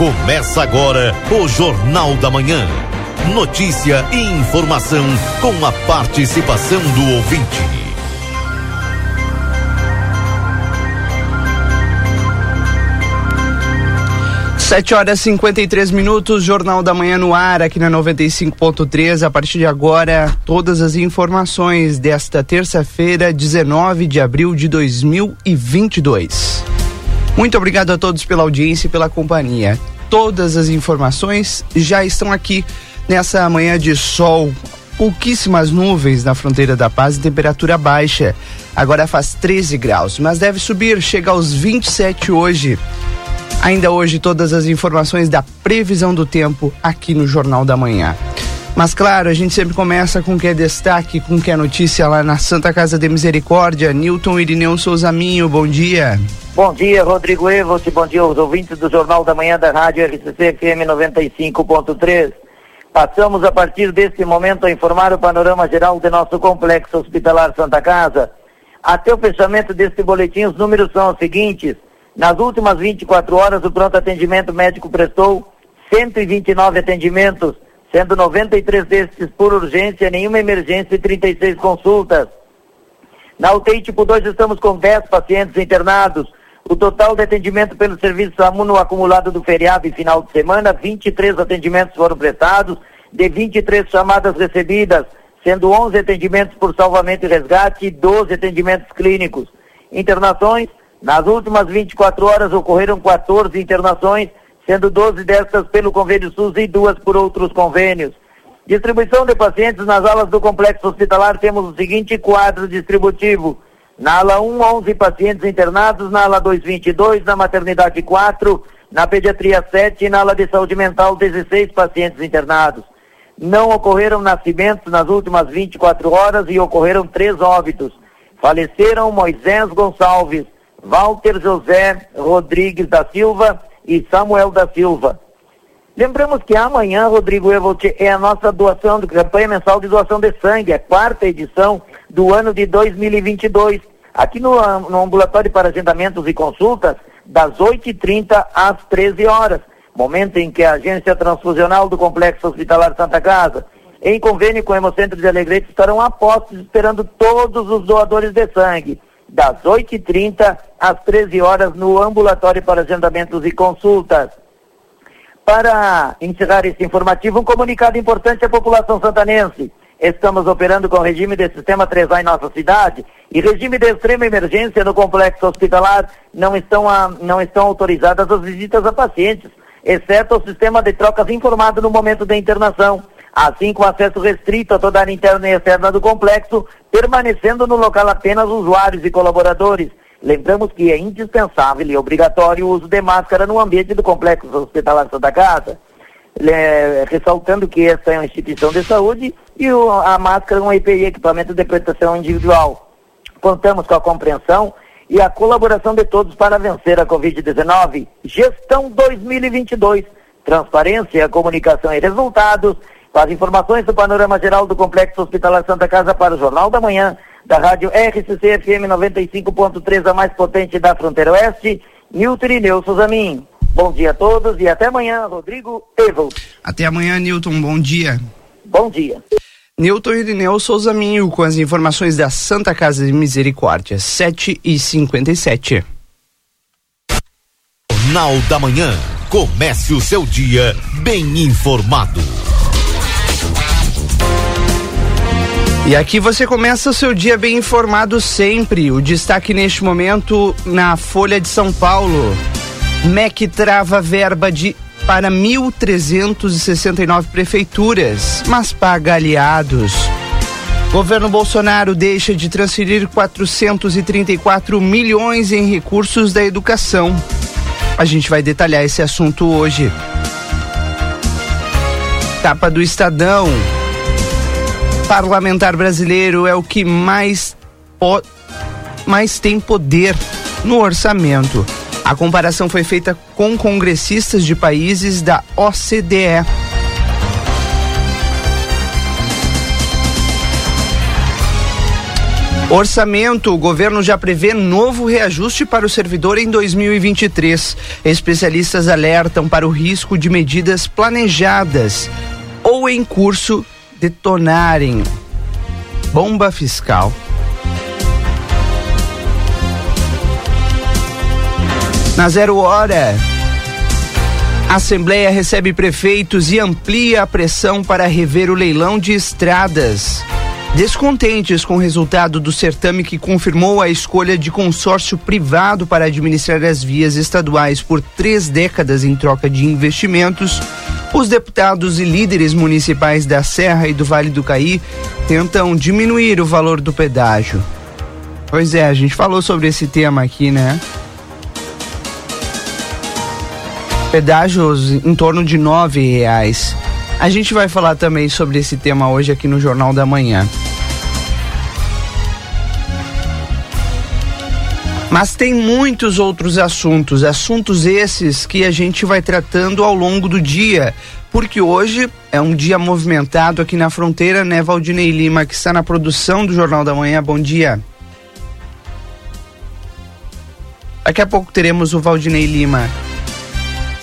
Começa agora o Jornal da Manhã. Notícia e informação com a participação do ouvinte. Sete horas e 53 minutos, Jornal da Manhã no ar, aqui na 95.3. A partir de agora, todas as informações desta terça-feira, 19 de abril de 2022. Muito obrigado a todos pela audiência e pela companhia. Todas as informações já estão aqui nessa manhã de sol. Pouquíssimas nuvens na fronteira da paz e temperatura baixa. Agora faz 13 graus, mas deve subir, chega aos 27 hoje. Ainda hoje, todas as informações da previsão do tempo aqui no Jornal da Manhã. Mas claro, a gente sempre começa com o que é destaque, com o que é notícia lá na Santa Casa de Misericórdia. Newton Irineu Souza Minho, bom dia. Bom dia, Rodrigo Evos, bom dia aos ouvintes do Jornal da Manhã da Rádio RCC FM 95.3. Passamos a partir deste momento a informar o panorama geral do nosso complexo hospitalar Santa Casa. Até o fechamento deste boletim, os números são os seguintes. Nas últimas 24 horas, o pronto atendimento médico prestou 129 atendimentos, sendo 93 destes por urgência, nenhuma emergência e 36 consultas. Na UTI tipo 2 estamos com 10 pacientes internados. O total de atendimento pelo serviço SAMU no acumulado do feriado e final de semana, 23 atendimentos foram prestados, de 23 chamadas recebidas, sendo 11 atendimentos por salvamento e resgate e 12 atendimentos clínicos. Internações, nas últimas 24 horas ocorreram 14 internações, sendo 12 destas pelo convênio SUS e duas por outros convênios. Distribuição de pacientes nas alas do complexo hospitalar temos o seguinte quadro distributivo. Na ala 1, 11 pacientes internados, na ala 2, 22, na maternidade 4, na pediatria 7 e na ala de saúde mental 16 pacientes internados. Não ocorreram nascimentos nas últimas 24 horas e ocorreram três óbitos. Faleceram Moisés Gonçalves, Walter José Rodrigues da Silva e Samuel da Silva. Lembramos que amanhã, Rodrigo Evolt, é a nossa doação, campanha mensal de doação de sangue, a quarta edição do ano de 2022. Aqui no, no ambulatório para agendamentos e consultas, das 8h30 às 13 horas, momento em que a agência transfusional do Complexo Hospitalar Santa Casa, em convênio com o Hemocentro de Alegrete, estarão a postos esperando todos os doadores de sangue das 8h30 às 13 horas no ambulatório para agendamentos e consultas. Para encerrar esse informativo, um comunicado importante à população santanense. Estamos operando com regime de sistema 3A em nossa cidade e regime de extrema emergência no complexo hospitalar. Não estão, a, não estão autorizadas as visitas a pacientes, exceto o sistema de trocas informado no momento da internação assim com acesso restrito a toda a área interna e externa do complexo, permanecendo no local apenas usuários e colaboradores. Lembramos que é indispensável e obrigatório o uso de máscara no ambiente do complexo hospitalar Santa Casa. É, ressaltando que esta é uma instituição de saúde e o, a máscara é um EPI, equipamento de proteção individual. Contamos com a compreensão e a colaboração de todos para vencer a Covid-19. Gestão 2022. Transparência, comunicação e resultados com as informações do panorama geral do Complexo Hospitalar Santa Casa para o Jornal da Manhã, da rádio RCC FM 95.3, a mais potente da fronteira oeste, Nilton Irineu Suzamin. Bom dia a todos e até amanhã, Rodrigo Evo. Até amanhã, Nilton, bom dia. Bom dia. Newton Irineu Souza Minho com as informações da Santa Casa de Misericórdia, 7 e 57 Jornal da Manhã. Comece o seu dia bem informado. E aqui você começa o seu dia bem informado sempre. O destaque neste momento na Folha de São Paulo. MEC trava verba de para 1.369 prefeituras, mas paga aliados. Governo Bolsonaro deixa de transferir 434 milhões em recursos da educação. A gente vai detalhar esse assunto hoje. Tapa do Estadão parlamentar brasileiro é o que mais, po mais tem poder no orçamento. A comparação foi feita com congressistas de países da OCDE. Orçamento: o governo já prevê novo reajuste para o servidor em 2023. Especialistas alertam para o risco de medidas planejadas ou em curso detonarem. Bomba fiscal. Na zero hora, a Assembleia recebe prefeitos e amplia a pressão para rever o leilão de estradas. Descontentes com o resultado do certame que confirmou a escolha de consórcio privado para administrar as vias estaduais por três décadas em troca de investimentos, os deputados e líderes municipais da Serra e do Vale do Caí tentam diminuir o valor do pedágio. Pois é, a gente falou sobre esse tema aqui, né? Pedágios em torno de nove reais. A gente vai falar também sobre esse tema hoje aqui no Jornal da Manhã. Mas tem muitos outros assuntos, assuntos esses que a gente vai tratando ao longo do dia, porque hoje é um dia movimentado aqui na fronteira, né, Valdinei Lima, que está na produção do Jornal da Manhã. Bom dia. Daqui a pouco teremos o Valdinei Lima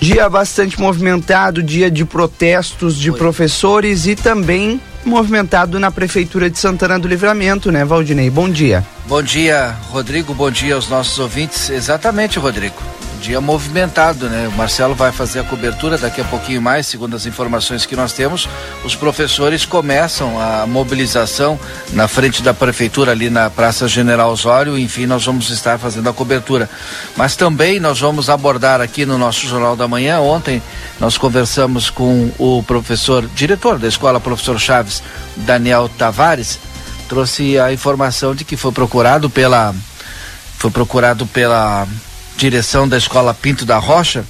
Dia bastante movimentado, dia de protestos de Oi. professores e também movimentado na Prefeitura de Santana do Livramento, né, Valdinei? Bom dia. Bom dia, Rodrigo. Bom dia aos nossos ouvintes. Exatamente, Rodrigo dia movimentado, né? O Marcelo vai fazer a cobertura daqui a pouquinho mais, segundo as informações que nós temos. Os professores começam a mobilização na frente da prefeitura ali na Praça General Osório. Enfim, nós vamos estar fazendo a cobertura. Mas também nós vamos abordar aqui no nosso Jornal da Manhã. Ontem nós conversamos com o professor, diretor da escola, professor Chaves, Daniel Tavares, trouxe a informação de que foi procurado pela foi procurado pela direção da escola Pinto da Rocha,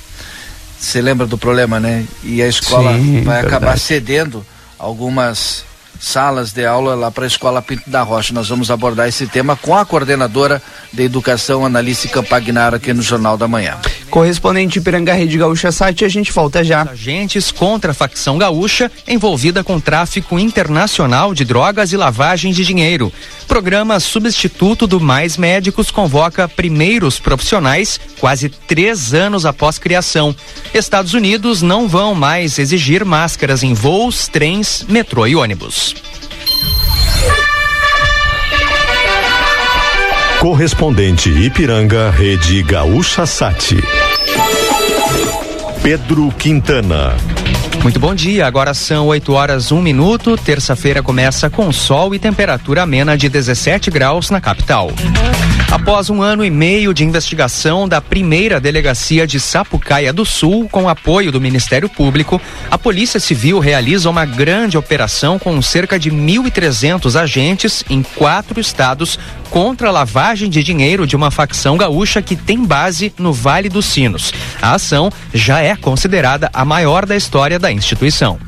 você lembra do problema, né? E a escola Sim, vai verdade. acabar cedendo algumas salas de aula lá para a Escola Pinto da Rocha. Nós vamos abordar esse tema com a coordenadora de Educação, Analice Campagnaro, aqui no Jornal da Manhã. Correspondente Piranga Rede Gaúcha Site, a gente volta já. Agentes contra a facção gaúcha envolvida com tráfico internacional de drogas e lavagem de dinheiro. Programa substituto do Mais Médicos convoca primeiros profissionais quase três anos após criação. Estados Unidos não vão mais exigir máscaras em voos, trens, metrô e ônibus. Correspondente Ipiranga, Rede Gaúcha Sati. Pedro Quintana. Muito bom dia, agora são 8 horas 1 minuto. Terça-feira começa com sol e temperatura amena de 17 graus na capital. Após um ano e meio de investigação da primeira delegacia de Sapucaia do Sul, com apoio do Ministério Público, a Polícia Civil realiza uma grande operação com cerca de 1.300 agentes em quatro estados contra a lavagem de dinheiro de uma facção gaúcha que tem base no Vale dos Sinos. A ação já é considerada a maior da história da instituição.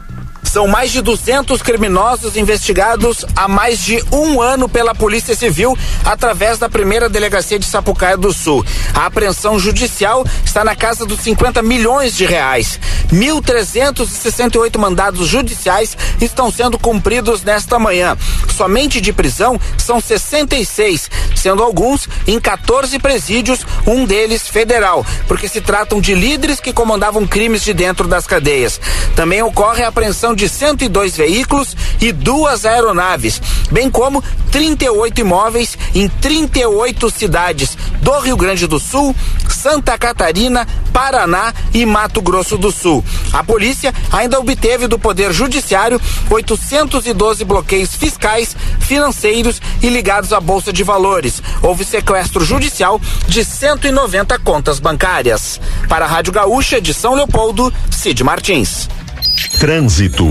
São mais de 200 criminosos investigados há mais de um ano pela Polícia Civil através da primeira delegacia de Sapucaia do Sul. A apreensão judicial está na casa dos 50 milhões de reais. 1.368 mandados judiciais estão sendo cumpridos nesta manhã. Somente de prisão são 66, sendo alguns em 14 presídios, um deles federal, porque se tratam de líderes que comandavam crimes de dentro das cadeias. Também ocorre a apreensão de 102 veículos e duas aeronaves, bem como 38 imóveis em 38 cidades do Rio Grande do Sul, Santa Catarina, Paraná e Mato Grosso do Sul. A polícia ainda obteve do Poder Judiciário 812 bloqueios fiscais, financeiros e ligados à Bolsa de Valores. Houve sequestro judicial de 190 contas bancárias. Para a Rádio Gaúcha de São Leopoldo, Cid Martins. Trânsito.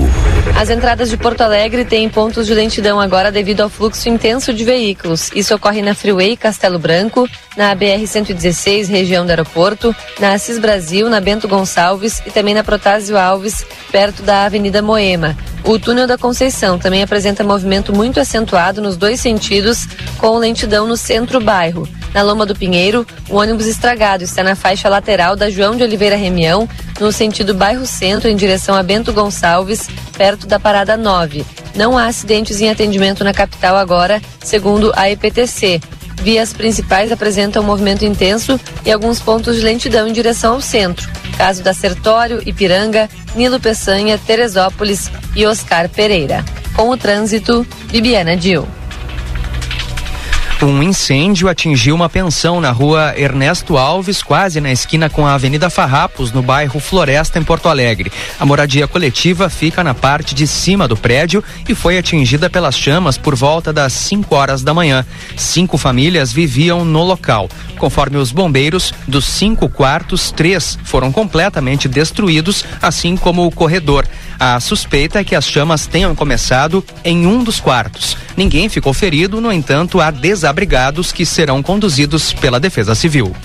As entradas de Porto Alegre têm pontos de lentidão agora devido ao fluxo intenso de veículos. Isso ocorre na Freeway Castelo Branco, na BR-116, região do aeroporto, na Assis Brasil, na Bento Gonçalves e também na Protásio Alves, perto da Avenida Moema. O túnel da Conceição também apresenta movimento muito acentuado nos dois sentidos, com lentidão no centro-bairro. Na Loma do Pinheiro, o ônibus estragado está na faixa lateral da João de Oliveira Remião, no sentido bairro Centro, em direção a Bento Gonçalves, perto da Parada 9. Não há acidentes em atendimento na capital agora, segundo a EPTC. Vias principais apresentam movimento intenso e alguns pontos de lentidão em direção ao centro. Caso da Sertório, Ipiranga, Nilo Peçanha, Teresópolis e Oscar Pereira. Com o trânsito, Bibiana Dil. Um incêndio atingiu uma pensão na rua Ernesto Alves, quase na esquina com a Avenida Farrapos, no bairro Floresta, em Porto Alegre. A moradia coletiva fica na parte de cima do prédio e foi atingida pelas chamas por volta das 5 horas da manhã. Cinco famílias viviam no local. Conforme os bombeiros, dos cinco quartos, três foram completamente destruídos, assim como o corredor. A suspeita é que as chamas tenham começado em um dos quartos. Ninguém ficou ferido, no entanto, há desabrigados que serão conduzidos pela Defesa Civil.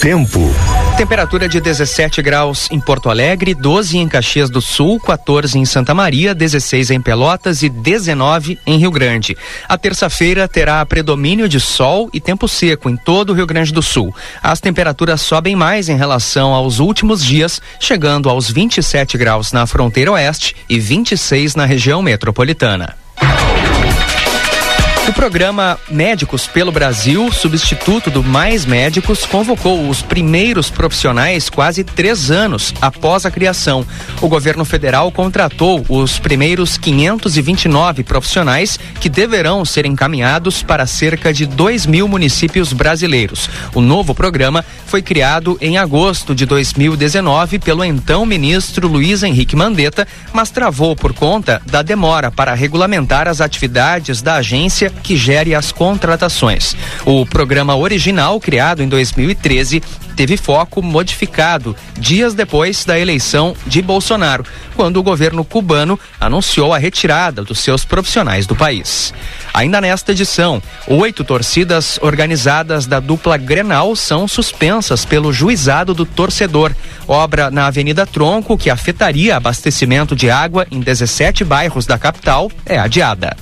Tempo. Temperatura de 17 graus em Porto Alegre, 12 em Caxias do Sul, 14 em Santa Maria, 16 em Pelotas e 19 em Rio Grande. A terça-feira terá predomínio de sol e tempo seco em todo o Rio Grande do Sul. As temperaturas sobem mais em relação aos últimos dias, chegando aos 27 graus na fronteira oeste e 26 na região metropolitana. O programa Médicos pelo Brasil, substituto do Mais Médicos, convocou os primeiros profissionais quase três anos após a criação. O governo federal contratou os primeiros 529 profissionais que deverão ser encaminhados para cerca de 2 mil municípios brasileiros. O novo programa foi criado em agosto de 2019 pelo então ministro Luiz Henrique Mandetta, mas travou por conta da demora para regulamentar as atividades da agência que gere as contratações. O programa original, criado em 2013, teve foco modificado dias depois da eleição de Bolsonaro, quando o governo cubano anunciou a retirada dos seus profissionais do país. Ainda nesta edição, oito torcidas organizadas da dupla Grenal são suspensas pelo juizado do torcedor. Obra na Avenida Tronco, que afetaria abastecimento de água em 17 bairros da capital, é adiada.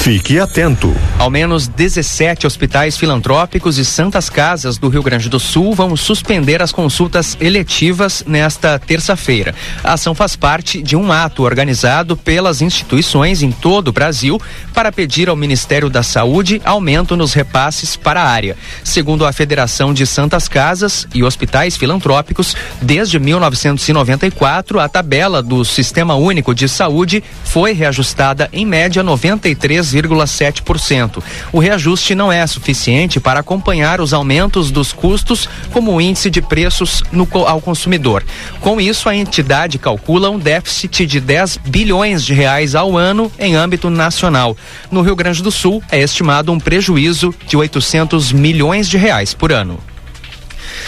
Fique atento. Ao menos 17 hospitais filantrópicos e santas casas do Rio Grande do Sul vão suspender as consultas eletivas nesta terça-feira. A ação faz parte de um ato organizado pelas instituições em todo o Brasil para pedir ao Ministério da Saúde aumento nos repasses para a área. Segundo a Federação de Santas Casas e Hospitais Filantrópicos, desde 1994 a tabela do Sistema Único de Saúde foi reajustada em média 93 3,7%. O reajuste não é suficiente para acompanhar os aumentos dos custos, como o índice de preços no, ao consumidor. Com isso, a entidade calcula um déficit de 10 bilhões de reais ao ano em âmbito nacional. No Rio Grande do Sul, é estimado um prejuízo de 800 milhões de reais por ano.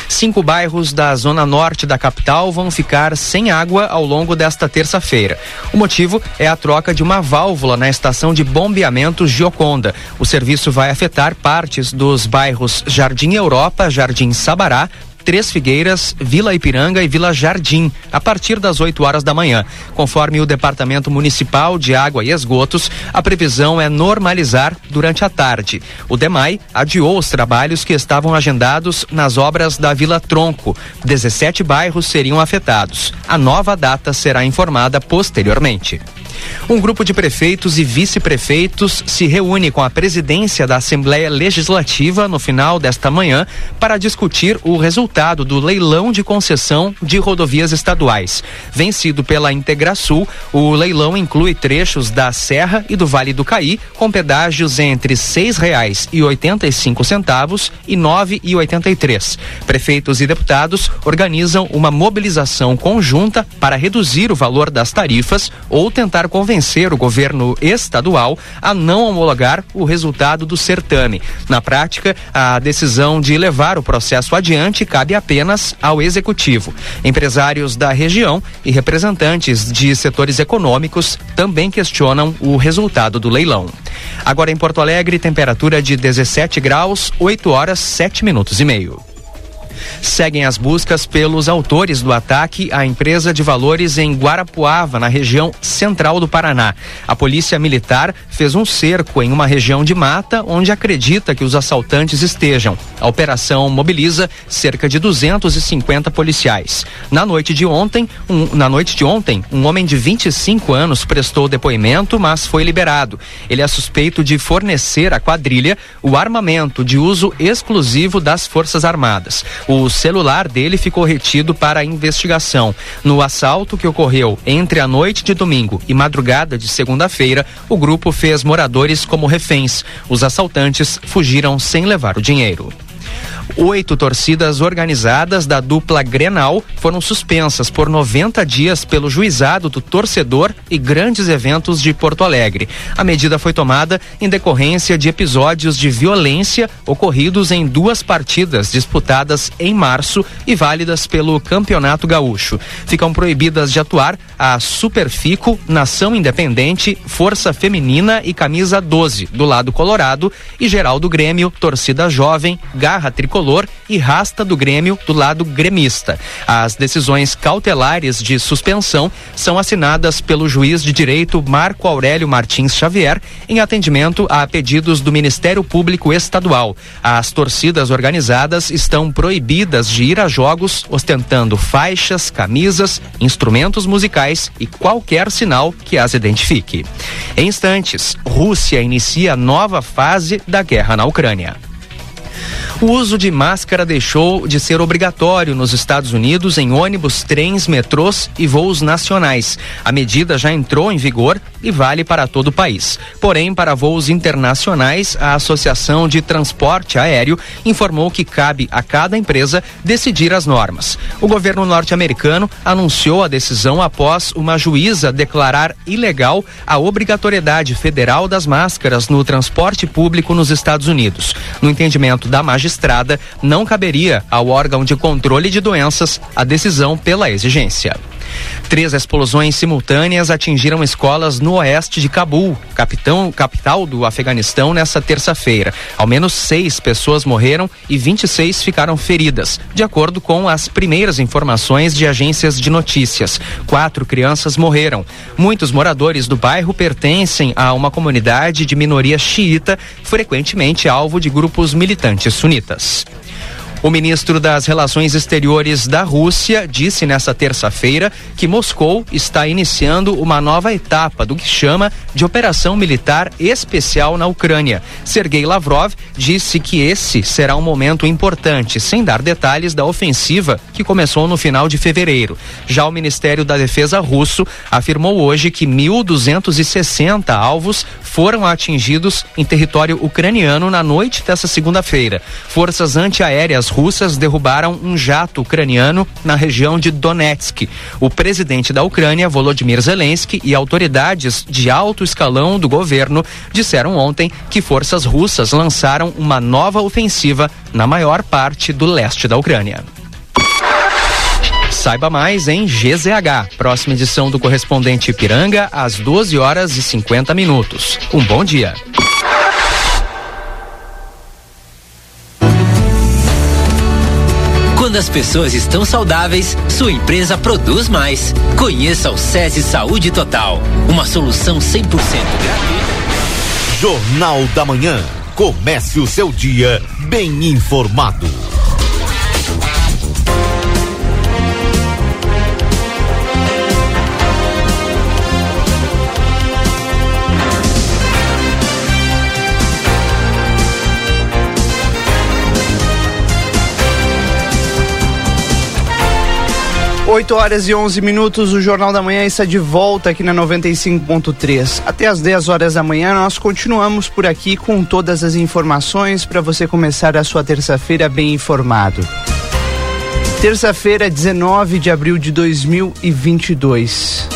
Cinco bairros da zona norte da capital vão ficar sem água ao longo desta terça-feira. O motivo é a troca de uma válvula na estação de bombeamento Gioconda. O serviço vai afetar partes dos bairros Jardim Europa, Jardim Sabará, Três Figueiras, Vila Ipiranga e Vila Jardim, a partir das 8 horas da manhã. Conforme o Departamento Municipal de Água e Esgotos, a previsão é normalizar durante a tarde. O DEMAI adiou os trabalhos que estavam agendados nas obras da Vila Tronco. 17 bairros seriam afetados. A nova data será informada posteriormente. Um grupo de prefeitos e vice-prefeitos se reúne com a presidência da Assembleia Legislativa no final desta manhã para discutir o resultado do leilão de concessão de rodovias estaduais. Vencido pela Integrasul, o leilão inclui trechos da Serra e do Vale do Caí com pedágios entre seis reais e e três. Prefeitos e deputados organizam uma mobilização conjunta para reduzir o valor das tarifas ou tentar convencer o governo estadual a não homologar o resultado do certame. Na prática, a decisão de levar o processo adiante cabe apenas ao executivo. Empresários da região e representantes de setores econômicos também questionam o resultado do leilão. Agora em Porto Alegre, temperatura de 17 graus, 8 horas 7 minutos e meio. Seguem as buscas pelos autores do ataque à empresa de valores em Guarapuava, na região central do Paraná. A polícia militar fez um cerco em uma região de mata onde acredita que os assaltantes estejam. A operação mobiliza cerca de 250 policiais. Na noite de ontem, um, na noite de ontem, um homem de 25 anos prestou depoimento, mas foi liberado. Ele é suspeito de fornecer à quadrilha o armamento de uso exclusivo das Forças Armadas. O celular dele ficou retido para investigação. No assalto que ocorreu entre a noite de domingo e madrugada de segunda-feira, o grupo fez moradores como reféns. Os assaltantes fugiram sem levar o dinheiro. Oito torcidas organizadas da dupla Grenal foram suspensas por 90 dias pelo juizado do torcedor e grandes eventos de Porto Alegre. A medida foi tomada em decorrência de episódios de violência ocorridos em duas partidas disputadas em março e válidas pelo Campeonato Gaúcho. Ficam proibidas de atuar a Superfico, Nação Independente, Força Feminina e Camisa 12 do lado colorado e geral do Grêmio, Torcida Jovem, Garra Tricolor e Rasta do Grêmio do lado gremista. As decisões cautelares de suspensão são assinadas pelo juiz de direito Marco Aurélio Martins Xavier em atendimento a pedidos do Ministério Público Estadual. As torcidas organizadas estão proibidas de ir a jogos ostentando faixas, camisas, instrumentos musicais e qualquer sinal que as identifique. Em instantes, Rússia inicia nova fase da guerra na Ucrânia. O uso de máscara deixou de ser obrigatório nos Estados Unidos em ônibus, trens, metrôs e voos nacionais. A medida já entrou em vigor e vale para todo o país. Porém, para voos internacionais, a Associação de Transporte Aéreo informou que cabe a cada empresa decidir as normas. O governo norte-americano anunciou a decisão após uma juíza declarar ilegal a obrigatoriedade federal das máscaras no transporte público nos Estados Unidos. No entendimento da não caberia ao órgão de controle de doenças a decisão pela exigência. Três explosões simultâneas atingiram escolas no oeste de Cabul, capitão, capital do Afeganistão, nesta terça-feira. Ao menos seis pessoas morreram e 26 ficaram feridas, de acordo com as primeiras informações de agências de notícias. Quatro crianças morreram. Muitos moradores do bairro pertencem a uma comunidade de minoria xiita, frequentemente alvo de grupos militantes sunitas. O ministro das Relações Exteriores da Rússia disse nesta terça-feira que Moscou está iniciando uma nova etapa do que chama de operação militar especial na Ucrânia. Sergei Lavrov disse que esse será um momento importante, sem dar detalhes da ofensiva que começou no final de fevereiro. Já o Ministério da Defesa russo afirmou hoje que 1.260 alvos foram atingidos em território ucraniano na noite dessa segunda-feira. Forças antiaéreas russas derrubaram um jato ucraniano na região de Donetsk. O presidente da Ucrânia, Volodymyr Zelensky, e autoridades de alto escalão do governo disseram ontem que forças russas lançaram uma nova ofensiva na maior parte do leste da Ucrânia. Saiba mais em GZH. Próxima edição do correspondente Ipiranga, às 12 horas e 50 minutos. Um bom dia. Quando as pessoas estão saudáveis, sua empresa produz mais. Conheça o SESI Saúde Total, uma solução 100% gratuita. Jornal da Manhã. Comece o seu dia bem informado. 8 horas e 11 minutos, o Jornal da Manhã está de volta aqui na 95.3. Até as 10 horas da manhã nós continuamos por aqui com todas as informações para você começar a sua terça-feira bem informado. Terça-feira, 19 de abril de 2022.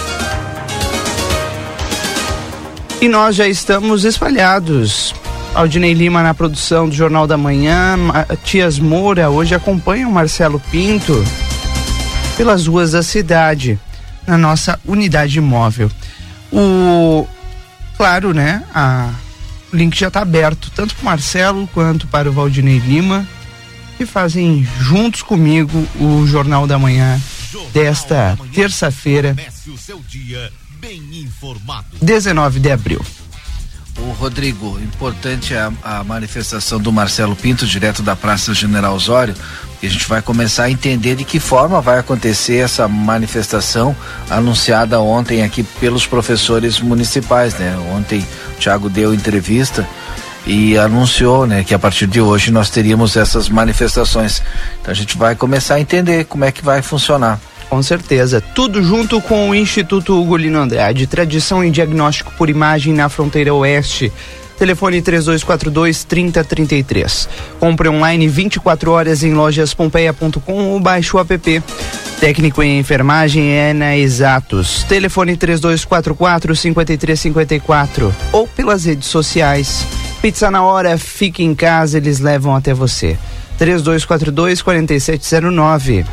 E nós já estamos espalhados. Aldinei Lima na produção do Jornal da Manhã, Matias Moura hoje acompanha o Marcelo Pinto pelas ruas da cidade, na nossa unidade móvel. O claro, né? A, o link já está aberto tanto para o Marcelo quanto para o Valdinei Lima. que fazem juntos comigo o Jornal da Manhã desta terça-feira, 19 de abril. O Rodrigo, importante a, a, manifestação do Marcelo Pinto, direto da Praça General Osório, e a gente vai começar a entender de que forma vai acontecer essa manifestação anunciada ontem aqui pelos professores municipais, né? Ontem o Thiago deu entrevista e anunciou, né, que a partir de hoje nós teríamos essas manifestações. Então a gente vai começar a entender como é que vai funcionar. Com certeza. Tudo junto com o Instituto Ugolino Andrade. Tradição em diagnóstico por imagem na fronteira oeste. Telefone 3242 3033. Compre online 24 horas em lojaspompeia.com ou baixe o app. Técnico em enfermagem é na Exatos. Telefone 3244 5354 ou pelas redes sociais. Pizza na hora, fique em casa, eles levam até você. 3242 4709.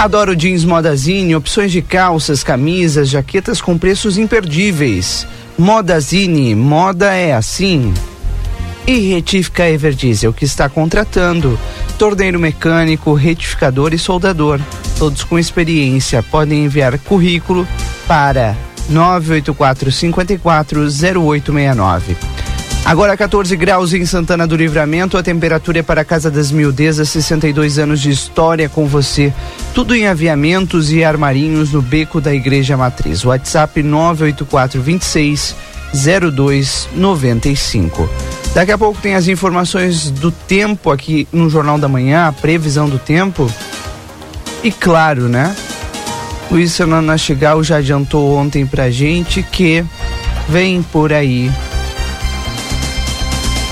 Adoro jeans Modazine, opções de calças, camisas, jaquetas com preços imperdíveis. Modazine, moda é assim. E Retífica Everdiesel, que está contratando torneiro mecânico, retificador e soldador. Todos com experiência. Podem enviar currículo para 984 54 0869. Agora 14 graus em Santana do Livramento, a temperatura é para a Casa das Mildezas, 62 anos de história com você. Tudo em aviamentos e armarinhos no beco da Igreja Matriz. WhatsApp 984 26 0295. Daqui a pouco tem as informações do tempo aqui no Jornal da Manhã, a previsão do tempo. E claro, né? Luiz Fernando Nastigal já adiantou ontem pra gente que vem por aí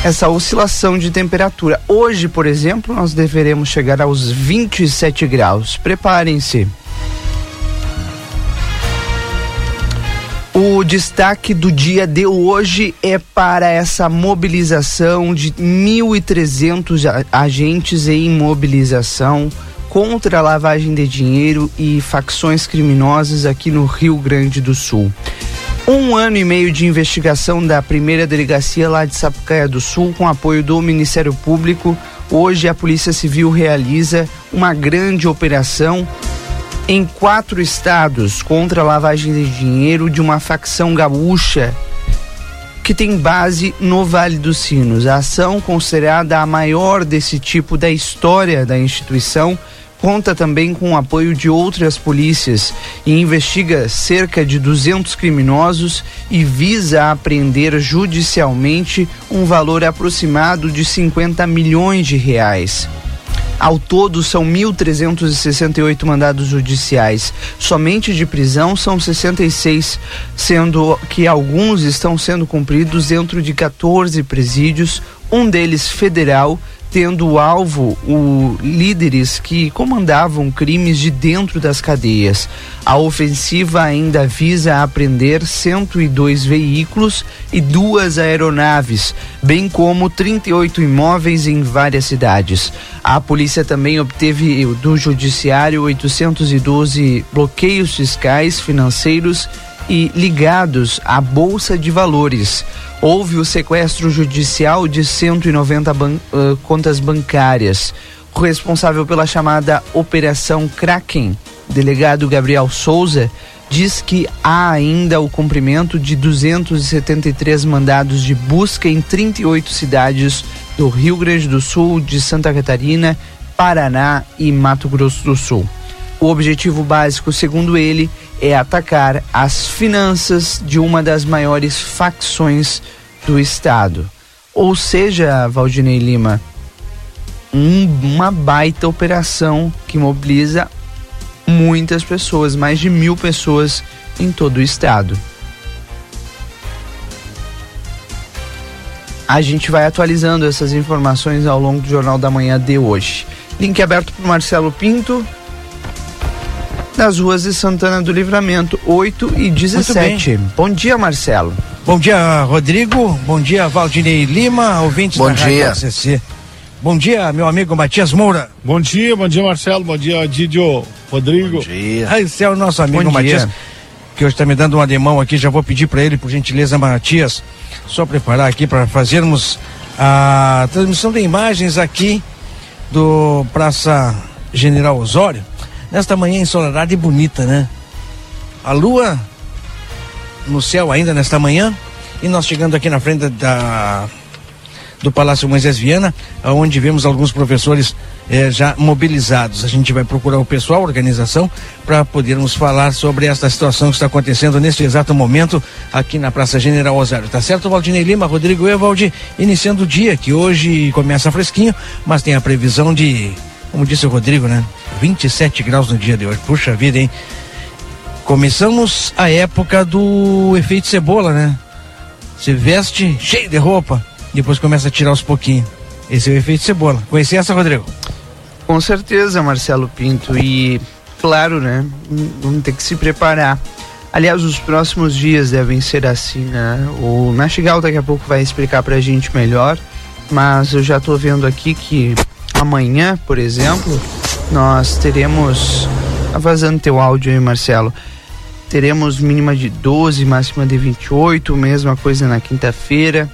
essa oscilação de temperatura. Hoje, por exemplo, nós deveremos chegar aos 27 graus. Preparem-se. O destaque do dia de hoje é para essa mobilização de 1.300 agentes em mobilização contra a lavagem de dinheiro e facções criminosas aqui no Rio Grande do Sul. Um ano e meio de investigação da primeira delegacia lá de Sapucaia do Sul, com apoio do Ministério Público. Hoje a Polícia Civil realiza uma grande operação em quatro estados contra a lavagem de dinheiro de uma facção gaúcha que tem base no Vale dos Sinos. A ação, considerada a maior desse tipo da história da instituição, conta também com o apoio de outras polícias e investiga cerca de 200 criminosos e visa apreender judicialmente um valor aproximado de 50 milhões de reais. Ao todo, são 1.368 mandados judiciais. Somente de prisão são 66, sendo que alguns estão sendo cumpridos dentro de 14 presídios, um deles federal tendo alvo o líderes que comandavam crimes de dentro das cadeias. A ofensiva ainda visa apreender 102 veículos e duas aeronaves, bem como 38 imóveis em várias cidades. A polícia também obteve do judiciário 812 bloqueios fiscais, financeiros e ligados à bolsa de valores houve o sequestro judicial de 190 ban uh, contas bancárias. O responsável pela chamada Operação Kraken, delegado Gabriel Souza, diz que há ainda o cumprimento de 273 mandados de busca em 38 cidades do Rio Grande do Sul, de Santa Catarina, Paraná e Mato Grosso do Sul. O objetivo básico, segundo ele, é atacar as finanças de uma das maiores facções do Estado. Ou seja, Valdinei Lima, um, uma baita operação que mobiliza muitas pessoas, mais de mil pessoas em todo o estado. A gente vai atualizando essas informações ao longo do Jornal da Manhã de hoje. Link aberto para Marcelo Pinto, nas ruas de Santana do Livramento, 8 e 17. Bom dia, Marcelo. Bom dia, Rodrigo. Bom dia, Valdinei Lima, ouvintes bom da dia. Rádio CC. Bom dia, meu amigo Matias Moura. Bom dia, bom dia, Marcelo. Bom dia, Didio, Rodrigo. Bom dia. Aí, esse é o nosso amigo Bom Matias, dia. que hoje está me dando um ademão aqui. Já vou pedir para ele, por gentileza, Matias, só preparar aqui para fazermos a transmissão de imagens aqui do Praça General Osório, nesta manhã ensolarada e bonita, né? A lua no céu ainda nesta manhã e nós chegando aqui na frente da do Palácio Moisés Viana, onde vemos alguns professores eh, já mobilizados. A gente vai procurar o pessoal, a organização, para podermos falar sobre esta situação que está acontecendo neste exato momento aqui na Praça General Osório. Tá certo, Valdinei Lima, Rodrigo Evaldi, iniciando o dia, que hoje começa fresquinho, mas tem a previsão de, como disse o Rodrigo, né? 27 graus no dia de hoje. Puxa vida, hein? Começamos a época do efeito cebola, né? Se veste cheio de roupa, depois começa a tirar aos pouquinhos. Esse é o efeito cebola. Conhece essa, Rodrigo? Com certeza, Marcelo Pinto. E, claro, né? Vamos ter que se preparar. Aliás, os próximos dias devem ser assim, né? O Nastigal daqui a pouco vai explicar pra gente melhor. Mas eu já tô vendo aqui que amanhã, por exemplo, nós teremos. Tá vazando teu áudio aí, Marcelo. Teremos mínima de 12, máxima de 28, mesma coisa na quinta-feira.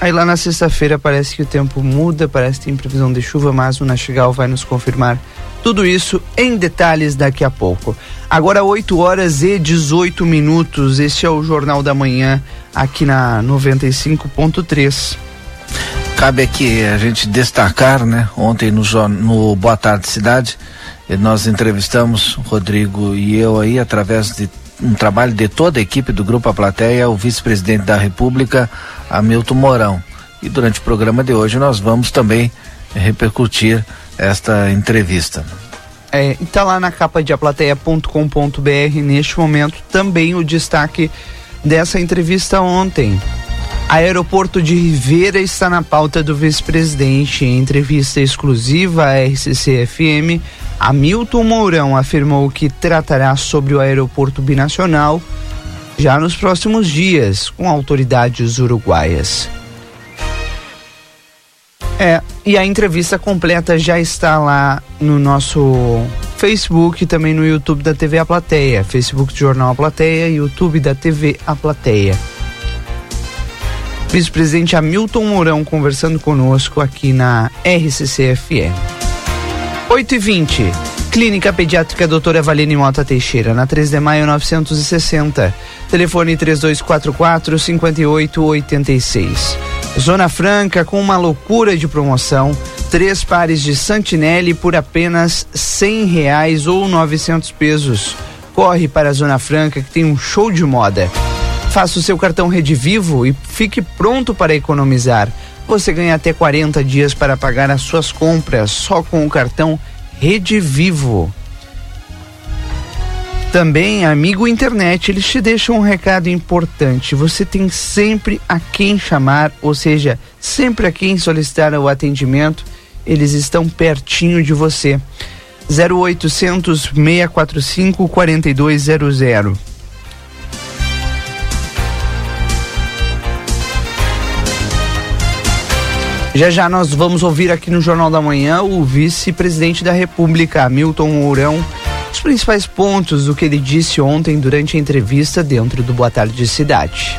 Aí lá na sexta-feira parece que o tempo muda, parece que tem previsão de chuva, mas o Nastigal vai nos confirmar tudo isso em detalhes daqui a pouco. Agora 8 horas e 18 minutos. Este é o Jornal da Manhã aqui na 95.3. Cabe aqui a gente destacar, né? Ontem no, no Boa Tarde Cidade, nós entrevistamos Rodrigo e eu aí através de um trabalho de toda a equipe do Grupo A Plateia, o vice-presidente da República, Hamilton Mourão. E durante o programa de hoje nós vamos também repercutir esta entrevista. É, está lá na capa de aplateia.com.br neste momento também o destaque dessa entrevista ontem. Aeroporto de Ribeira está na pauta do vice-presidente. Em entrevista exclusiva à RCC-FM, Hamilton Mourão afirmou que tratará sobre o aeroporto binacional já nos próximos dias com autoridades uruguaias. É, e a entrevista completa já está lá no nosso Facebook e também no YouTube da TV A Plateia. Facebook do Jornal A Plateia YouTube da TV A Plateia. Vice-presidente Hamilton Mourão conversando conosco aqui na RCC-FM. 8 e 20 Clínica Pediátrica Doutora Valine Mota Teixeira, na 3 de maio 960. Telefone 3244 5886. Zona Franca com uma loucura de promoção. Três pares de Santinelli por apenas cem reais ou novecentos pesos. Corre para a Zona Franca que tem um show de moda. Faça o seu cartão Rede Vivo e fique pronto para economizar. Você ganha até 40 dias para pagar as suas compras só com o cartão Rede Vivo. Também, amigo internet, eles te deixam um recado importante. Você tem sempre a quem chamar, ou seja, sempre a quem solicitar o atendimento. Eles estão pertinho de você. 0800 645 4200. Já já nós vamos ouvir aqui no Jornal da Manhã o vice-presidente da República, Milton Mourão, os principais pontos do que ele disse ontem durante a entrevista dentro do Boa Tarde Cidade.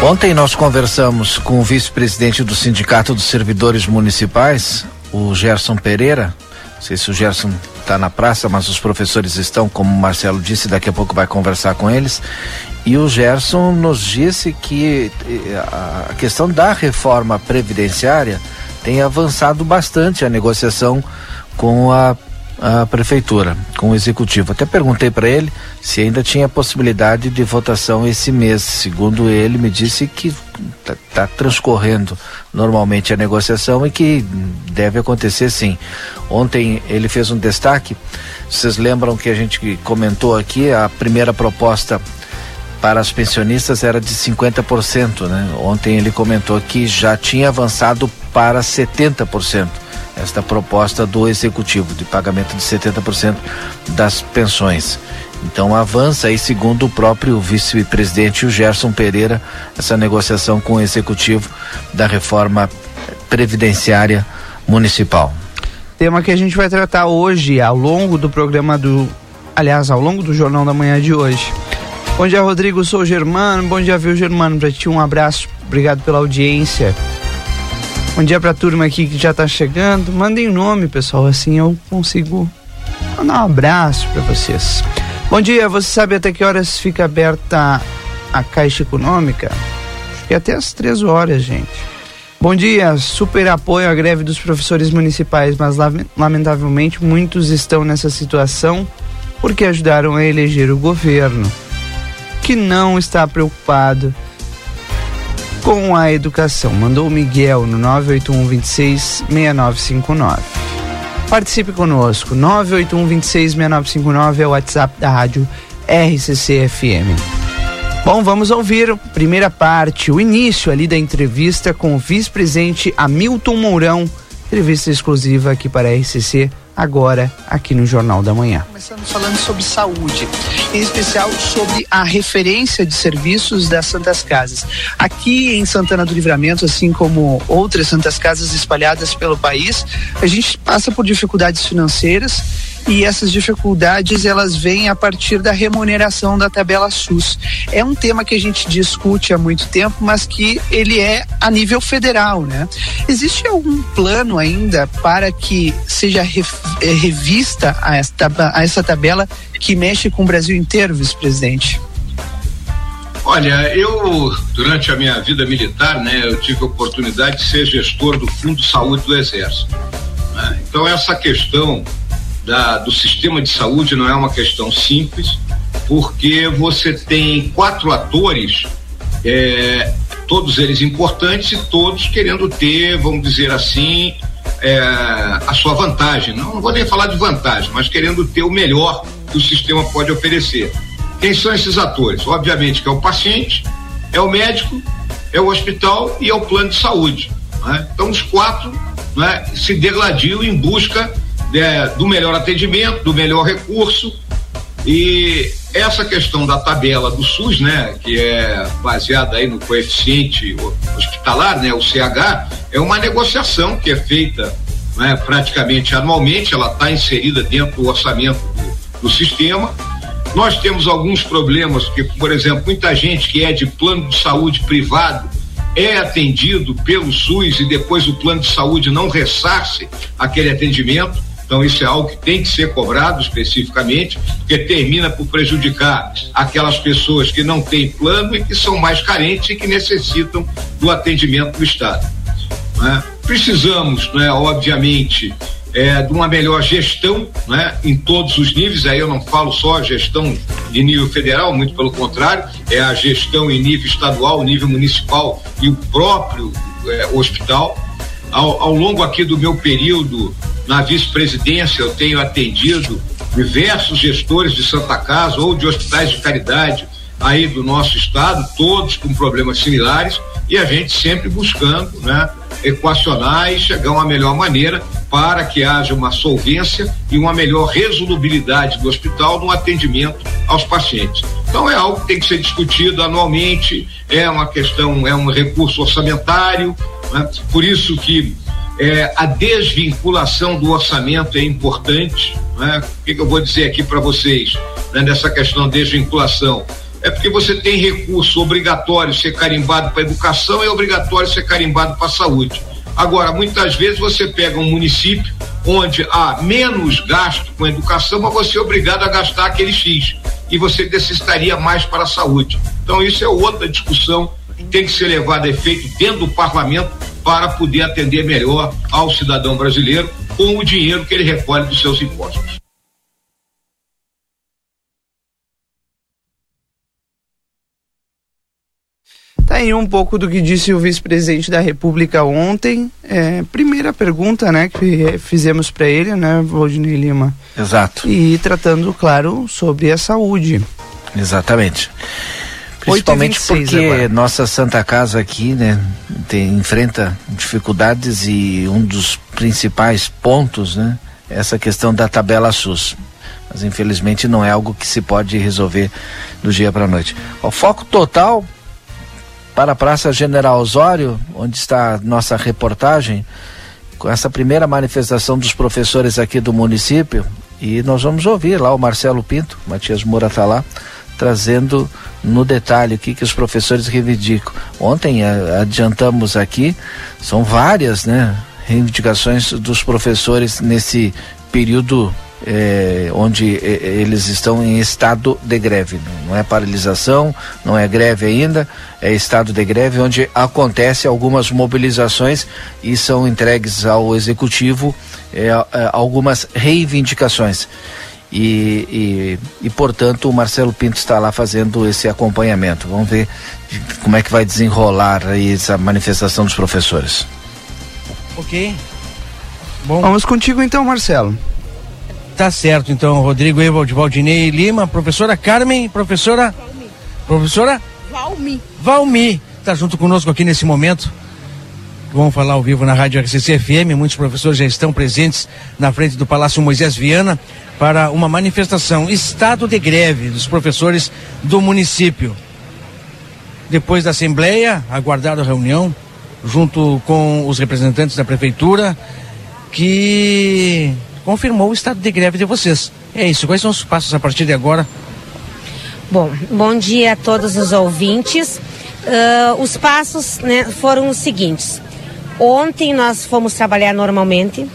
Ontem nós conversamos com o vice-presidente do Sindicato dos Servidores Municipais, o Gerson Pereira. Não sei se o Gerson está na praça, mas os professores estão, como o Marcelo disse, daqui a pouco vai conversar com eles. E o Gerson nos disse que eh, a questão da reforma previdenciária tem avançado bastante a negociação com a, a prefeitura, com o executivo. Até perguntei para ele se ainda tinha possibilidade de votação esse mês. Segundo ele, me disse que está tá transcorrendo normalmente a negociação e que deve acontecer sim. Ontem ele fez um destaque. Vocês lembram que a gente comentou aqui a primeira proposta para as pensionistas era de 50%, né? Ontem ele comentou que já tinha avançado para 70%. Esta proposta do executivo de pagamento de 70% das pensões. Então avança aí, segundo o próprio vice-presidente, Gerson Pereira, essa negociação com o executivo da reforma previdenciária municipal. Tema que a gente vai tratar hoje, ao longo do programa do. Aliás, ao longo do Jornal da Manhã de hoje. Bom dia, Rodrigo. Sou o Germano. Bom dia, viu, Germano? Pra ti, um abraço. Obrigado pela audiência. Bom dia pra turma aqui que já tá chegando. Mandem nome, pessoal, assim eu consigo mandar um abraço para vocês. Bom dia, você sabe até que horas fica aberta a Caixa Econômica? Acho que até às três horas, gente. Bom dia, super apoio à greve dos professores municipais, mas lamentavelmente muitos estão nessa situação porque ajudaram a eleger o governo, que não está preocupado com a educação. Mandou o Miguel no 981 26 6959. Participe conosco. 981 26 6959 é o WhatsApp da rádio RCC FM. Bom, vamos ouvir a primeira parte, o início ali da entrevista com o vice-presidente Hamilton Mourão. Entrevista exclusiva aqui para a RCC agora aqui no Jornal da Manhã. Começando falando sobre saúde, em especial sobre a referência de serviços das Santas Casas. Aqui em Santana do Livramento, assim como outras Santas Casas espalhadas pelo país, a gente passa por dificuldades financeiras e essas dificuldades elas vêm a partir da remuneração da tabela SUS. É um tema que a gente discute há muito tempo, mas que ele é a nível federal, né? Existe algum plano ainda para que seja é, revista a essa, a essa tabela que mexe com o Brasil inteiro, vice-presidente? Olha, eu, durante a minha vida militar, né, eu tive a oportunidade de ser gestor do Fundo de Saúde do Exército. Né? Então, essa questão da, do sistema de saúde não é uma questão simples, porque você tem quatro atores, é, todos eles importantes e todos querendo ter, vamos dizer assim, é, a sua vantagem. Não, não vou nem falar de vantagem, mas querendo ter o melhor que o sistema pode oferecer. Quem são esses atores? Obviamente que é o paciente, é o médico, é o hospital e é o plano de saúde. Né? Então os quatro né, se degladiam em busca é, do melhor atendimento, do melhor recurso. E essa questão da tabela do SUS, né, que é baseada aí no coeficiente hospitalar, né, o CH, é uma negociação que é feita né, praticamente anualmente, ela está inserida dentro do orçamento do, do sistema. Nós temos alguns problemas, porque, por exemplo, muita gente que é de plano de saúde privado é atendido pelo SUS e depois o plano de saúde não ressarce aquele atendimento. Então, isso é algo que tem que ser cobrado especificamente, porque termina por prejudicar aquelas pessoas que não têm plano e que são mais carentes e que necessitam do atendimento do Estado. Né? Precisamos, né, obviamente, é, de uma melhor gestão né, em todos os níveis. Aí eu não falo só a gestão de nível federal, muito pelo contrário, é a gestão em nível estadual, nível municipal e o próprio é, hospital. Ao, ao longo aqui do meu período na vice-presidência, eu tenho atendido diversos gestores de Santa Casa ou de hospitais de caridade aí do nosso estado, todos com problemas similares, e a gente sempre buscando, né, equacionar e chegar a uma melhor maneira para que haja uma solvência e uma melhor resolubilidade do hospital no atendimento aos pacientes. Então é algo que tem que ser discutido anualmente, é uma questão, é um recurso orçamentário, né? por isso que é, a desvinculação do orçamento é importante. Né? O que, que eu vou dizer aqui para vocês né, nessa questão de desvinculação? É porque você tem recurso obrigatório ser carimbado para educação e obrigatório ser carimbado para saúde. Agora, muitas vezes você pega um município onde há menos gasto com educação, mas você é obrigado a gastar aquele X e você necessitaria mais para a saúde. Então, isso é outra discussão tem que ser levada a efeito dentro do parlamento para poder atender melhor ao cidadão brasileiro com o dinheiro que ele recolhe dos seus impostos. Tá aí um pouco do que disse o vice-presidente da República ontem. É, primeira pergunta, né, que fizemos para ele, né, Valdinei Lima. Exato. E tratando, claro, sobre a saúde. Exatamente. Principalmente porque agora. nossa Santa Casa aqui, né, tem, enfrenta dificuldades e um dos principais pontos, né, é essa questão da tabela SUS. Mas infelizmente não é algo que se pode resolver do dia para a noite. O foco total para a Praça General Osório, onde está nossa reportagem, com essa primeira manifestação dos professores aqui do município. E nós vamos ouvir lá o Marcelo Pinto, Matias Moura está lá, trazendo no detalhe o que, que os professores reivindicam. Ontem a, adiantamos aqui, são várias né, reivindicações dos professores nesse período é, onde é, eles estão em estado de greve. Não é paralisação, não é greve ainda, é estado de greve onde acontece algumas mobilizações e são entregues ao executivo é algumas reivindicações. E, e, e, portanto o Marcelo Pinto está lá fazendo esse acompanhamento. Vamos ver como é que vai desenrolar aí essa manifestação dos professores. Ok. Bom. Vamos contigo então, Marcelo. Tá certo, então, Rodrigo Evald Valdinei Lima, professora Carmen, professora. Valmi. Professora? Valmi. Valmi, tá junto conosco aqui nesse momento. Vamos falar ao vivo na Rádio RCC FM. Muitos professores já estão presentes na frente do Palácio Moisés Viana para uma manifestação, estado de greve dos professores do município. Depois da Assembleia, aguardada a reunião, junto com os representantes da Prefeitura, que confirmou o estado de greve de vocês. É isso, quais são os passos a partir de agora? Bom, bom dia a todos os ouvintes. Uh, os passos né, foram os seguintes. Ontem nós fomos trabalhar normalmente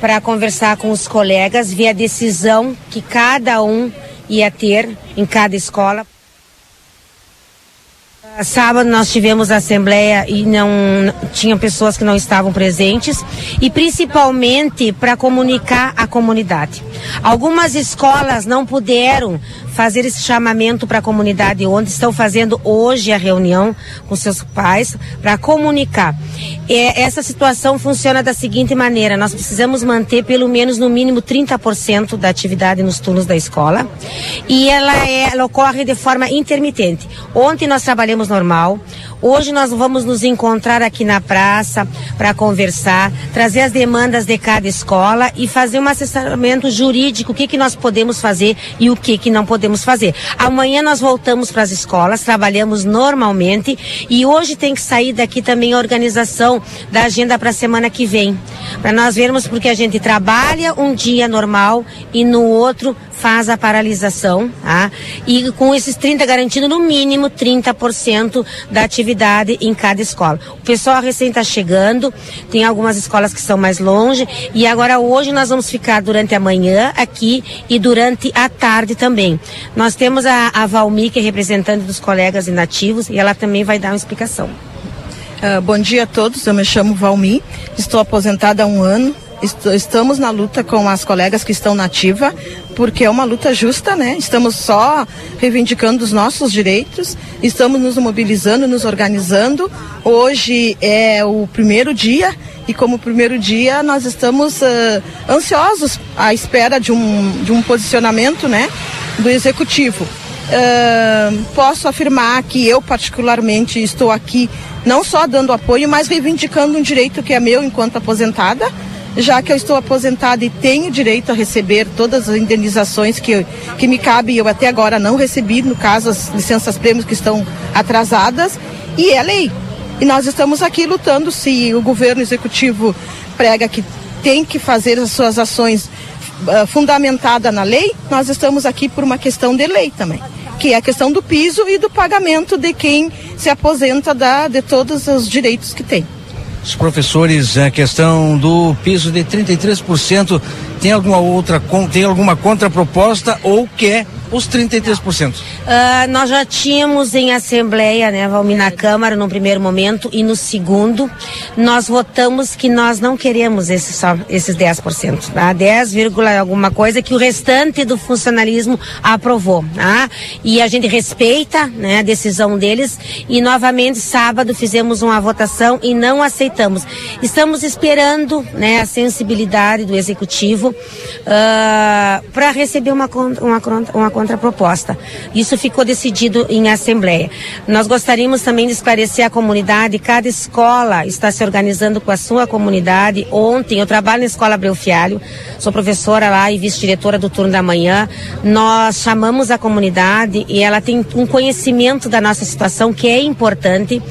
para conversar com os colegas, ver a decisão que cada um ia ter em cada escola. Sábado nós tivemos a assembleia e não tinham pessoas que não estavam presentes e principalmente para comunicar à comunidade. Algumas escolas não puderam fazer esse chamamento para a comunidade onde estão fazendo hoje a reunião com seus pais para comunicar. É, essa situação funciona da seguinte maneira: nós precisamos manter pelo menos no mínimo 30% da atividade nos turnos da escola e ela, é, ela ocorre de forma intermitente. Ontem nós trabalhamos normal, hoje nós vamos nos encontrar aqui na praça para conversar, trazer as demandas de cada escola e fazer um assessoramento jurídico, o que, que nós podemos fazer e o que, que não podemos podemos fazer. Amanhã nós voltamos para as escolas, trabalhamos normalmente e hoje tem que sair daqui também a organização da agenda para a semana que vem. Para nós vermos porque a gente trabalha um dia normal e no outro faz a paralisação, tá? E com esses 30 garantindo no mínimo 30% da atividade em cada escola. O pessoal recém está chegando, tem algumas escolas que estão mais longe e agora hoje nós vamos ficar durante a manhã aqui e durante a tarde também. Nós temos a, a Valmi, que é representante dos colegas inativos e ela também vai dar uma explicação. Uh, bom dia a todos, eu me chamo Valmi, estou aposentada há um ano, estamos na luta com as colegas que estão na porque é uma luta justa, né? Estamos só reivindicando os nossos direitos, estamos nos mobilizando, nos organizando. Hoje é o primeiro dia e como primeiro dia nós estamos uh, ansiosos à espera de um, de um posicionamento, né? Do executivo. Uh, posso afirmar que eu particularmente estou aqui não só dando apoio, mas reivindicando um direito que é meu enquanto aposentada, já que eu estou aposentada e tenho direito a receber todas as indenizações que, que me cabem, eu até agora não recebi, no caso, as licenças prêmios que estão atrasadas, e é lei. E nós estamos aqui lutando se o governo executivo prega que tem que fazer as suas ações uh, fundamentada na lei, nós estamos aqui por uma questão de lei também, que é a questão do piso e do pagamento de quem se aposenta da, de todos os direitos que tem os professores a questão do piso de 33%. Tem alguma outra tem alguma contraproposta ou quer os 33%? Uh, ah, nós já tínhamos em assembleia, né, Valmir, na Câmara no primeiro momento e no segundo, nós votamos que nós não queremos esse, só, esses 10%, tá? 10, alguma coisa que o restante do funcionalismo aprovou, tá? E a gente respeita, né, a decisão deles e novamente sábado fizemos uma votação e não aceitamos. Estamos esperando, né, a sensibilidade do executivo uh, para receber uma, uma, uma contraproposta. Isso ficou decidido em assembleia. Nós gostaríamos também de esclarecer a comunidade, cada escola está se organizando com a sua comunidade. Ontem eu trabalho na escola Abreu Fialho, sou professora lá e vice-diretora do turno da manhã. Nós chamamos a comunidade e ela tem um conhecimento da nossa situação que é importante.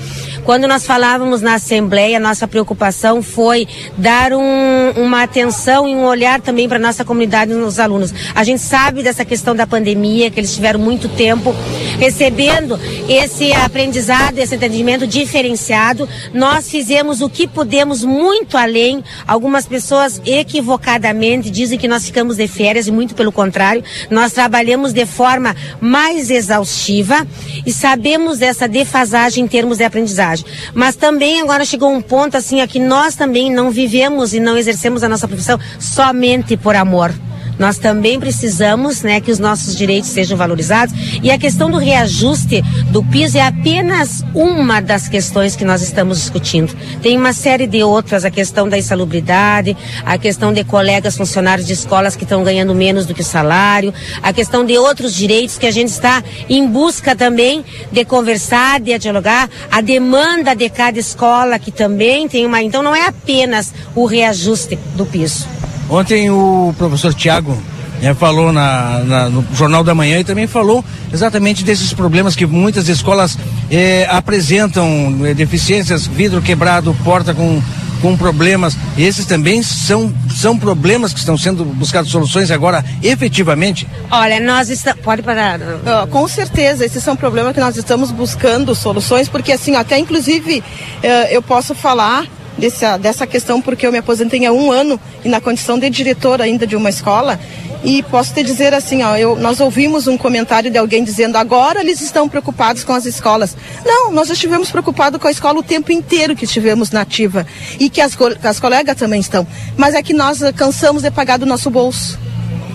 Quando nós falávamos na Assembleia, nossa preocupação foi dar um, uma atenção e um olhar também para nossa comunidade nos alunos. A gente sabe dessa questão da pandemia, que eles tiveram muito tempo recebendo esse aprendizado, esse entendimento diferenciado. Nós fizemos o que pudemos muito além. Algumas pessoas equivocadamente dizem que nós ficamos de férias e muito pelo contrário, nós trabalhamos de forma mais exaustiva e sabemos dessa defasagem em termos de aprendizagem. Mas também agora chegou um ponto assim a que nós também não vivemos e não exercemos a nossa profissão somente por amor. Nós também precisamos, né, que os nossos direitos sejam valorizados e a questão do reajuste do piso é apenas uma das questões que nós estamos discutindo. Tem uma série de outras, a questão da insalubridade, a questão de colegas funcionários de escolas que estão ganhando menos do que o salário, a questão de outros direitos que a gente está em busca também de conversar, de dialogar, a demanda de cada escola que também tem uma, então não é apenas o reajuste do piso. Ontem o professor Tiago né, falou na, na, no Jornal da Manhã e também falou exatamente desses problemas que muitas escolas eh, apresentam, eh, deficiências, vidro quebrado, porta com, com problemas. Esses também são, são problemas que estão sendo buscados soluções agora efetivamente? Olha, nós estamos. Pode parar. Uh, com certeza, esses são problemas que nós estamos buscando soluções, porque assim, até inclusive uh, eu posso falar dessa, dessa questão porque eu me aposentei há um ano e na condição de diretora ainda de uma escola. E posso te dizer assim, ó, eu, nós ouvimos um comentário de alguém dizendo agora eles estão preocupados com as escolas. Não, nós estivemos preocupados com a escola o tempo inteiro que estivemos na ativa e que as, as colegas também estão. Mas é que nós cansamos de pagar do nosso bolso.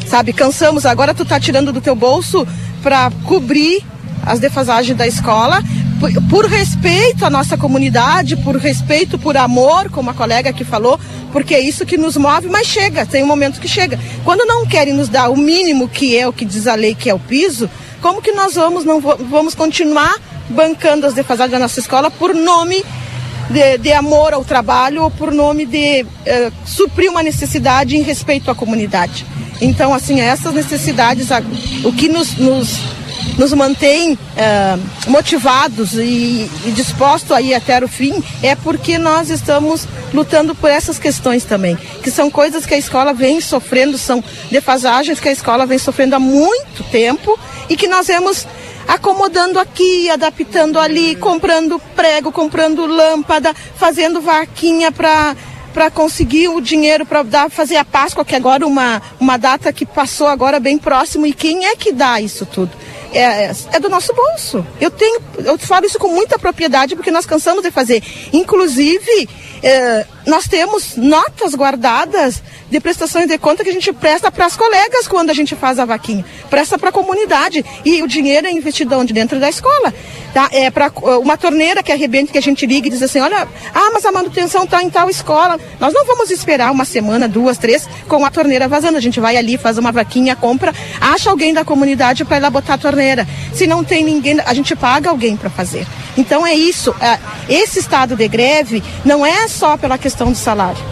Sabe, cansamos, agora tu tá tirando do teu bolso para cobrir as defasagens da escola, por, por, respeito à nossa comunidade, por respeito, por amor, como a colega aqui falou, porque é isso que nos move, mas chega, tem um momento que chega. Quando não querem nos dar o mínimo que é o que diz a lei, que é o piso, como que nós vamos, não vamos continuar bancando as defasagens da nossa escola por nome de, de amor ao trabalho ou por nome de eh, suprir uma necessidade em respeito à comunidade? Então, assim, essas necessidades, o que nos, nos nos mantém uh, motivados e, e dispostos a ir até o fim é porque nós estamos lutando por essas questões também, que são coisas que a escola vem sofrendo, são defasagens que a escola vem sofrendo há muito tempo e que nós vemos acomodando aqui, adaptando ali, comprando prego, comprando lâmpada, fazendo vaquinha para para conseguir o dinheiro para dar fazer a Páscoa, que agora uma uma data que passou agora bem próximo e quem é que dá isso tudo? É, é do nosso bolso. Eu tenho, eu falo isso com muita propriedade porque nós cansamos de fazer. Inclusive, é, nós temos notas guardadas de prestações de conta que a gente presta para as colegas quando a gente faz a vaquinha, presta para a comunidade e o dinheiro é investido onde dentro da escola, tá? É para uma torneira que arrebenta que a gente liga e diz assim, olha, ah, mas a manutenção está em tal escola. Nós não vamos esperar uma semana, duas, três com a torneira vazando. A gente vai ali, faz uma vaquinha, compra, acha alguém da comunidade para lá botar a torneira. Se não tem ninguém, a gente paga alguém para fazer. Então é isso. É, esse estado de greve não é só pela questão do salário.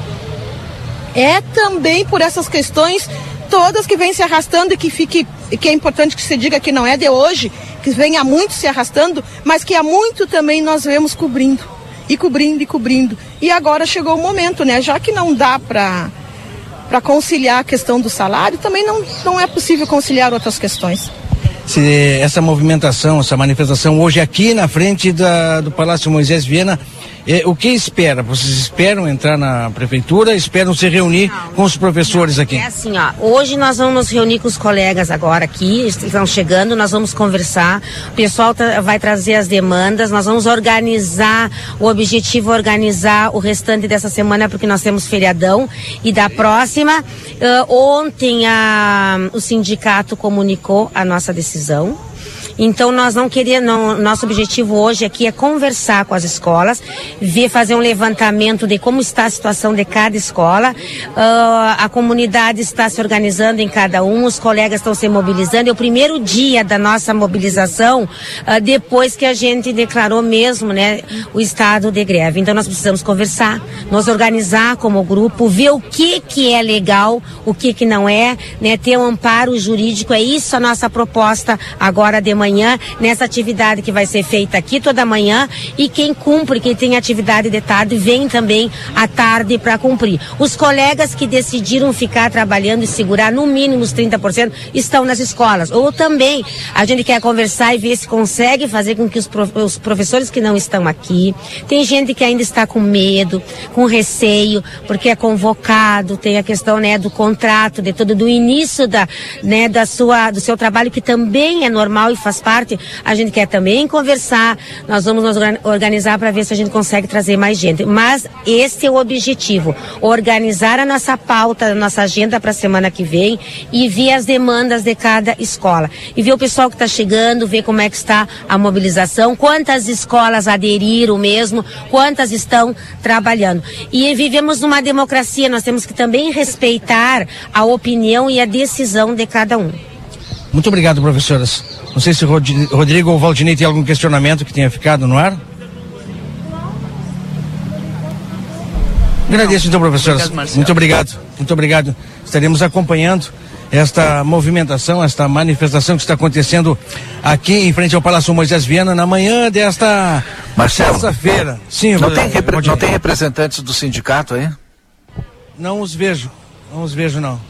É também por essas questões todas que vêm se arrastando e que fique que é importante que se diga que não é de hoje, que vem há muito se arrastando, mas que há muito também nós vemos cobrindo e cobrindo e cobrindo. E agora chegou o momento, né? Já que não dá para para conciliar a questão do salário, também não, não é possível conciliar outras questões essa movimentação, essa manifestação hoje aqui na frente da, do Palácio Moisés Viena é, o que espera? Vocês esperam entrar na prefeitura? Esperam se reunir não, com os professores não, aqui? É assim, ó. Hoje nós vamos nos reunir com os colegas agora aqui, estão chegando, nós vamos conversar. O pessoal vai trazer as demandas, nós vamos organizar, o objetivo é organizar o restante dessa semana, porque nós temos feriadão. E da próxima, uh, ontem a, o sindicato comunicou a nossa decisão então nós não queríamos, nosso objetivo hoje aqui é conversar com as escolas, ver fazer um levantamento de como está a situação de cada escola. Uh, a comunidade está se organizando em cada um, os colegas estão se mobilizando. É o primeiro dia da nossa mobilização uh, depois que a gente declarou mesmo, né, o estado de greve. Então nós precisamos conversar, nos organizar como grupo, ver o que que é legal, o que que não é, né, ter um amparo jurídico. É isso a nossa proposta agora de manhã manhã nessa atividade que vai ser feita aqui toda manhã e quem cumpre, quem tem atividade de tarde, vem também à tarde para cumprir. Os colegas que decidiram ficar trabalhando e segurar no mínimo os 30% estão nas escolas. Ou também a gente quer conversar e ver se consegue fazer com que os, prof, os professores que não estão aqui, tem gente que ainda está com medo, com receio, porque é convocado, tem a questão né, do contrato, de tudo, do início da, né, da sua, do seu trabalho, que também é normal e faz parte. A gente quer também conversar, nós vamos nos organizar para ver se a gente consegue trazer mais gente. Mas esse é o objetivo, organizar a nossa pauta, a nossa agenda para a semana que vem e ver as demandas de cada escola. E ver o pessoal que está chegando, ver como é que está a mobilização, quantas escolas aderiram mesmo, quantas estão trabalhando. E vivemos numa democracia, nós temos que também respeitar a opinião e a decisão de cada um. Muito obrigado, professoras. Não sei se Rodrigo ou Valdinei tem algum questionamento que tenha ficado no ar. Agradeço então, professoras. Obrigado, Muito obrigado. Muito obrigado. Estaremos acompanhando esta movimentação, esta manifestação que está acontecendo aqui em frente ao Palácio Moisés Viana na manhã desta terça-feira. Sim, não tem, repre não tem representantes do sindicato aí? Não os vejo. Não os vejo, não.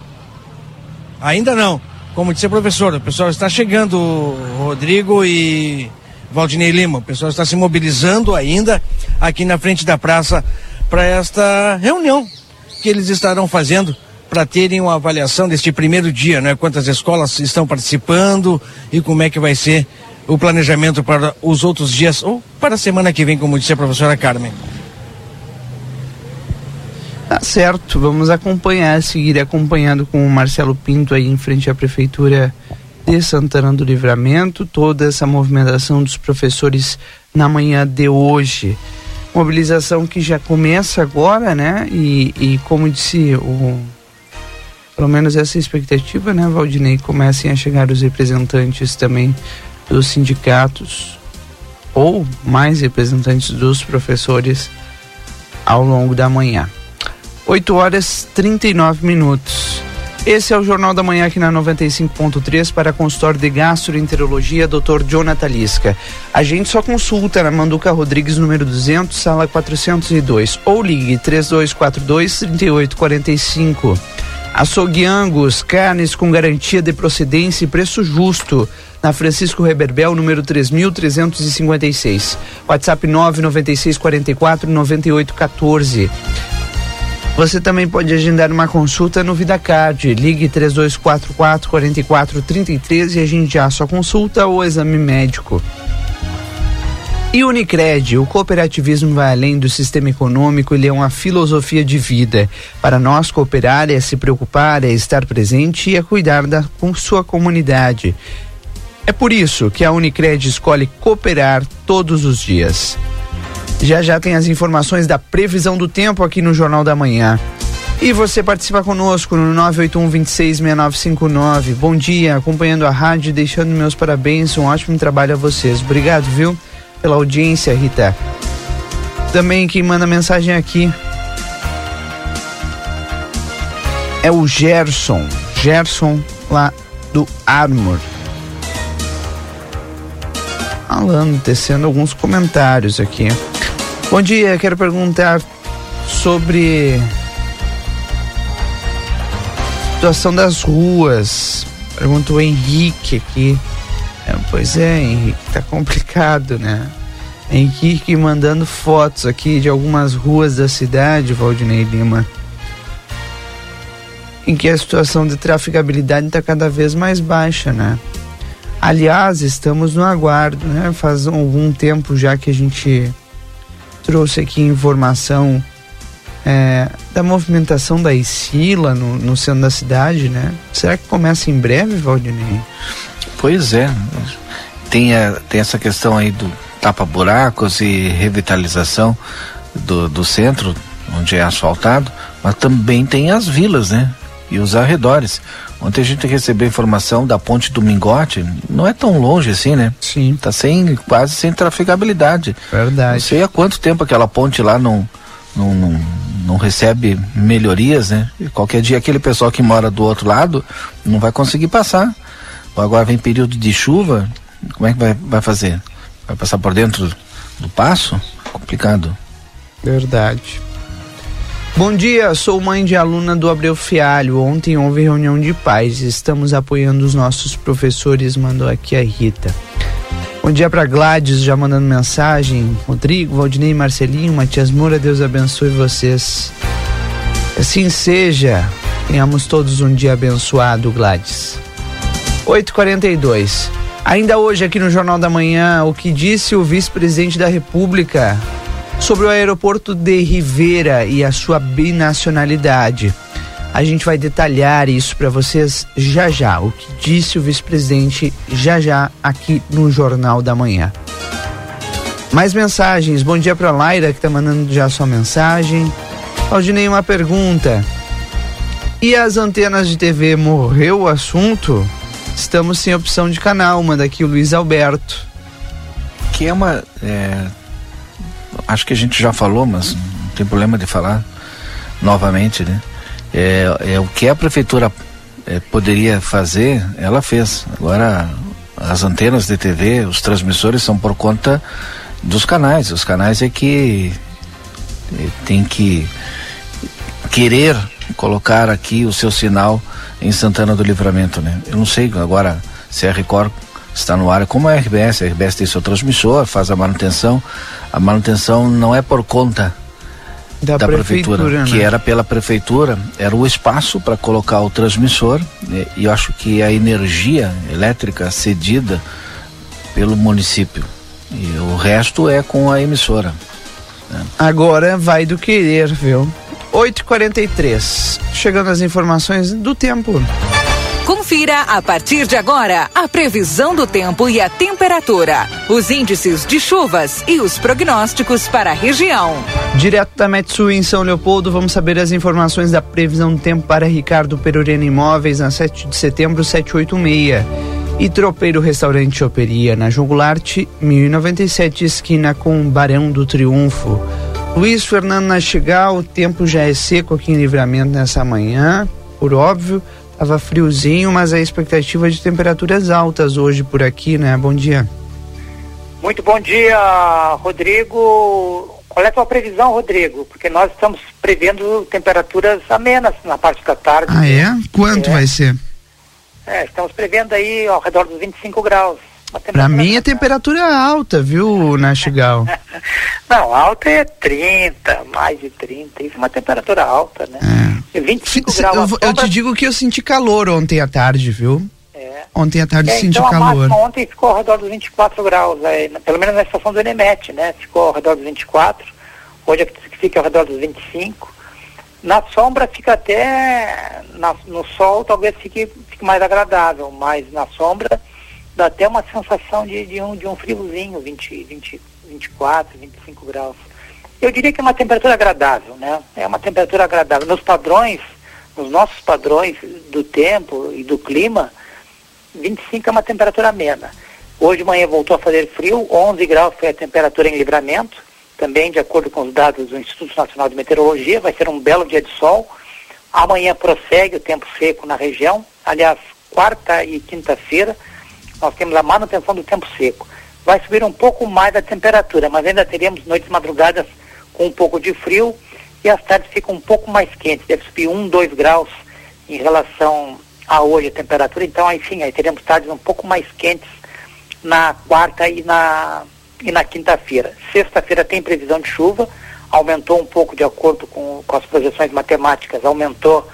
Ainda não. Como disse a professora, o pessoal está chegando, Rodrigo e Valdinei Lima. O pessoal está se mobilizando ainda aqui na frente da praça para esta reunião que eles estarão fazendo para terem uma avaliação deste primeiro dia, né? Quantas escolas estão participando e como é que vai ser o planejamento para os outros dias ou para a semana que vem, como disse a professora Carmen. Tá certo, vamos acompanhar, seguir acompanhando com o Marcelo Pinto aí em frente à prefeitura de Santana do Livramento, toda essa movimentação dos professores na manhã de hoje mobilização que já começa agora, né? E, e como disse o pelo menos essa expectativa, né, Valdinei, comecem a chegar os representantes também dos sindicatos ou mais representantes dos professores ao longo da manhã. 8 horas 39 minutos. Esse é o Jornal da Manhã aqui na 95.3 para consultório de gastroenterologia, Dr. Jonathan Lisca. A gente só consulta na Manduca Rodrigues, número 200, sala 402, ou ligue 3242 3845. Açougue Angus, carnes com garantia de procedência e preço justo. Na Francisco Reberbel, número 3356. WhatsApp 996 44 98 14. Você também pode agendar uma consulta no VidaCard. Ligue 3244 4433 e agendar a sua consulta ou exame médico. E Unicred, o cooperativismo vai além do sistema econômico, ele é uma filosofia de vida. Para nós, cooperar é se preocupar, é estar presente e é cuidar da com sua comunidade. É por isso que a Unicred escolhe cooperar todos os dias. Já já tem as informações da previsão do tempo aqui no Jornal da Manhã. E você participa conosco no 981 266959. Bom dia, acompanhando a rádio, deixando meus parabéns, um ótimo trabalho a vocês. Obrigado, viu, pela audiência, Rita. Também quem manda mensagem aqui é o Gerson. Gerson lá do Armor falando, tecendo alguns comentários aqui. Bom dia, quero perguntar sobre a situação das ruas. Pergunta o Henrique aqui. É, pois é, Henrique, tá complicado, né? Henrique mandando fotos aqui de algumas ruas da cidade, Valdinei Lima, em que a situação de trafegabilidade está cada vez mais baixa, né? Aliás, estamos no aguardo, né? Faz algum tempo já que a gente trouxe aqui informação é, da movimentação da Isila no, no, centro da cidade, né? Será que começa em breve, Valdinei? Pois é. Tem, a, tem essa questão aí do tapa-buracos e revitalização do, do centro, onde é asfaltado, mas também tem as vilas, né? E os arredores. Ontem a gente recebeu informação da ponte do Mingote, não é tão longe assim, né? Sim. Tá sem, quase sem trafegabilidade. Verdade. Não sei há quanto tempo aquela ponte lá não, não, não, não recebe melhorias, né? E qualquer dia aquele pessoal que mora do outro lado não vai conseguir passar. Agora vem período de chuva, Como é que vai, vai fazer? Vai passar por dentro do passo? Complicado. Verdade. Bom dia, sou mãe de aluna do Abreu Fialho. Ontem houve reunião de pais. Estamos apoiando os nossos professores, mandou aqui a Rita. Bom dia para Gladys, já mandando mensagem. Rodrigo, Valdinei, Marcelinho, Matias Moura, Deus abençoe vocês. Assim seja. Tenhamos todos um dia abençoado, Gladys. 8h42. Ainda hoje, aqui no Jornal da Manhã, o que disse o vice-presidente da República sobre o aeroporto de Rivera e a sua binacionalidade. A gente vai detalhar isso para vocês já já, o que disse o vice-presidente já já aqui no Jornal da Manhã. Mais mensagens. Bom dia para Laira que está mandando já sua mensagem. Aldinei, uma pergunta. E as antenas de TV morreu o assunto? Estamos sem opção de canal, manda aqui o Luiz Alberto. Que é uma. É, acho que a gente já falou, mas não tem problema de falar novamente, né? É, é o que a prefeitura é, poderia fazer, ela fez. Agora, as antenas de TV, os transmissores são por conta dos canais. Os canais é que é, tem que querer colocar aqui o seu sinal em Santana do Livramento, né? Eu não sei agora se a Record está no ar como a RBS, a RBS tem seu transmissor, faz a manutenção. A manutenção não é por conta da, da prefeitura, prefeitura né? que era pela prefeitura, era o espaço para colocar o transmissor e, e eu acho que a energia elétrica cedida pelo município e o resto é com a emissora. Né? Agora vai do querer, viu? 8h43. Chegando as informações do tempo. Confira a partir de agora a previsão do tempo e a temperatura, os índices de chuvas e os prognósticos para a região. Direto da Metsu em São Leopoldo, vamos saber as informações da previsão do tempo para Ricardo Perurena Imóveis na 7 de setembro 786. E Tropeiro Restaurante Choperia na João Goulart, 1097, esquina com Barão do Triunfo. Luiz Fernando Nastigal, o tempo já é seco aqui em Livramento nessa manhã, por óbvio. Tava friozinho, mas a expectativa de temperaturas altas hoje por aqui, né? Bom dia. Muito bom dia, Rodrigo. Qual é a tua previsão, Rodrigo? Porque nós estamos prevendo temperaturas amenas na parte da tarde. Ah, é? Quanto é. vai ser? É, estamos prevendo aí ao redor dos 25 graus. Para mim a temperatura é alta, viu, Nastigal? Não, alta é 30, mais de 30, isso é uma temperatura alta, né? É. 25 F graus. Eu, eu, te digo que eu senti calor ontem à tarde, viu? É. Ontem à tarde é, senti então calor. ontem ficou ao redor dos 24 graus, é, pelo menos na estação do Enemete, né? Ficou ao redor dos 24, hoje fica ao redor dos 25. Na sombra fica até, na, no sol talvez fique, fique mais agradável, mas na sombra dá até uma sensação de, de, um, de um friozinho, 20, 20, 24, 25 graus. Eu diria que é uma temperatura agradável, né? É uma temperatura agradável. Nos padrões, nos nossos padrões do tempo e do clima, 25 é uma temperatura amena. Hoje de manhã voltou a fazer frio, 11 graus foi a temperatura em livramento, também de acordo com os dados do Instituto Nacional de Meteorologia, vai ser um belo dia de sol. Amanhã prossegue o tempo seco na região, aliás, quarta e quinta-feira, nós temos a manutenção do tempo seco. Vai subir um pouco mais a temperatura, mas ainda teremos noites madrugadas com um pouco de frio e as tardes ficam um pouco mais quentes, deve subir 1, um, 2 graus em relação a hoje a temperatura, então sim, aí teremos tardes um pouco mais quentes na quarta e na, e na quinta-feira. Sexta-feira tem previsão de chuva, aumentou um pouco de acordo com, com as projeções matemáticas, aumentou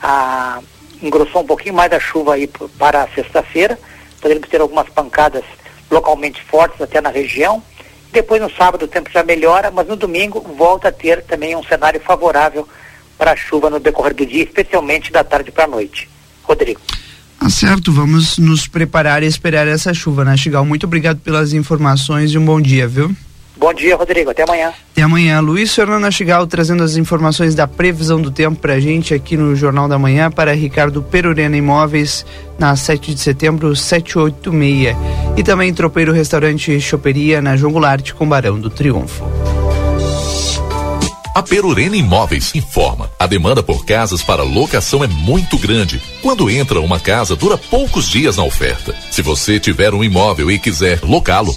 a, engrossou um pouquinho mais a chuva aí para sexta-feira poderemos ter algumas pancadas localmente fortes até na região. Depois no sábado o tempo já melhora, mas no domingo volta a ter também um cenário favorável para a chuva no decorrer do dia, especialmente da tarde para a noite. Rodrigo. Tá certo, vamos nos preparar e esperar essa chuva, né, Chigal? Muito obrigado pelas informações e um bom dia, viu? Bom dia, Rodrigo. Até amanhã. Até amanhã. Luiz Fernando Chigal trazendo as informações da previsão do tempo para a gente aqui no Jornal da Manhã para Ricardo Perurena Imóveis na 7 de setembro 786 e também Tropeiro Restaurante Choperia na João Goulart com Barão do Triunfo. A Perurena Imóveis informa: a demanda por casas para locação é muito grande. Quando entra uma casa, dura poucos dias na oferta. Se você tiver um imóvel e quiser locá-lo,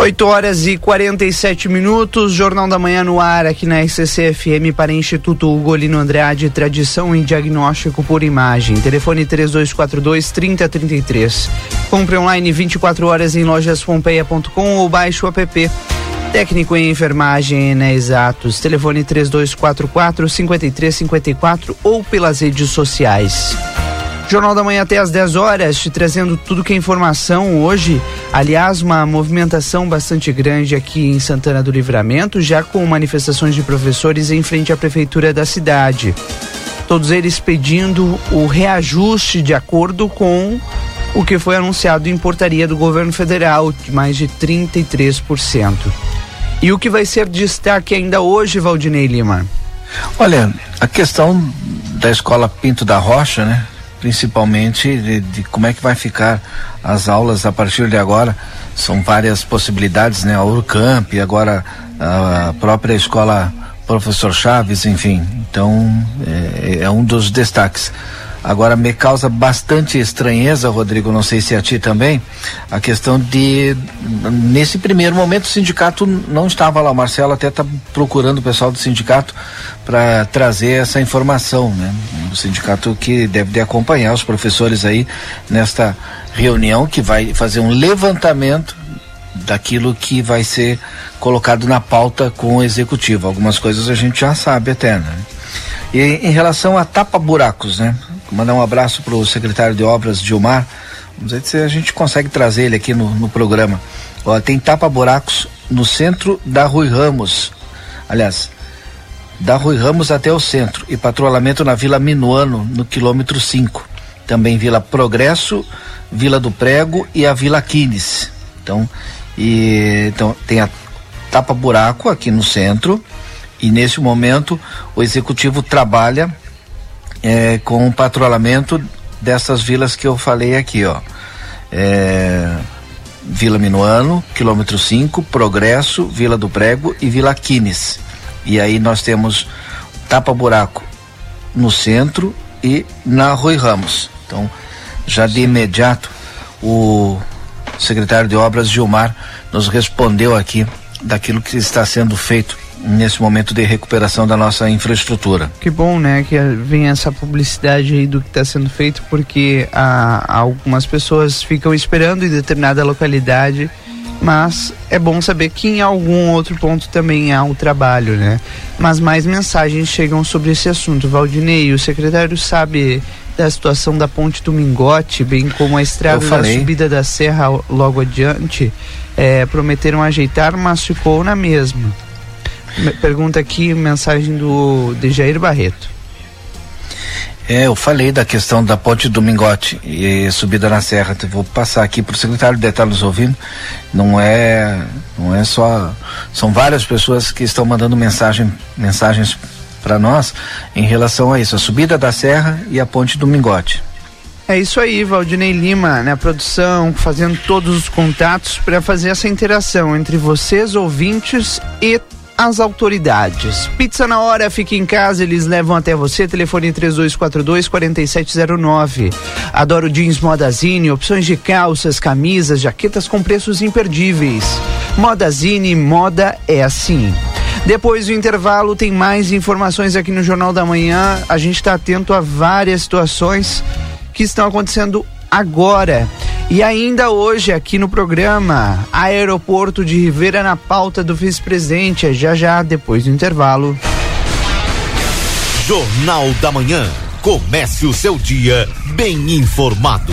8 horas e 47 minutos, Jornal da Manhã no ar aqui na RCC-FM para Instituto Ugolino Andrade, tradição em diagnóstico por imagem. Telefone 3242-3033. Compre online 24 horas em lojaspompeia.com ou baixe o app. Técnico em enfermagem na Exatos. Telefone 3244-5354 ou pelas redes sociais. Jornal da Manhã até às 10 horas, te trazendo tudo que é informação hoje. Aliás, uma movimentação bastante grande aqui em Santana do Livramento, já com manifestações de professores em frente à prefeitura da cidade. Todos eles pedindo o reajuste de acordo com o que foi anunciado em portaria do governo federal, de mais de 33%. E o que vai ser destaque ainda hoje, Valdinei Lima? Olha, a questão da escola Pinto da Rocha, né? Principalmente de, de, como é que vai ficar as aulas a partir de agora. São várias possibilidades, né? A Urcamp, agora a própria escola Professor Chaves, enfim. Então, é, é um dos destaques. Agora me causa bastante estranheza, Rodrigo, não sei se a ti também, a questão de nesse primeiro momento o sindicato não estava lá, o Marcelo até está procurando o pessoal do sindicato para trazer essa informação, né? O sindicato que deve de acompanhar os professores aí nesta reunião que vai fazer um levantamento daquilo que vai ser colocado na pauta com o executivo. Algumas coisas a gente já sabe até, né? E em relação a tapa-buracos, né? Mandar um abraço para o secretário de obras, Gilmar. Vamos ver se a gente consegue trazer ele aqui no, no programa. Ó, tem tapa-buracos no centro da Rui Ramos. Aliás, da Rui Ramos até o centro. E patrulhamento na Vila Minuano, no quilômetro 5. Também Vila Progresso, Vila do Prego e a Vila Quines. Então, e, então tem a tapa-buraco aqui no centro. E nesse momento o executivo trabalha é, com o patrulhamento dessas vilas que eu falei aqui, ó. É, Vila Minuano, quilômetro 5, Progresso, Vila do Prego e Vila Quines. E aí nós temos Tapa Buraco no centro e na Rui Ramos. Então, já de imediato, o secretário de Obras, Gilmar, nos respondeu aqui daquilo que está sendo feito nesse momento de recuperação da nossa infraestrutura. Que bom, né, que vem essa publicidade aí do que está sendo feito, porque há, algumas pessoas ficam esperando em determinada localidade, mas é bom saber que em algum outro ponto também há o trabalho, né? Mas mais mensagens chegam sobre esse assunto. Valdinei, o secretário sabe da situação da ponte do Mingote, bem como a estrada da subida da serra logo adiante, é, prometeram ajeitar, mas ficou na mesma. Pergunta aqui, mensagem do de Jair Barreto. É, eu falei da questão da ponte do Mingote e subida na serra. Vou passar aqui para o secretário de nos ouvindo. Não é, não é só, são várias pessoas que estão mandando mensagem, mensagens para nós em relação a isso, a subida da serra e a ponte do Mingote. É isso aí, Valdinei Lima, né? A produção, fazendo todos os contatos para fazer essa interação entre vocês, ouvintes, e as autoridades. Pizza na hora, fique em casa, eles levam até você. Telefone 3242 4709. Adoro jeans Modazine, opções de calças, camisas, jaquetas com preços imperdíveis. Modazine, moda é assim. Depois do intervalo, tem mais informações aqui no Jornal da Manhã. A gente está atento a várias situações que estão acontecendo agora. E ainda hoje, aqui no programa, Aeroporto de Ribeira na pauta do vice-presidente, já já, depois do intervalo. Jornal da Manhã. Comece o seu dia bem informado.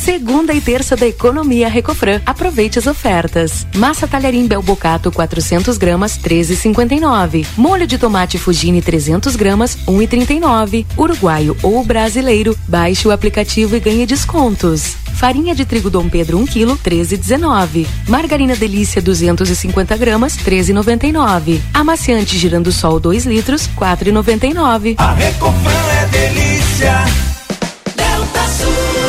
Segunda e terça da economia Recofran. Aproveite as ofertas. Massa talharim Belbocato 400 gramas 13,59. Molho de tomate Fugini 300 gramas 1,39. Uruguaio ou brasileiro. Baixe o aplicativo e ganhe descontos. Farinha de trigo Dom Pedro 1 kg 13,19. Margarina Delícia 250 gramas 13,99. Amaciante Girando Sol 2 litros 4,99. A Recofran é delícia.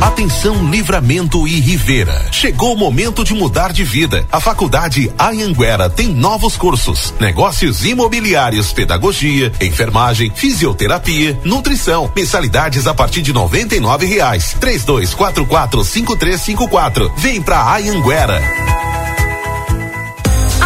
Atenção Livramento e Rivera. Chegou o momento de mudar de vida. A Faculdade Anhanguera tem novos cursos: negócios imobiliários, pedagogia, enfermagem, fisioterapia, nutrição. Mensalidades a partir de noventa e nove reais. Três dois quatro quatro cinco três cinco quatro. Vem pra Anhanguera.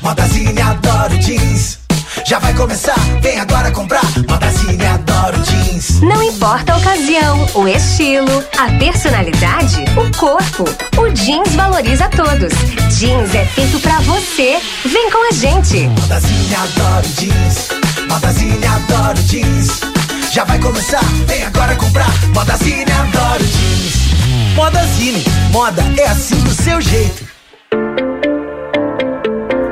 Modazinha adoro jeans. Já vai começar, vem agora comprar. Modazinha adoro jeans. Não importa a ocasião, o estilo, a personalidade, o corpo. O jeans valoriza todos. Jeans é feito pra você. Vem com a gente. Modazinha adoro jeans. Modazinha adoro jeans. Já vai começar, vem agora comprar. Modazinha adoro jeans. Modazine, moda é assim do seu jeito.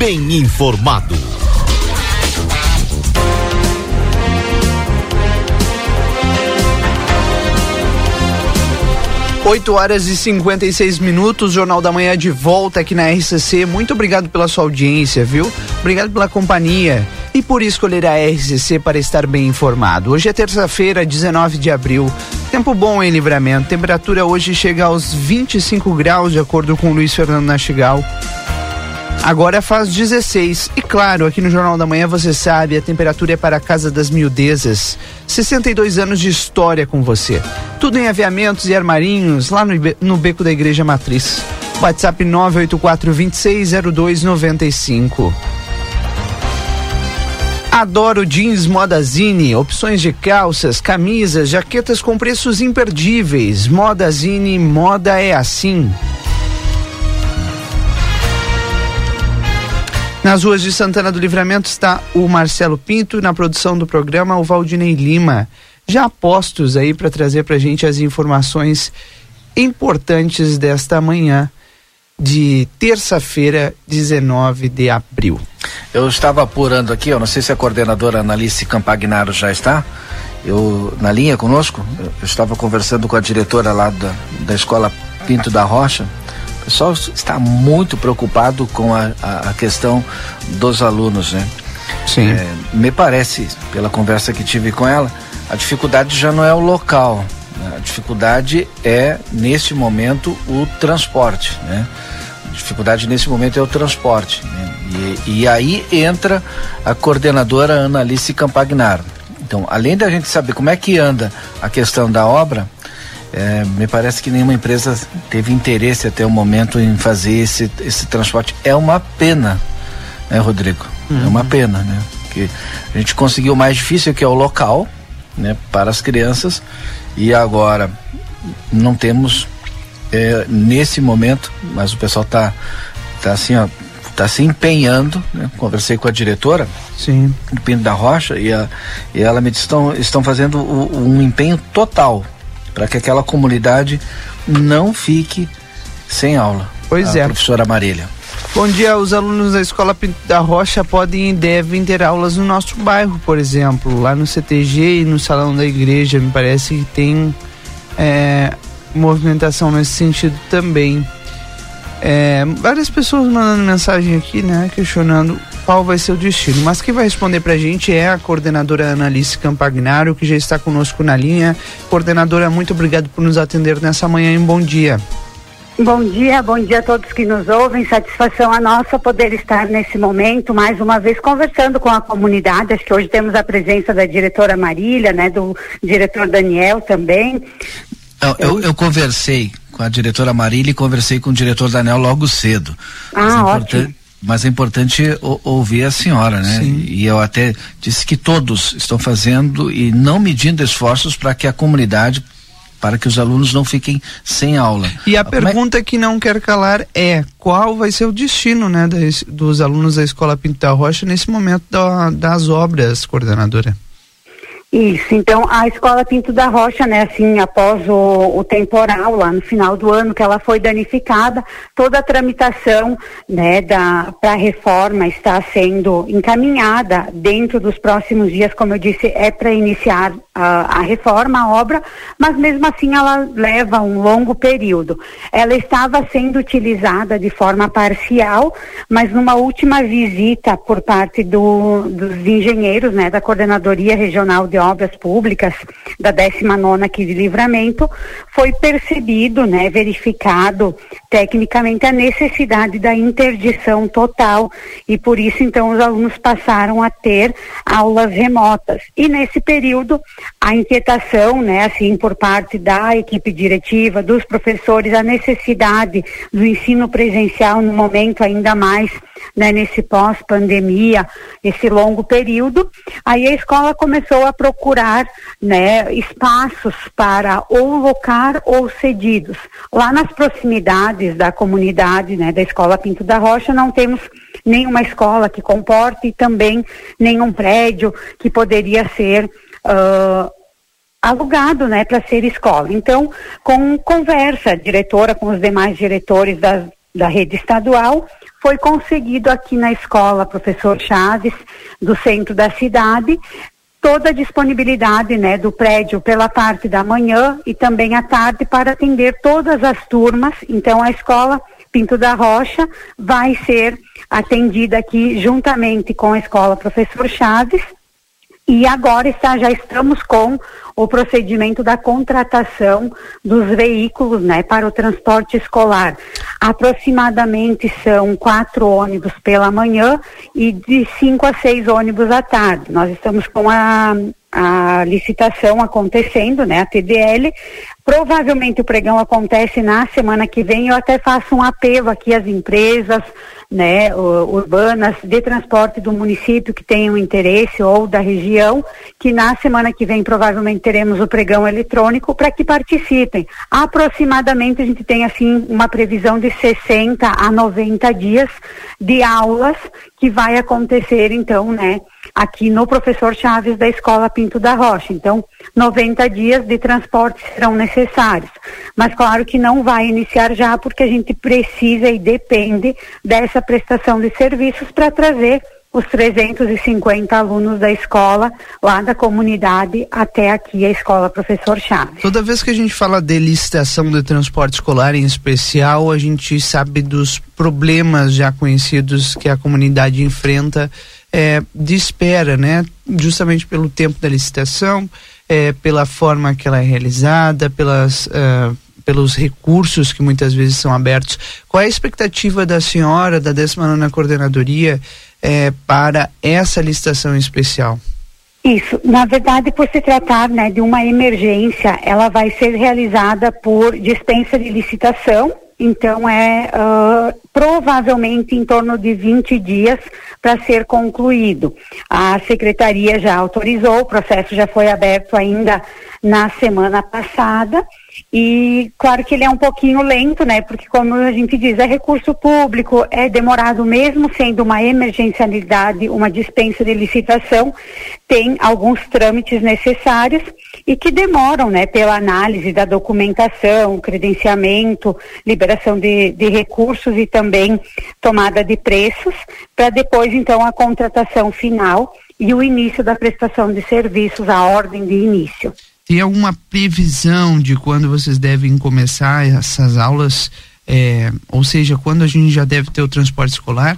bem informado. Oito horas e 56 minutos, Jornal da Manhã de volta aqui na RCC. Muito obrigado pela sua audiência, viu? Obrigado pela companhia e por escolher a RCC para estar bem informado. Hoje é terça-feira, 19 de abril. Tempo bom em livramento. Temperatura hoje chega aos 25 graus, de acordo com Luiz Fernando Nastigal. Agora faz 16. E claro, aqui no Jornal da Manhã você sabe, a temperatura é para a Casa das Miudezas. 62 anos de história com você. Tudo em aviamentos e armarinhos, lá no, no Beco da Igreja Matriz. WhatsApp 984 260295. Adoro jeans Modazine, opções de calças, camisas, jaquetas com preços imperdíveis. Modazine, moda é assim. Nas ruas de Santana do Livramento está o Marcelo Pinto, na produção do programa o Valdinei Lima. Já postos aí para trazer para a gente as informações importantes desta manhã de terça-feira, 19 de abril. Eu estava apurando aqui, eu não sei se a coordenadora Analice Campagnaro já está, eu na linha conosco, eu estava conversando com a diretora lá da, da escola Pinto da Rocha, pessoal está muito preocupado com a, a, a questão dos alunos, né? Sim. É, me parece, pela conversa que tive com ela, a dificuldade já não é o local, né? a dificuldade é, nesse momento, o transporte, né? A dificuldade nesse momento é o transporte. Né? E, e, aí entra a coordenadora Ana Alice Campagnaro. Então, além da gente saber como é que anda a questão da obra, é, me parece que nenhuma empresa teve interesse até o momento em fazer esse, esse transporte. É uma pena, né, Rodrigo? Uhum. É uma pena, né? Que a gente conseguiu o mais difícil, que é o local, né, para as crianças, e agora não temos é, nesse momento, mas o pessoal tá, tá assim, ó, tá se empenhando, né? Conversei com a diretora Sim. do Pinto da Rocha e, a, e ela me disse estão estão fazendo o, um empenho total para que aquela comunidade não fique sem aula. Pois é. Professora Marília. Bom dia, os alunos da Escola Pinto da Rocha podem e devem ter aulas no nosso bairro, por exemplo, lá no CTG e no Salão da Igreja, me parece que tem é, movimentação nesse sentido também. É, várias pessoas mandando mensagem aqui, né, questionando qual vai ser o destino. Mas quem vai responder pra gente é a coordenadora Analice Campagnaro, que já está conosco na linha. Coordenadora, muito obrigado por nos atender nessa manhã e um bom dia. Bom dia, bom dia a todos que nos ouvem. Satisfação a nossa poder estar nesse momento, mais uma vez, conversando com a comunidade. Acho que hoje temos a presença da diretora Marília, né, do diretor Daniel também. Eu, eu, eu conversei com a diretora Marília e conversei com o diretor Daniel logo cedo. Ah, ótimo. Mas é importante o, ouvir a senhora, né? Sim. E eu até disse que todos estão fazendo e não medindo esforços para que a comunidade, para que os alunos não fiquem sem aula. E a Como é- pergunta que não quer calar é qual vai ser o destino, né, das- dos alunos da Escola Pinto da Rocha nesse momento da- das obras, coordenadora? Isso, então a Escola Pinto da Rocha, né, assim, após o, o temporal lá no final do ano que ela foi danificada, toda a tramitação, né, da para a reforma está sendo encaminhada dentro dos próximos dias, como eu disse, é para iniciar a, a reforma, a obra, mas mesmo assim ela leva um longo período. Ela estava sendo utilizada de forma parcial, mas numa última visita por parte do, dos engenheiros, né, da Coordenadoria Regional de Obras Públicas da 19ª aqui de Livramento, foi percebido, né, verificado tecnicamente a necessidade da interdição total e por isso então os alunos passaram a ter aulas remotas. E nesse período a inquietação, né, assim, por parte da equipe diretiva, dos professores, a necessidade do ensino presencial no momento ainda mais, né, nesse pós-pandemia, esse longo período, aí a escola começou a procurar, né, espaços para ou locar ou cedidos. Lá nas proximidades da comunidade, né, da escola Pinto da Rocha, não temos nenhuma escola que comporte e também nenhum prédio que poderia ser ah, alugado, né, para ser escola. Então, com conversa, diretora com os demais diretores da, da rede estadual, foi conseguido aqui na escola, professor Chaves, do centro da cidade, toda a disponibilidade, né, do prédio pela parte da manhã e também à tarde para atender todas as turmas. Então, a escola Pinto da Rocha vai ser atendida aqui juntamente com a escola Professor Chaves, e agora está, já estamos com o procedimento da contratação dos veículos, né, para o transporte escolar. Aproximadamente são quatro ônibus pela manhã e de cinco a seis ônibus à tarde. Nós estamos com a a licitação acontecendo, né, a TDL. Provavelmente o pregão acontece na semana que vem. Eu até faço um apelo aqui às empresas, né, urbanas de transporte do município que tenham interesse ou da região, que na semana que vem provavelmente teremos o pregão eletrônico para que participem. Aproximadamente a gente tem assim uma previsão de 60 a 90 dias de aulas que vai acontecer então, né, aqui no professor Chaves da Escola Pinto da Rocha. Então, 90 dias de transporte serão necessários. Mas claro que não vai iniciar já porque a gente precisa e depende dessa prestação de serviços para trazer os 350 alunos da escola, lá da comunidade, até aqui a escola Professor Chaves. Toda vez que a gente fala de licitação de transporte escolar em especial, a gente sabe dos problemas já conhecidos que a comunidade enfrenta é, de espera, né? Justamente pelo tempo da licitação, é, pela forma que ela é realizada, pelas, uh, pelos recursos que muitas vezes são abertos. Qual é a expectativa da senhora, da 19 Coordenadoria, é, para essa licitação especial? Isso, na verdade, por se tratar né, de uma emergência, ela vai ser realizada por dispensa de licitação, então é uh, provavelmente em torno de 20 dias para ser concluído. A secretaria já autorizou, o processo já foi aberto ainda na semana passada e claro que ele é um pouquinho lento, né? Porque como a gente diz, é recurso público, é demorado mesmo sendo uma emergencialidade, uma dispensa de licitação, tem alguns trâmites necessários e que demoram, né? Pela análise da documentação, credenciamento, liberação de, de recursos e também tomada de preços, para depois então a contratação final e o início da prestação de serviços, a ordem de início. Tem alguma previsão de quando vocês devem começar essas aulas? É, ou seja, quando a gente já deve ter o transporte escolar?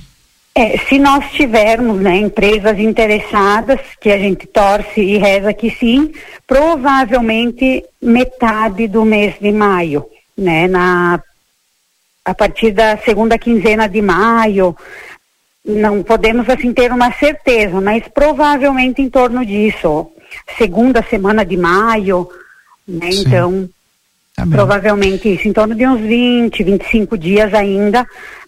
É, se nós tivermos né, empresas interessadas, que a gente torce e reza que sim, provavelmente metade do mês de maio, né, na, a partir da segunda quinzena de maio, não podemos assim ter uma certeza, mas provavelmente em torno disso, segunda semana de maio, né? Sim. Então, tá provavelmente isso, em torno de uns 20, 25 dias ainda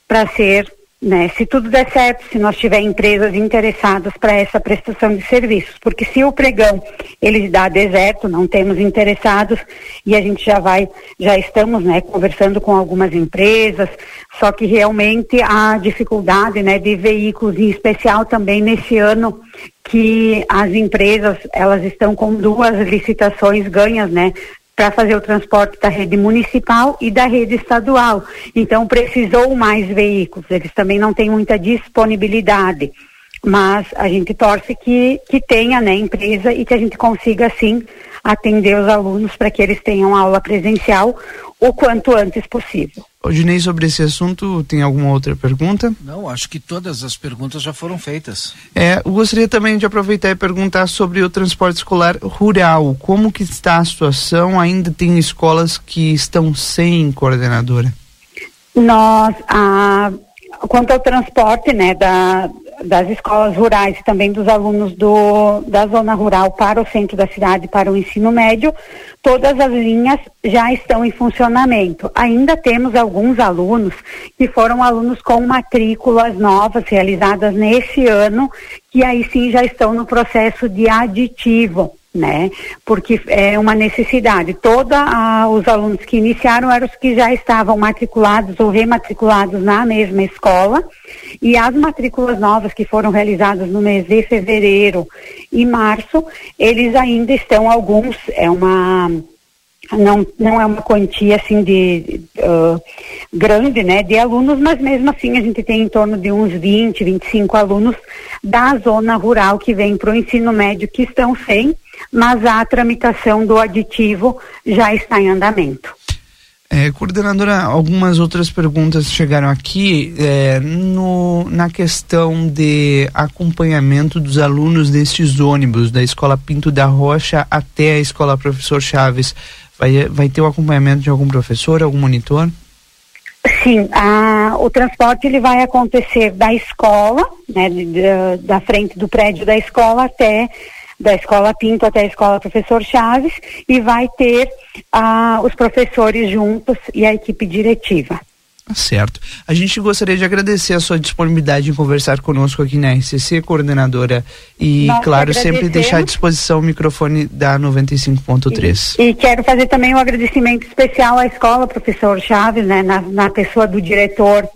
para ser né? Se tudo der certo, se nós tiver empresas interessadas para essa prestação de serviços, porque se o pregão ele dá deserto, não temos interessados e a gente já vai, já estamos, né, conversando com algumas empresas, só que realmente a dificuldade, né, de veículos em especial também nesse ano que as empresas elas estão com duas licitações ganhas, né, para fazer o transporte da rede municipal e da rede estadual. Então precisou mais veículos, eles também não têm muita disponibilidade. Mas a gente torce que, que tenha né, empresa e que a gente consiga, sim, atender os alunos para que eles tenham aula presencial o quanto antes possível. Odinei, sobre esse assunto, tem alguma outra pergunta? Não, acho que todas as perguntas já foram feitas. É, eu gostaria também de aproveitar e perguntar sobre o transporte escolar rural. Como que está a situação? Ainda tem escolas que estão sem coordenadora? Nós, a, quanto ao transporte, né, da, das escolas rurais e também dos alunos do, da zona rural para o centro da cidade, para o ensino médio, todas as linhas já estão em funcionamento. Ainda temos alguns alunos que foram alunos com matrículas novas realizadas nesse ano, que aí sim já estão no processo de aditivo né? Porque é uma necessidade. Todos os alunos que iniciaram eram os que já estavam matriculados ou rematriculados na mesma escola e as matrículas novas que foram realizadas no mês de fevereiro e março, eles ainda estão alguns, é uma não, não é uma quantia assim de uh, grande, né, de alunos, mas mesmo assim a gente tem em torno de uns 20, 25 alunos da zona rural que vêm para o ensino médio que estão sem mas a tramitação do aditivo já está em andamento. É, coordenadora, algumas outras perguntas chegaram aqui é, no, na questão de acompanhamento dos alunos destes ônibus da Escola Pinto da Rocha até a Escola Professor Chaves. Vai, vai ter o acompanhamento de algum professor, algum monitor? Sim, a, o transporte ele vai acontecer da escola, né, de, de, da frente do prédio da escola até da escola Pinto até a escola Professor Chaves e vai ter ah, os professores juntos e a equipe diretiva. Certo. A gente gostaria de agradecer a sua disponibilidade em conversar conosco aqui na RCC, coordenadora, e, Nós claro, sempre deixar à disposição o microfone da 95.3. E quero fazer também um agradecimento especial à escola, professor Chaves, né, na, na pessoa do diretor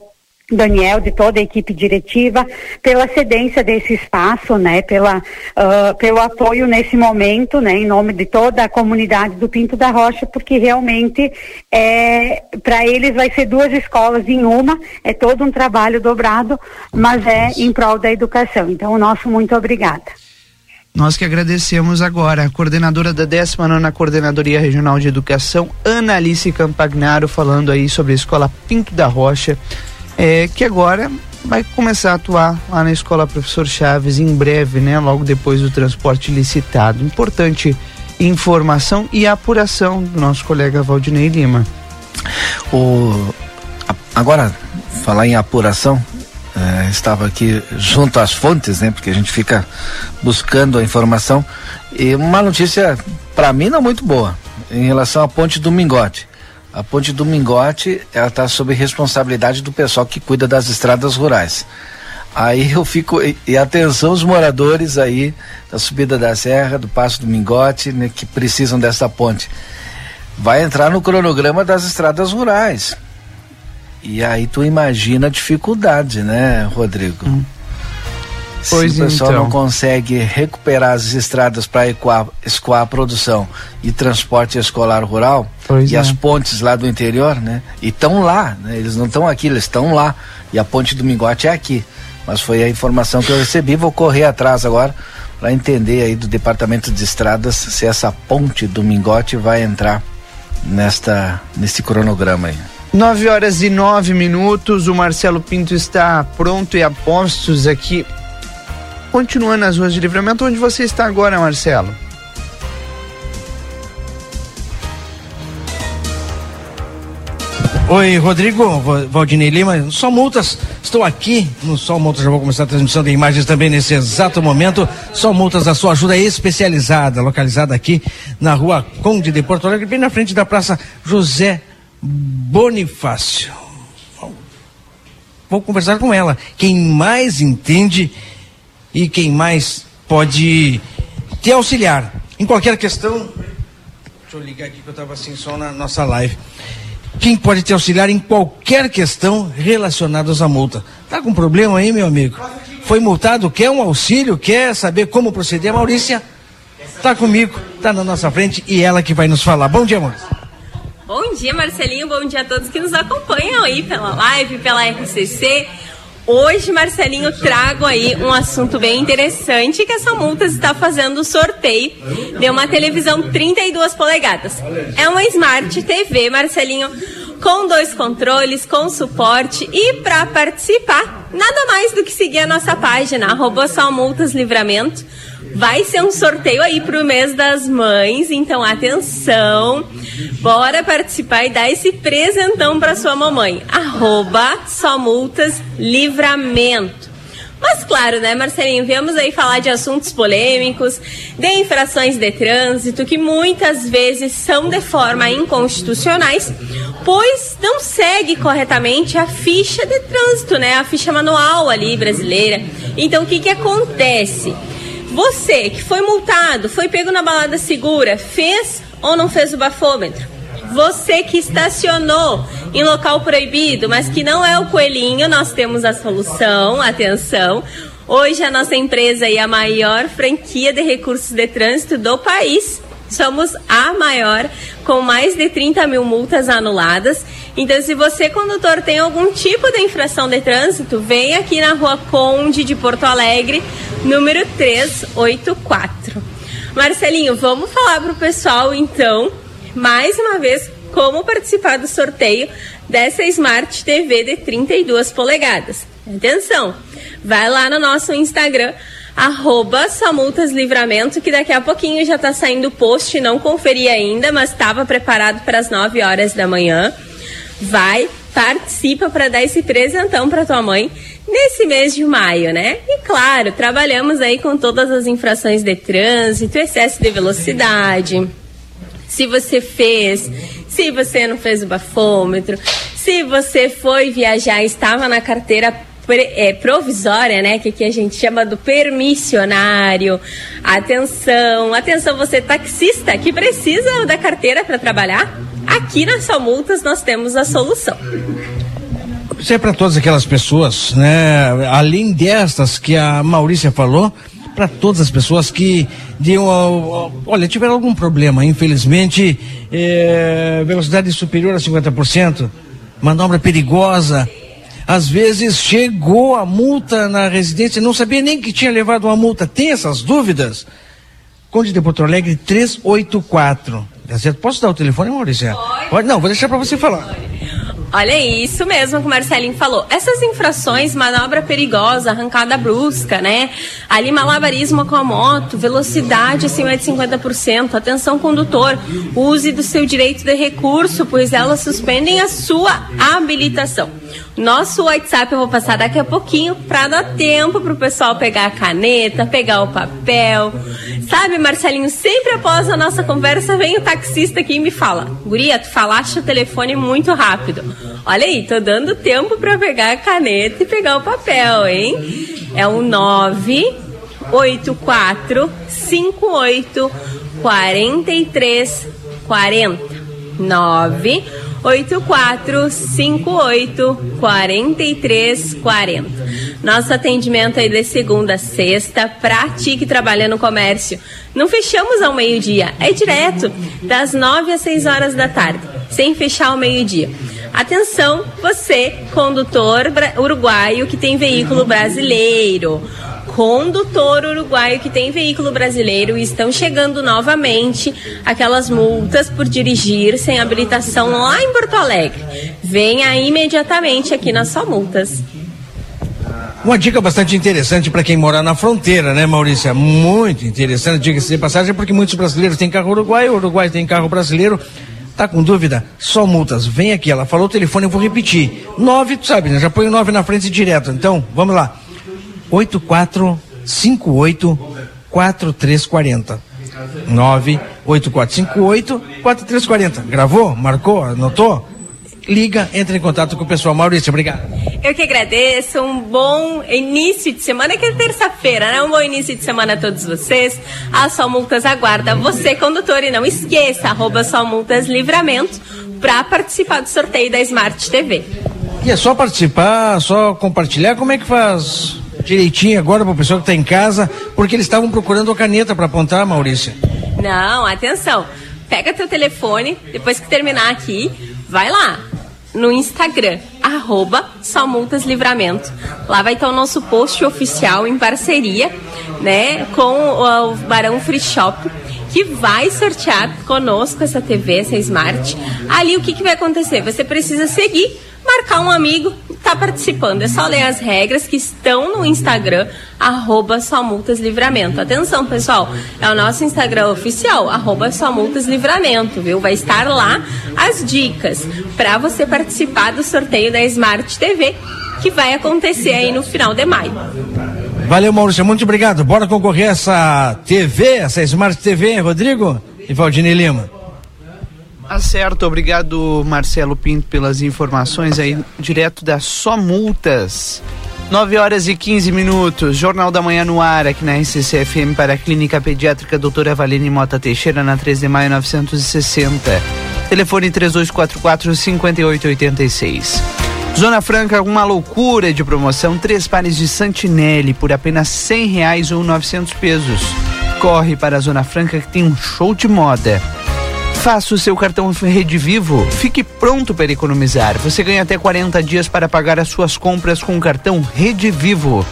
Daniel, de toda a equipe diretiva, pela cedência desse espaço, né, pela, uh, pelo apoio nesse momento, né, em nome de toda a comunidade do Pinto da Rocha, porque realmente é, para eles vai ser duas escolas em uma, é todo um trabalho dobrado, mas é em prol da educação. Então, o nosso muito obrigada. Nós que agradecemos agora a coordenadora da 19 Coordenadoria Regional de Educação, Ana Alice Campagnaro, falando aí sobre a Escola Pinto da Rocha é, que agora vai começar a atuar lá na Escola Professor Chaves em breve, né? Logo depois do transporte licitado. Importante informação e apuração do nosso colega Valdinei Lima. O, agora, falar em apuração, é, estava aqui junto às fontes, né? Porque a gente fica buscando a informação. E uma notícia, para mim, não muito boa, em relação à ponte do Mingote. A ponte do Mingote, ela está sob responsabilidade do pessoal que cuida das estradas rurais. Aí eu fico, e, e atenção os moradores aí da subida da serra, do Passo do Mingote, né, que precisam dessa ponte. Vai entrar no cronograma das estradas rurais. E aí tu imagina a dificuldade, né, Rodrigo? Hum. Pois Se o pessoal então. não consegue recuperar as estradas para escoar a produção e transporte escolar rural pois e é. as pontes lá do interior, né? E estão lá, né? eles não estão aqui, eles estão lá. E a ponte do Mingote é aqui. Mas foi a informação que eu recebi, vou correr atrás agora para entender aí do Departamento de Estradas se essa ponte do Mingote vai entrar nesta nesse cronograma aí. 9 horas e 9 minutos, o Marcelo Pinto está pronto e a postos aqui continuando nas ruas de livramento, onde você está agora, Marcelo? Oi, Rodrigo, Valdinei Lima, só multas, estou aqui no Só Multas, já vou começar a transmissão. De imagens também nesse exato momento, Só Multas, a sua ajuda especializada, localizada aqui na rua Conde de Porto Alegre, bem na frente da Praça José Bonifácio. Vou conversar com ela, quem mais entende e quem mais pode te auxiliar em qualquer questão. Deixa eu ligar aqui que eu estava assim só na nossa live. Quem pode te auxiliar em qualquer questão relacionada à multa. Tá com problema aí, meu amigo? Foi multado, quer um auxílio, quer saber como proceder? Maurícia tá comigo, tá na nossa frente e ela que vai nos falar. Bom dia, Maurícia. Bom dia, Marcelinho. Bom dia a todos que nos acompanham aí pela live, pela RCC. Hoje, Marcelinho, trago aí um assunto bem interessante que essa multa está fazendo sorteio de uma televisão 32 polegadas. É uma Smart TV, Marcelinho, com dois controles, com suporte e para participar, nada mais do que seguir a nossa página, arroba Multas Livramento Vai ser um sorteio aí pro mês das mães, então atenção. Bora participar e dar esse presentão para sua mamãe. Arroba só multas livramento. Mas claro, né, Marcelinho, viemos aí falar de assuntos polêmicos, de infrações de trânsito, que muitas vezes são de forma inconstitucionais, pois não segue corretamente a ficha de trânsito, né, a ficha manual ali brasileira. Então, o que que acontece? Você que foi multado, foi pego na balada segura, fez ou não fez o bafômetro? Você que estacionou em local proibido, mas que não é o coelhinho, nós temos a solução, atenção. Hoje a nossa empresa é a maior franquia de recursos de trânsito do país. Somos a maior, com mais de 30 mil multas anuladas. Então, se você, condutor, tem algum tipo de infração de trânsito, vem aqui na rua Conde de Porto Alegre, número 384. Marcelinho, vamos falar pro pessoal então, mais uma vez, como participar do sorteio dessa Smart TV de 32 polegadas. Atenção, vai lá no nosso Instagram, arroba que daqui a pouquinho já está saindo o post, não conferi ainda, mas estava preparado para as 9 horas da manhã. Vai, participa para dar esse presentão para tua mãe nesse mês de maio, né? E claro, trabalhamos aí com todas as infrações de trânsito, excesso de velocidade. Se você fez, se você não fez o bafômetro, se você foi viajar e estava na carteira é, provisória, né? Que aqui a gente chama do permissionário. Atenção, atenção, você taxista que precisa da carteira para trabalhar. Aqui na Só Multas nós temos a solução. Isso é para todas aquelas pessoas, né? Além destas que a Maurícia falou, para todas as pessoas que de, olha, tiveram algum problema, infelizmente, é, velocidade superior a 50%, manobra perigosa, às vezes chegou a multa na residência, não sabia nem que tinha levado uma multa. Tem essas dúvidas? Conde de Porto Alegre 384. Tá certo? Posso dar o telefone, Maurício? Pode. Pode não, vou deixar para você falar. Olha isso mesmo que o Marcelinho falou. Essas infrações, manobra perigosa, arrancada brusca, né? Ali malabarismo com a moto, velocidade acima de 50%, atenção condutor, use do seu direito de recurso, pois elas suspendem a sua habilitação. Nosso WhatsApp eu vou passar daqui a pouquinho para dar tempo pro pessoal pegar a caneta, pegar o papel. Sabe, Marcelinho, sempre após a nossa conversa vem o taxista aqui e me fala: Guria, tu falaste o telefone muito rápido. Olha aí, tô dando tempo para pegar a caneta e pegar o papel, hein? É o 984 58 43 40. 9 8458 4340. Nosso atendimento aí de segunda a sexta, pra ti que trabalha no comércio. Não fechamos ao meio-dia, é direto, das 9 às 6 horas da tarde, sem fechar ao meio-dia. Atenção, você, condutor uruguaio que tem veículo brasileiro condutor uruguaio que tem veículo brasileiro e estão chegando novamente aquelas multas por dirigir sem habilitação lá em Porto Alegre. Venha imediatamente aqui nas só multas. Uma dica bastante interessante para quem mora na fronteira, né, Maurícia? Muito interessante, diga-se de passagem, porque muitos brasileiros têm carro uruguaio, o Uruguai tem carro brasileiro. Tá com dúvida? Só multas. Vem aqui. Ela falou o telefone, eu vou repetir. Nove, tu sabe, né? Já põe o nove na frente direto. Então, vamos lá. 8458 4340. 98458 4340. Gravou? Marcou? Anotou? Liga, entre em contato com o pessoal. Maurício, obrigado. Eu que agradeço. Um bom início de semana, que é terça-feira, né? Um bom início de semana a todos vocês. A Só Multas aguarda você, condutor, e não esqueça, arroba Só Multas Livramento, para participar do sorteio da Smart TV. E é só participar, só compartilhar, como é que faz? Direitinho agora para o pessoal que está em casa, porque eles estavam procurando a caneta para apontar, Maurícia. Não, atenção. Pega teu telefone, depois que terminar aqui, vai lá no Instagram, arroba Só Multas Livramento. Lá vai estar o nosso post oficial em parceria, né, com o, Barão Free Shop que vai sortear conosco essa TV, essa Smart. Ali o que, que vai acontecer? Você precisa seguir marcar um amigo está participando. É só ler as regras que estão no Instagram, arroba Multas Livramento. Atenção, pessoal, é o nosso Instagram oficial, arroba Multas Livramento, viu? Vai estar lá as dicas para você participar do sorteio da Smart TV, que vai acontecer aí no final de maio. Valeu, Maurício, muito obrigado. Bora concorrer essa TV, essa Smart TV, Rodrigo e Valdine Lima. Tá certo, obrigado Marcelo Pinto pelas informações aí direto da Só Multas. 9 horas e 15 minutos, Jornal da Manhã no ar, aqui na RCCFM para a Clínica Pediátrica Doutora Valine Mota Teixeira, na 3 de maio 960. Telefone 3244-5886. Zona Franca, uma loucura de promoção, três pares de Santinelli por apenas cem reais ou 900 pesos. Corre para a Zona Franca que tem um show de moda. Faça o seu cartão Rede Vivo. Fique pronto para economizar. Você ganha até 40 dias para pagar as suas compras com o cartão Rede Vivo.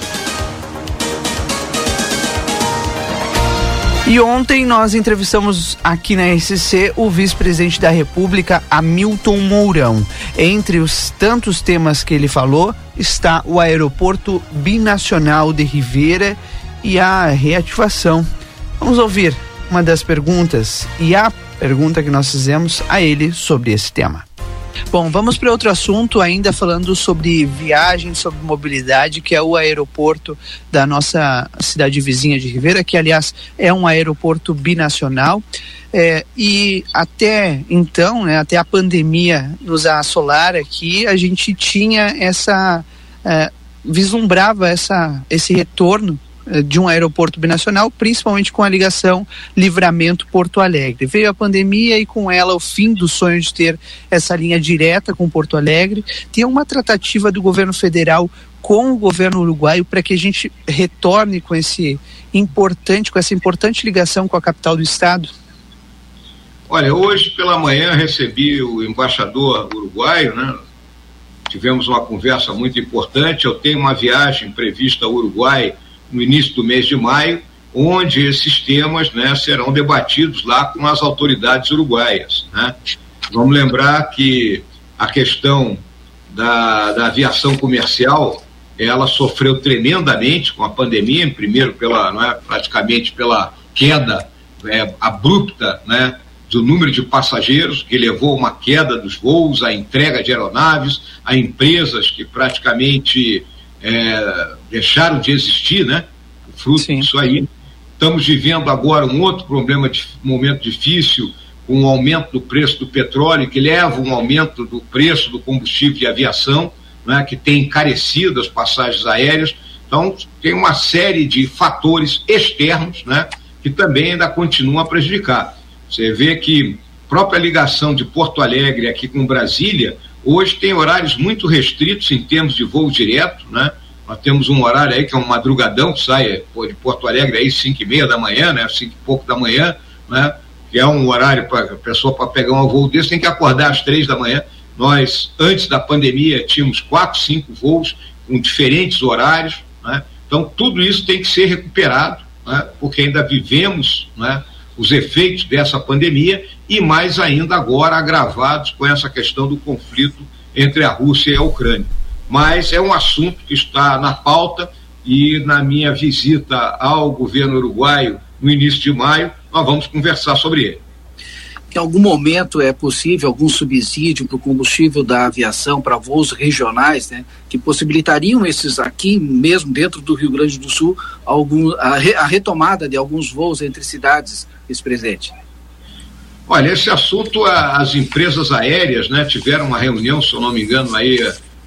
E ontem nós entrevistamos aqui na RCC o vice-presidente da República, Hamilton Mourão. Entre os tantos temas que ele falou está o aeroporto binacional de Rivera e a reativação. Vamos ouvir uma das perguntas e a pergunta que nós fizemos a ele sobre esse tema. Bom, vamos para outro assunto, ainda falando sobre viagem, sobre mobilidade, que é o aeroporto da nossa cidade vizinha de Ribeira, que aliás é um aeroporto binacional. É, e até então, né, até a pandemia nos assolar aqui, a gente tinha essa. É, vislumbrava essa, esse retorno de um aeroporto binacional, principalmente com a ligação Livramento-Porto Alegre. Veio a pandemia e com ela o fim do sonho de ter essa linha direta com Porto Alegre. Tem uma tratativa do governo federal com o governo uruguaio para que a gente retorne com esse importante, com essa importante ligação com a capital do estado? Olha, hoje pela manhã recebi o embaixador uruguaio, né? Tivemos uma conversa muito importante. Eu tenho uma viagem prevista ao Uruguai no início do mês de maio, onde esses temas né, serão debatidos lá com as autoridades uruguaias. Né? Vamos lembrar que a questão da, da aviação comercial ela sofreu tremendamente com a pandemia, primeiro pela, não é, praticamente pela queda é, abrupta né, do número de passageiros, que levou uma queda dos voos, a entrega de aeronaves, a empresas que praticamente é, deixaram de existir, né? O fruto Sim. disso aí. Estamos vivendo agora um outro problema, de momento difícil, com o aumento do preço do petróleo, que leva um aumento do preço do combustível de aviação, né, que tem encarecido as passagens aéreas. Então, tem uma série de fatores externos né, que também ainda continuam a prejudicar. Você vê que a própria ligação de Porto Alegre aqui com Brasília Hoje tem horários muito restritos em termos de voo direto, né? Nós temos um horário aí que é um madrugadão que sai de Porto Alegre aí cinco e meia da manhã, né? Cinco e pouco da manhã, né? Que é um horário para a pessoa para pegar um voo desse tem que acordar às três da manhã. Nós antes da pandemia tínhamos quatro, cinco voos com diferentes horários, né? Então tudo isso tem que ser recuperado, né? Porque ainda vivemos, né? os efeitos dessa pandemia e mais ainda agora agravados com essa questão do conflito entre a Rússia e a Ucrânia. Mas é um assunto que está na pauta e na minha visita ao governo uruguaio no início de maio, nós vamos conversar sobre ele em algum momento é possível algum subsídio para o combustível da aviação para voos regionais, né, que possibilitariam esses aqui, mesmo dentro do Rio Grande do Sul, algum, a, re, a retomada de alguns voos entre cidades, esse presente? Olha, esse assunto, as empresas aéreas né, tiveram uma reunião, se eu não me engano, aí,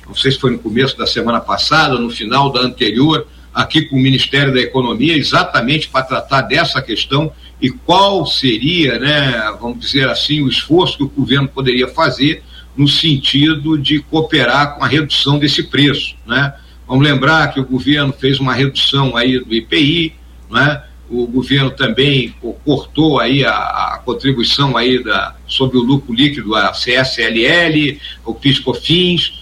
não sei se foi no começo da semana passada, no final da anterior, aqui com o Ministério da Economia, exatamente para tratar dessa questão e qual seria, né, vamos dizer assim, o esforço que o governo poderia fazer no sentido de cooperar com a redução desse preço, né? Vamos lembrar que o governo fez uma redução aí do IPI? O governo também cortou aí a, a contribuição aí da, sobre o lucro líquido, a CSLL, o PIS/COFINS,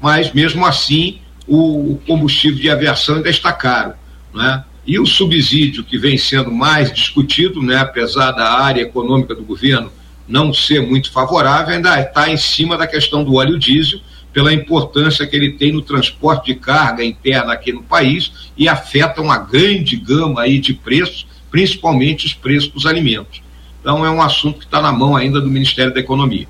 mas mesmo assim o, o combustível de aviação ainda está caro, né? E o subsídio que vem sendo mais discutido, né, apesar da área econômica do governo não ser muito favorável, ainda está em cima da questão do óleo diesel, pela importância que ele tem no transporte de carga interna aqui no país e afeta uma grande gama aí de preços, principalmente os preços dos alimentos. Então é um assunto que está na mão ainda do Ministério da Economia.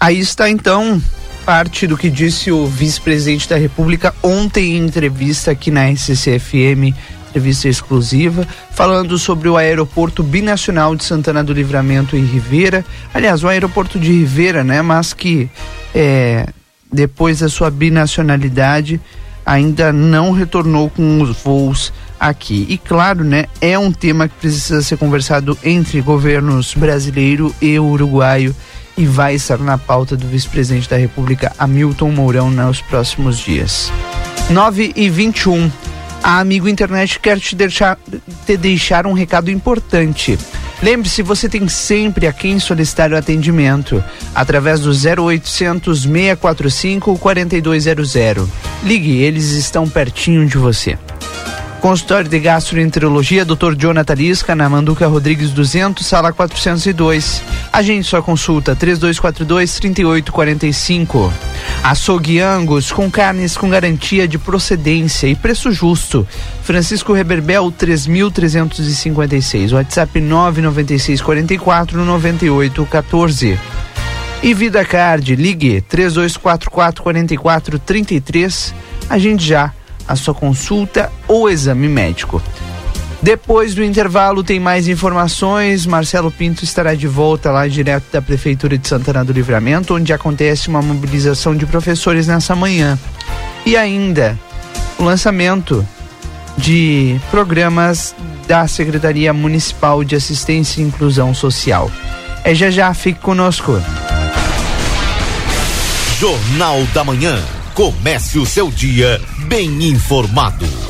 Aí está então parte do que disse o vice-presidente da República ontem em entrevista aqui na SCCFM entrevista exclusiva, falando sobre o aeroporto binacional de Santana do Livramento e Rivera. Aliás, o aeroporto de Rivera, né? Mas que é, depois da sua binacionalidade ainda não retornou com os voos aqui. E claro, né, é um tema que precisa ser conversado entre governos brasileiro e uruguaio e vai estar na pauta do vice-presidente da República, Hamilton Mourão, nos próximos dias. 9 e 21 a Amigo Internet quer te deixar, te deixar um recado importante. Lembre-se, você tem sempre a quem solicitar o atendimento através do 0800 645 4200. Ligue, eles estão pertinho de você. Consultório de Gastroenterologia, Dr. Jonathan Lisca, na Manduca Rodrigues 200, sala 402. Agende sua consulta 3242-3845. Açougue Angus, com carnes com garantia de procedência e preço justo. Francisco Reberbel 3356. WhatsApp 996 44 98 14. E Vida Card, ligue 3244 4433. Agende já a sua consulta ou exame médico. Depois do intervalo tem mais informações. Marcelo Pinto estará de volta lá direto da Prefeitura de Santana do Livramento, onde acontece uma mobilização de professores nessa manhã. E ainda o lançamento de programas da Secretaria Municipal de Assistência e Inclusão Social. É já já, fique conosco. Jornal da Manhã. Comece o seu dia bem informado.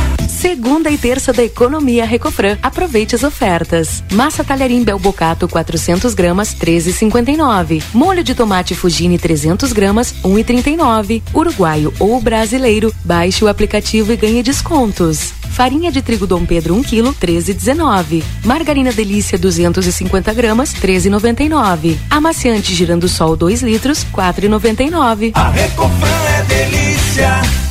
Segunda e terça da economia Recofran. Aproveite as ofertas. Massa talharim Belbocato 400 gramas 13,59. Molho de tomate Fugini 300 gramas 1,39. Uruguaio ou brasileiro. Baixe o aplicativo e ganhe descontos. Farinha de trigo Dom Pedro 1 kg 13,19. Margarina Delícia 250 gramas 13,99. Amaciante Girando Sol 2 litros 4,99. A Recofran é delícia.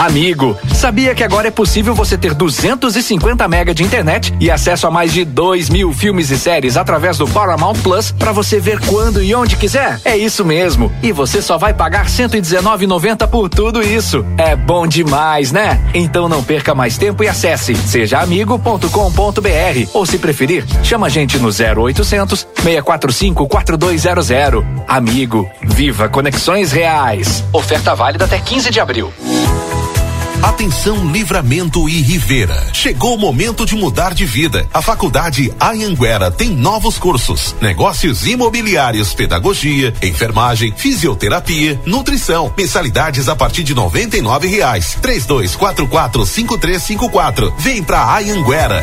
Amigo, sabia que agora é possível você ter 250 mega de internet e acesso a mais de 2 mil filmes e séries através do Paramount Plus para você ver quando e onde quiser? É isso mesmo. E você só vai pagar 119,90 por tudo isso. É bom demais, né? Então não perca mais tempo e acesse sejaamigo.com.br ou se preferir, chama a gente no 0800 645 4200. Amigo, viva conexões reais. Oferta válida até 15 de abril. Atenção Livramento e Rivera. Chegou o momento de mudar de vida. A Faculdade Anhanguera tem novos cursos: negócios imobiliários, pedagogia, enfermagem, fisioterapia, nutrição. Mensalidades a partir de noventa e nove reais. Três dois quatro quatro cinco três cinco quatro. Vem pra Anhanguera.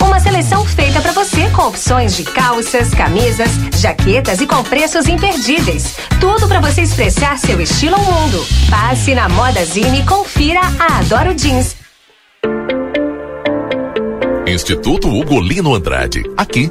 Uma seleção feita para você com opções de calças, camisas, jaquetas e com preços imperdíveis. Tudo para você expressar seu estilo ao mundo. Passe na Moda Zine e confira a Adoro Jeans. Instituto Ugolino Andrade. Aqui,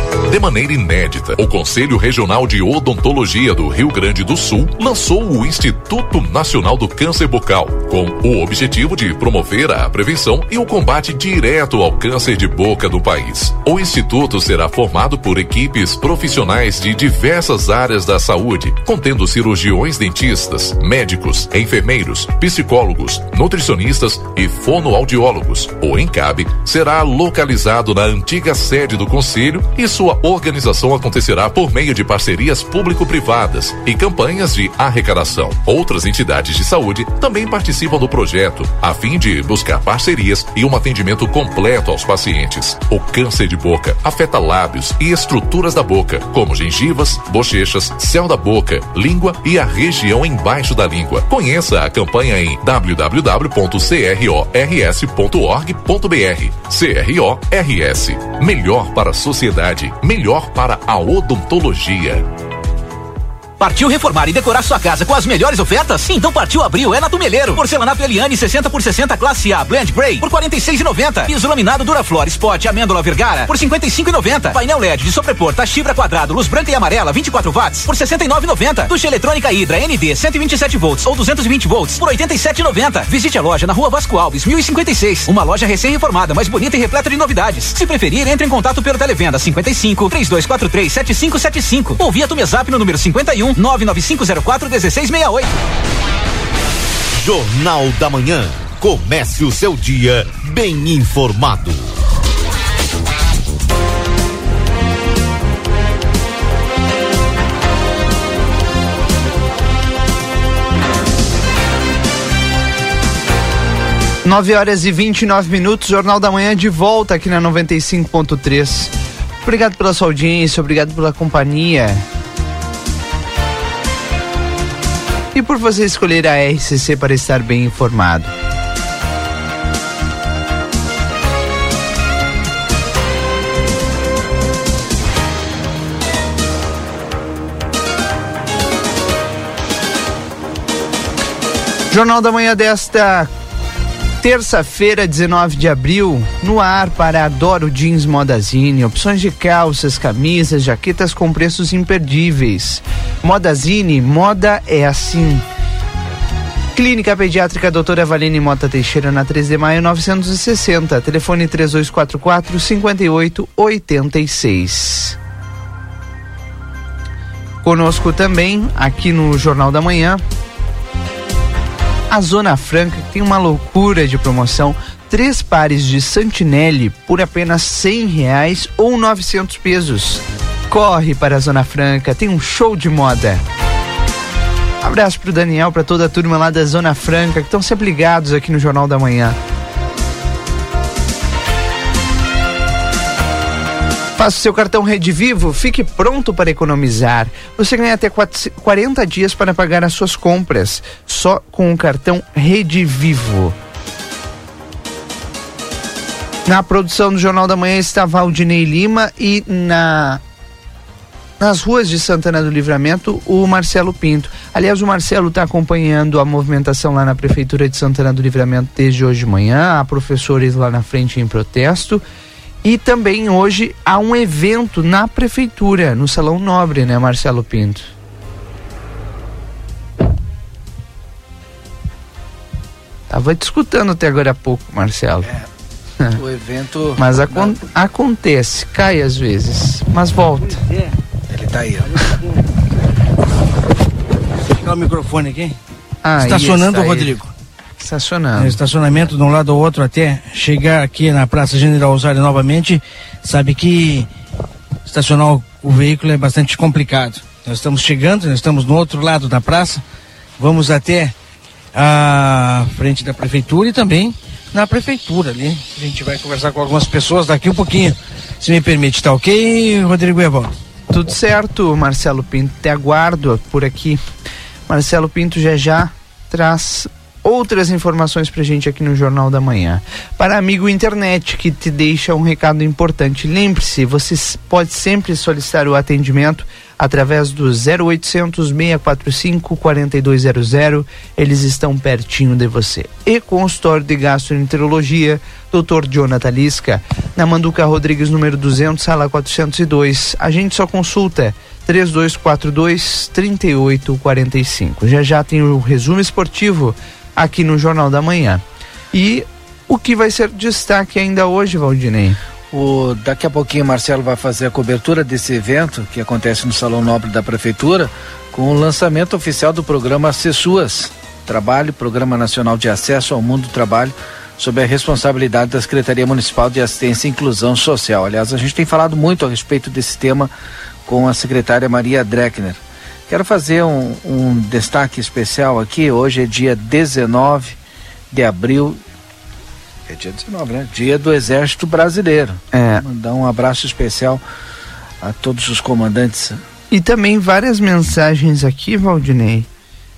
De maneira inédita, o Conselho Regional de Odontologia do Rio Grande do Sul lançou o Instituto Nacional do Câncer Bucal, com o objetivo de promover a prevenção e o combate direto ao câncer de boca do país. O instituto será formado por equipes profissionais de diversas áreas da saúde, contendo cirurgiões dentistas, médicos, enfermeiros, psicólogos, nutricionistas e fonoaudiólogos. O ENCAB será localizado na antiga sede do Conselho e sua organização acontecerá por meio de parcerias público-privadas e campanhas de arrecadação. Outras entidades de saúde também participam do projeto, a fim de buscar parcerias e um atendimento completo aos pacientes. O câncer de boca afeta lábios e estruturas da boca, como gengivas, bochechas, céu da boca, língua e a região embaixo da língua. Conheça a campanha em www.crors.org.br. CRORS. Melhor para a sociedade melhor para a odontologia. Partiu reformar e decorar sua casa com as melhores ofertas? Então partiu abril é na Tumeleiro. Porcelanato Eliane 60 por 60 classe A Blend Grey por 46,90. Piso laminado Duraflor Spot Amêndola Vergara por 55,90. Painel LED de sobrepor Tachibra quadrado luz branca e amarela 24 watts por 69,90. Ducha eletrônica Hidra ND 127 volts ou 220 volts por 87,90. Visite a loja na Rua Vasco Alves 1056. Uma loja recém-reformada, mais bonita e repleta de novidades. Se preferir, entre em contato pelo televenda 55 3243 7575 ou via Tumezap no número 51 99504 1668. Jornal da Manhã. Comece o seu dia bem informado. Nove horas e 29 minutos, Jornal da Manhã de volta aqui na 95.3. Obrigado pela sua audiência, obrigado pela companhia. E por você escolher a RCC para estar bem informado. Jornal da Manhã desta terça-feira, 19 de abril, no ar para Adoro Jeans Modazine, opções de calças, camisas, jaquetas com preços imperdíveis. Modazine, moda é assim. Clínica Pediátrica Doutora Valine Mota Teixeira, na 3 de maio 960. Telefone 3244 5886. Conosco também, aqui no Jornal da Manhã, a Zona Franca tem uma loucura de promoção. Três pares de Santinelli por apenas cem reais ou novecentos pesos. Corre para a Zona Franca, tem um show de moda. Abraço pro Daniel, para toda a turma lá da Zona Franca que estão sempre ligados aqui no Jornal da Manhã. Faça seu cartão Rede Vivo, fique pronto para economizar. Você ganha até 40 dias para pagar as suas compras, só com o cartão Rede Vivo. Na produção do Jornal da Manhã está Valdinei Lima e na nas ruas de Santana do Livramento, o Marcelo Pinto. Aliás, o Marcelo está acompanhando a movimentação lá na Prefeitura de Santana do Livramento desde hoje de manhã. Há professores lá na frente em protesto. E também hoje há um evento na prefeitura, no Salão Nobre, né, Marcelo Pinto? Tava te escutando até agora há pouco, Marcelo. É, o evento. mas acon acontece, cai às vezes, mas volta. Ele tá aí. Vou pegar o microfone aqui. Ah, Estacionando, Rodrigo. Estacionando. Estacionamento de um lado ao outro até chegar aqui na Praça General Osório novamente, sabe que estacionar o, o veículo é bastante complicado. Nós estamos chegando, nós estamos no outro lado da praça, vamos até a frente da prefeitura e também na prefeitura ali. A gente vai conversar com algumas pessoas daqui um pouquinho, se me permite, tá ok, Rodrigo Evaldo? Tudo certo, Marcelo Pinto. Te aguardo por aqui. Marcelo Pinto já já traz outras informações pra gente aqui no Jornal da Manhã. Para amigo internet que te deixa um recado importante, lembre-se, você pode sempre solicitar o atendimento através do 0800 645 4200. Eles estão pertinho de você. E consultório de gastroenterologia, Dr. Jonathan Lisca, na Manduca Rodrigues, número 200, sala 402. A gente só consulta 3242 3845. Já já tem o resumo esportivo aqui no Jornal da Manhã. E o que vai ser destaque ainda hoje, Valdinei? O, daqui a pouquinho Marcelo vai fazer a cobertura desse evento que acontece no Salão Nobre da Prefeitura com o lançamento oficial do programa Acessuas Trabalho, Programa Nacional de Acesso ao Mundo do Trabalho, sob a responsabilidade da Secretaria Municipal de Assistência e Inclusão Social. Aliás, a gente tem falado muito a respeito desse tema com a secretária Maria Dreckner. Quero fazer um, um destaque especial aqui. Hoje é dia 19 de abril é dia 19, né? Dia do Exército Brasileiro. É. Mandar um abraço especial a todos os comandantes. E também várias mensagens aqui, Valdinei,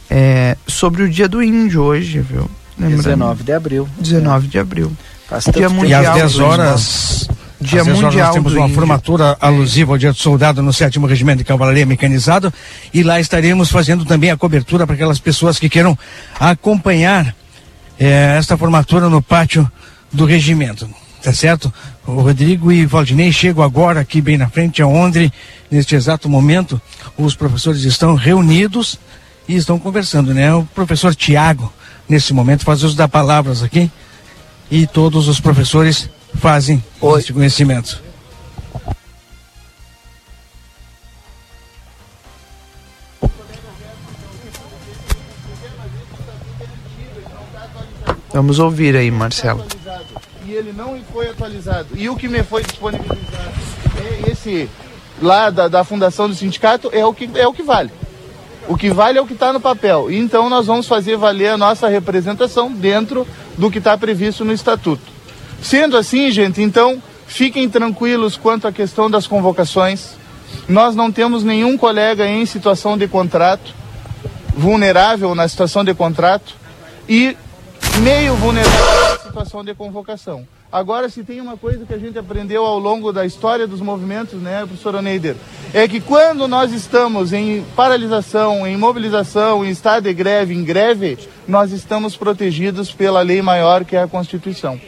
é, sobre o dia do índio hoje, viu? 19 de abril. 19 de abril. Faz dia mundial. E às 10 horas. Dia às 10 mundial horas nós temos uma índio. formatura alusiva ao Dia do Soldado no 7 Regimento de Cavalaria Mecanizado e lá estaremos fazendo também a cobertura para aquelas pessoas que queiram acompanhar eh, esta formatura no pátio do regimento. Tá certo? O Rodrigo e Valdinei chegam agora aqui bem na frente, aonde, neste exato momento, os professores estão reunidos e estão conversando, né? O professor Tiago, nesse momento, faz uso das palavras aqui e todos os professores fazem este conhecimento. Vamos ouvir aí, Marcelo. e ele não foi atualizado. E o que me foi disponibilizado é esse lá da, da fundação do sindicato é o que é o que vale. O que vale é o que está no papel. Então nós vamos fazer valer a nossa representação dentro do que está previsto no estatuto. Sendo assim, gente, então fiquem tranquilos quanto à questão das convocações. Nós não temos nenhum colega em situação de contrato, vulnerável na situação de contrato e meio vulnerável na situação de convocação. Agora, se tem uma coisa que a gente aprendeu ao longo da história dos movimentos, né, professor Oneider, é que quando nós estamos em paralisação, em mobilização, em estado de greve, em greve, nós estamos protegidos pela lei maior que é a Constituição.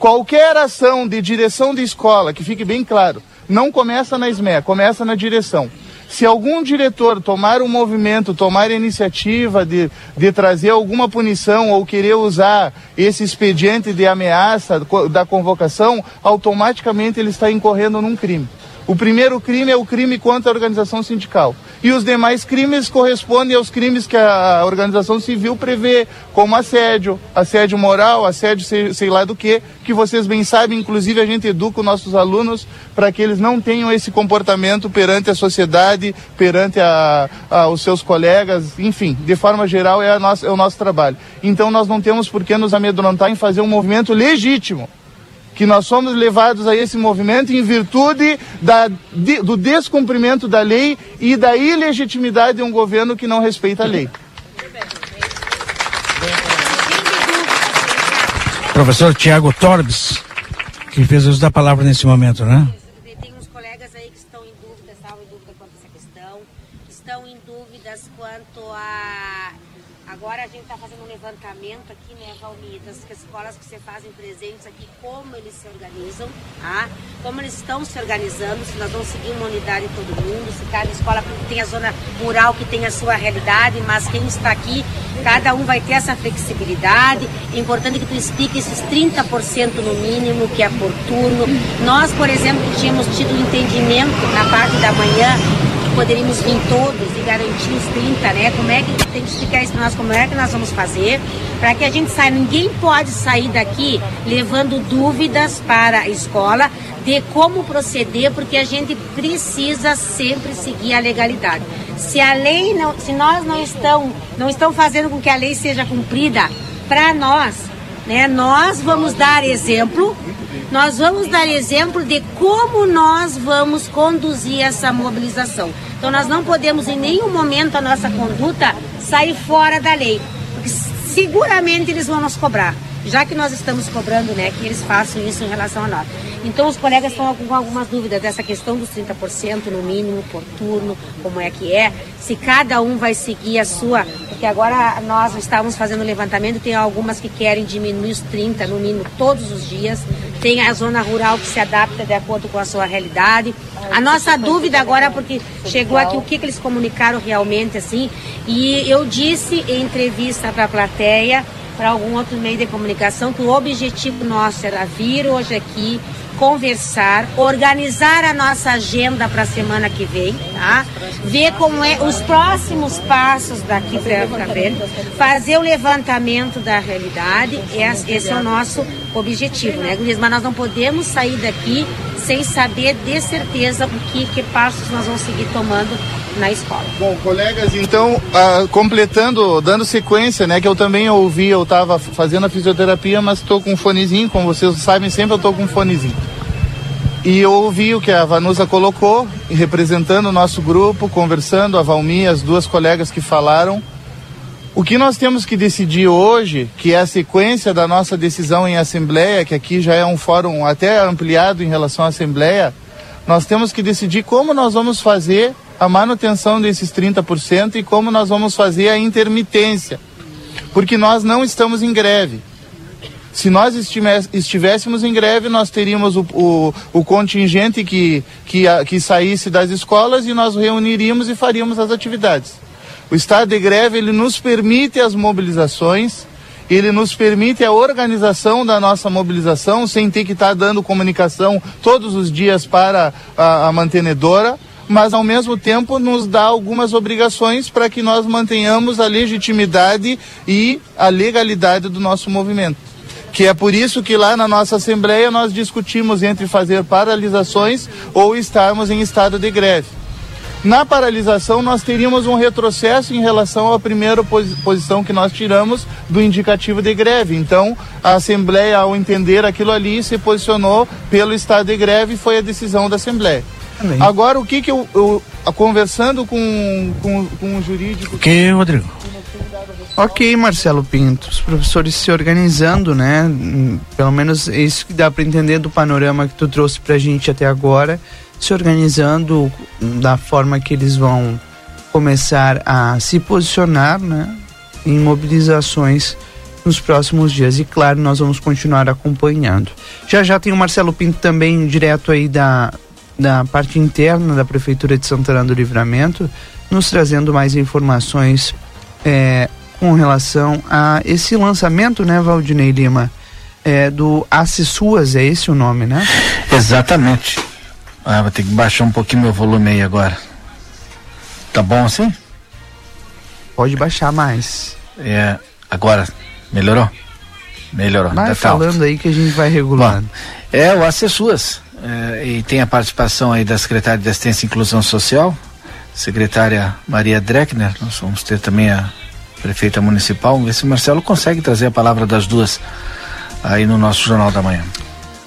Qualquer ação de direção de escola, que fique bem claro, não começa na SME, começa na direção. Se algum diretor tomar um movimento, tomar a iniciativa de, de trazer alguma punição ou querer usar esse expediente de ameaça da convocação, automaticamente ele está incorrendo num crime. O primeiro crime é o crime contra a organização sindical. E os demais crimes correspondem aos crimes que a organização civil prevê, como assédio, assédio moral, assédio sei, sei lá do que, que vocês bem sabem, inclusive a gente educa os nossos alunos para que eles não tenham esse comportamento perante a sociedade, perante a, a- os seus colegas, enfim, de forma geral é, nossa- é o nosso trabalho. Então nós não temos por que nos amedrontar em fazer um movimento legítimo que nós somos levados a esse movimento em virtude da, de- do descumprimento da lei e da ilegitimidade de um governo que não respeita a lei. Professor Tiago Torbes, que fez uso da palavra nesse momento, né? Tem uns colegas aí que estão em dúvida, estavam em dúvida quanto a essa questão, estão em dúvidas quanto a. Agora a gente está fazendo um levantamento aqui, né, Das escolas que você fazem presentes aqui, como eles se organizam, tá? Como eles estão se organizando, se nós vamos seguir uma unidade todo mundo, se cada escola tem a zona rural que tem a sua realidade, mas quem está aqui, cada um vai ter essa flexibilidade. É importante que tu explique esses 30% no mínimo, que é por turno. Nós, por exemplo, tínhamos tido um entendimento na parte da manhã poderíamos vir todos e garantir os 30, né? Como é que tem que explicar isso para nós, como é que nós vamos fazer para que a gente saia. Ninguém pode sair daqui levando dúvidas para a escola de como proceder, porque a gente precisa sempre seguir a legalidade. Se a lei não, se nós não estão, não estão fazendo com que a lei seja cumprida, para nós, né, nós vamos dar exemplo nós vamos dar exemplo de como nós vamos conduzir essa mobilização. Então nós não podemos em nenhum momento a nossa conduta sair fora da lei, seguramente eles vão nos cobrar, já que nós estamos cobrando, né, que eles façam isso em relação a nós. Então os colegas estão com algumas dúvidas dessa questão dos 30% no mínimo por turno, como é que é, se cada um vai seguir a sua, porque agora nós estávamos fazendo levantamento, tem algumas que querem diminuir os 30 no mínimo todos os dias, tem a zona rural que se adapta de acordo com a sua realidade. A nossa dúvida agora, porque chegou aqui o que, que eles comunicaram realmente assim, e eu disse em entrevista para a plateia, para algum outro meio de comunicação, que o objetivo nosso era vir hoje aqui conversar, organizar a nossa agenda para a semana que vem, tá? Ver como é os próximos passos daqui para frente, fazer o levantamento da realidade, esse é o nosso objetivo, né, Gurias? Mas nós não podemos sair daqui sem saber de certeza o que, que passos nós vamos seguir tomando na escola. Bom, colegas, então, uh, completando, dando sequência, né, que eu também ouvi, eu estava fazendo a fisioterapia, mas estou com um fonezinho, como vocês sabem, sempre eu estou com um fonezinho. E eu ouvi o que a Vanusa colocou, representando o nosso grupo, conversando, a Valmi, as duas colegas que falaram. O que nós temos que decidir hoje, que é a sequência da nossa decisão em assembleia, que aqui já é um fórum até ampliado em relação à assembleia, nós temos que decidir como nós vamos fazer a manutenção desses 30% e como nós vamos fazer a intermitência. Porque nós não estamos em greve. Se nós estivéssemos em greve, nós teríamos o, o, o contingente que, que, que saísse das escolas e nós reuniríamos e faríamos as atividades. O estado de greve ele nos permite as mobilizações, ele nos permite a organização da nossa mobilização sem ter que estar dando comunicação todos os dias para a, a mantenedora mas ao mesmo tempo nos dá algumas obrigações para que nós mantenhamos a legitimidade e a legalidade do nosso movimento. Que é por isso que lá na nossa Assembleia nós discutimos entre fazer paralisações ou estarmos em estado de greve. Na paralisação, nós teríamos um retrocesso em relação à primeira posição que nós tiramos do indicativo de greve. Então, a Assembleia, ao entender aquilo ali, se posicionou pelo estado de greve e foi a decisão da Assembleia. Amém. Agora, o que que eu, eu conversando com, com, com o jurídico... O que, Rodrigo? Ok, Marcelo Pinto, os professores se organizando, né? Pelo menos é isso que dá para entender do panorama que tu trouxe para a gente até agora, se organizando da forma que eles vão começar a se posicionar, né? Em mobilizações nos próximos dias. E claro, nós vamos continuar acompanhando. Já já tem o Marcelo Pinto também direto aí da da parte interna da Prefeitura de Santana do Livramento, nos trazendo mais informações é, com relação a esse lançamento, né, Valdinei Lima, é, do Acessuas, é esse o nome, né? Exatamente. Ah, vou ter que baixar um pouquinho meu volume aí agora. Tá bom assim? Pode baixar mais. É, agora, melhorou? Melhorou. Vai falando aí que a gente vai regulando. Bom, é o Acessuas é, e tem a participação aí da secretária de Assistência e Inclusão Social, secretária Maria Dreckner, nós vamos ter também a prefeita municipal, vamos ver se o Marcelo consegue trazer a palavra das duas aí no nosso Jornal da Manhã.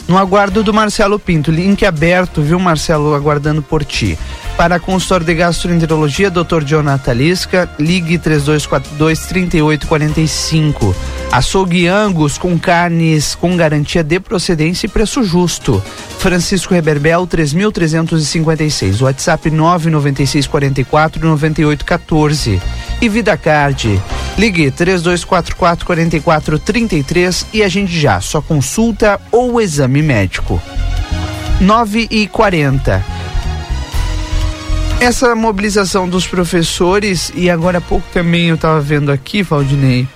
No aguardo do Marcelo Pinto, link aberto, viu, Marcelo, aguardando por ti. Para consultório de gastroenterologia, Dr. Jonathan Lisca, ligue 3242-3845. Açougue Angus com carnes com garantia de procedência e preço justo. Francisco Reberbel, 3356. WhatsApp 996449814. E Vida Card. Ligue 3244-4433 e a gente já. Só consulta ou exame médico. 9 e 40 essa mobilização dos professores, e agora há pouco também eu estava vendo aqui, Valdinei,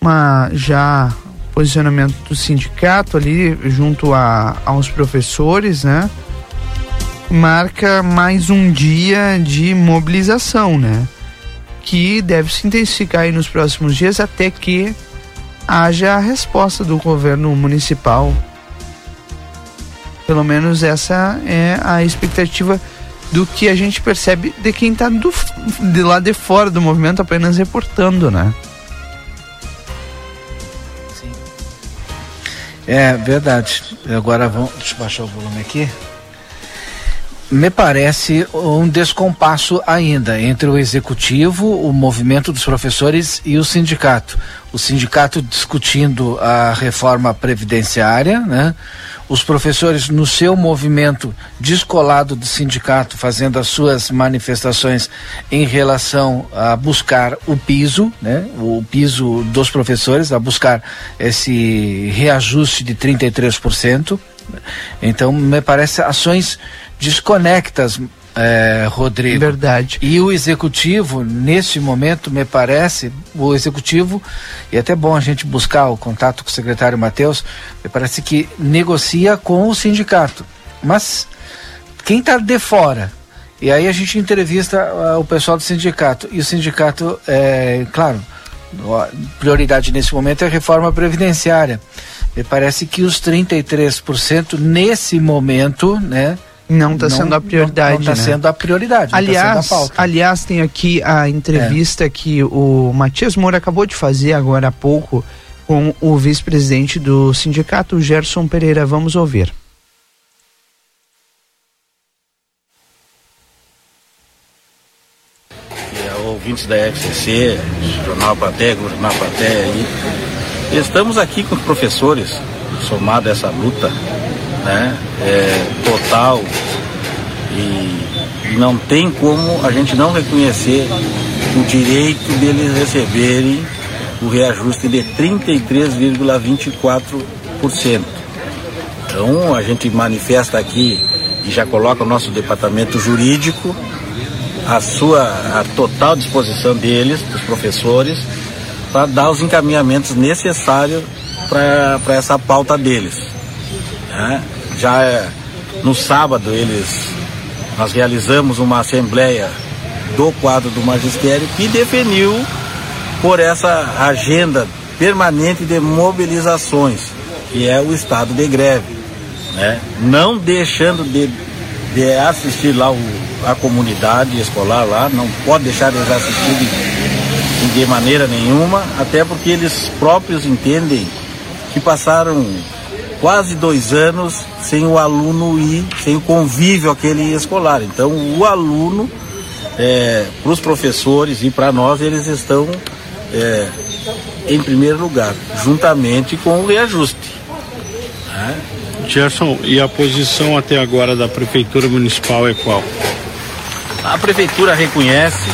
uma já posicionamento do sindicato ali junto a, aos professores, né? marca mais um dia de mobilização, né? Que deve se intensificar nos próximos dias até que haja a resposta do governo municipal. Pelo menos essa é a expectativa do que a gente percebe de quem está de lá de fora do movimento apenas reportando, né? Sim. É verdade. Agora vamos. Deixa eu baixar o volume aqui me parece um descompasso ainda entre o executivo, o movimento dos professores e o sindicato. O sindicato discutindo a reforma previdenciária, né? Os professores no seu movimento descolado do sindicato, fazendo as suas manifestações em relação a buscar o piso, né? O piso dos professores, a buscar esse reajuste de 33%. Então, me parece ações desconectas, é, Rodrigo. Verdade. E o executivo, nesse momento, me parece, o executivo, e é até bom a gente buscar o contato com o secretário Matheus, me parece que negocia com o sindicato. Mas quem está de fora, e aí a gente entrevista uh, o pessoal do sindicato, e o sindicato, é, claro, prioridade nesse momento é a reforma previdenciária. Me parece que os 33% nesse momento, né, não está sendo a prioridade. Não está né? sendo a prioridade. Tá aliás, tá aliás, tem aqui a entrevista é. que o Matias Moura acabou de fazer agora há pouco com o vice-presidente do sindicato, Gerson Pereira. Vamos ouvir. E a ouvintes da FCC, Jornal Platéia, Jornal Platéia aí. Estamos aqui com os professores, somado a essa luta né? É, total e não tem como a gente não reconhecer o direito deles receberem o reajuste de 33,24%. Então a gente manifesta aqui e já coloca o nosso departamento jurídico a sua total disposição deles, dos professores, para dar os encaminhamentos necessários para essa pauta deles. Né? Já é, no sábado eles nós realizamos uma assembleia do quadro do magistério que definiu por essa agenda permanente de mobilizações, que é o estado de greve, né? Não deixando de, de assistir lá o, a comunidade escolar lá, não pode deixar eles assistirem de maneira nenhuma, até porque eles próprios entendem que passaram quase dois anos sem o aluno ir, sem o convívio aquele escolar. Então, o aluno, é, para os professores e para nós, eles estão é, em primeiro lugar, juntamente com o reajuste. Né? Gerson, e a posição até agora da Prefeitura Municipal é qual? A Prefeitura reconhece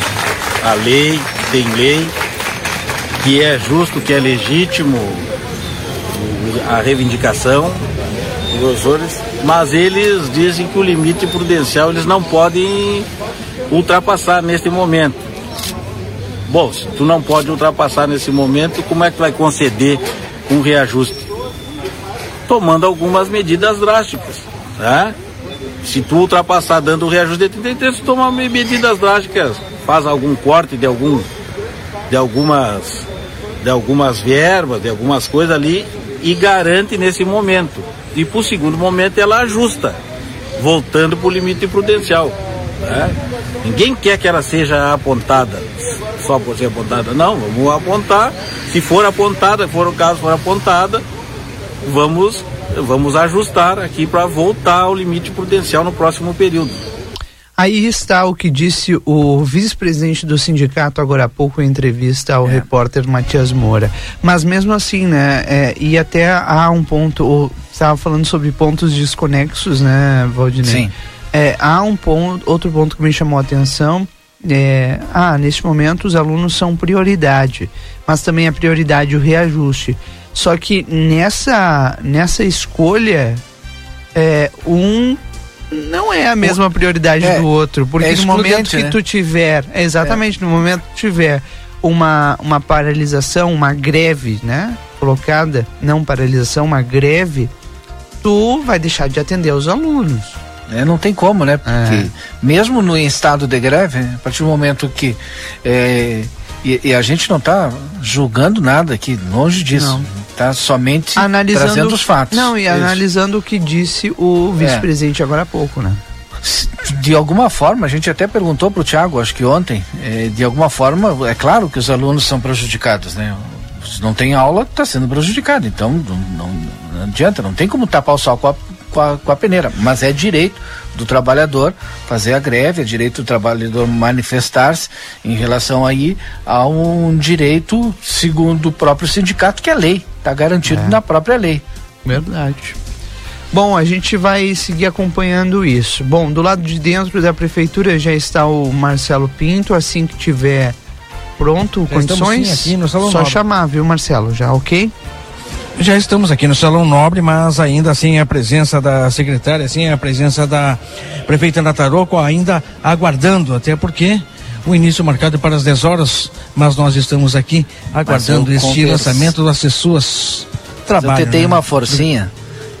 a lei, tem lei, que é justo, que é legítimo a reivindicação professores, mas eles dizem que o limite prudencial eles não podem ultrapassar neste momento. Bom, se tu não pode ultrapassar nesse momento, como é que vai conceder um reajuste? Tomando algumas medidas drásticas, tá? Se tu ultrapassar dando o reajuste de 33, tu toma medidas drásticas, faz algum corte de algum de algumas de algumas verbas, de algumas coisas ali e garante nesse momento. E para o segundo momento ela ajusta, voltando para o limite prudencial. Né? Ninguém quer que ela seja apontada só por ser apontada, não, vamos apontar. Se for apontada, for o caso for apontada, vamos, vamos ajustar aqui para voltar ao limite prudencial no próximo período. Aí está o que disse o vice-presidente do sindicato agora há pouco em entrevista ao é. repórter Matias Moura. Mas mesmo assim, né, é, e até há um ponto, estava falando sobre pontos desconexos, né, Valdinei? Sim. É, há um ponto, outro ponto que me chamou a atenção, é, ah, neste momento os alunos são prioridade, mas também a prioridade o reajuste. Só que nessa, nessa escolha, é, um não é a mesma prioridade é, do outro, porque é no momento que né? tu tiver, exatamente, é. no momento que tiver uma, uma paralisação, uma greve, né, colocada, não paralisação, uma greve, tu vai deixar de atender os alunos. Né? Não tem como, né? Porque é. mesmo no estado de greve, a partir do momento que é, e, e, a gente não está julgando nada aqui, longe disso. Está somente analisando, trazendo os fatos. Não, e Isso. analisando o que disse o vice-presidente é. agora há pouco, né? De alguma forma, a gente até perguntou para o Tiago, acho que ontem, é, de alguma forma, é claro que os alunos são prejudicados, né? Se não tem aula, está sendo prejudicado. Então, não, não, não, adianta, não tem como tapar o sol com a, com a, com a peneira. Mas é direito do trabalhador fazer a greve, é direito do trabalhador manifestar-se em relação aí a um direito, segundo o próprio sindicato, que é lei, está garantido é. na própria lei. Verdade. Bom, a gente vai seguir acompanhando isso. Bom, do lado de dentro da prefeitura já está o Marcelo Pinto, assim que tiver pronto, já condições, aqui no só chamar, viu, Marcelo? Já ok? Já estamos aqui no Salão Nobre, mas ainda assim a presença da secretária, assim a presença da prefeita Nataroco ainda aguardando, até porque o início marcado para as 10 horas, mas nós estamos aqui aguardando este converso. lançamento das pessoas trabalho. Eu te dei né? uma forcinha,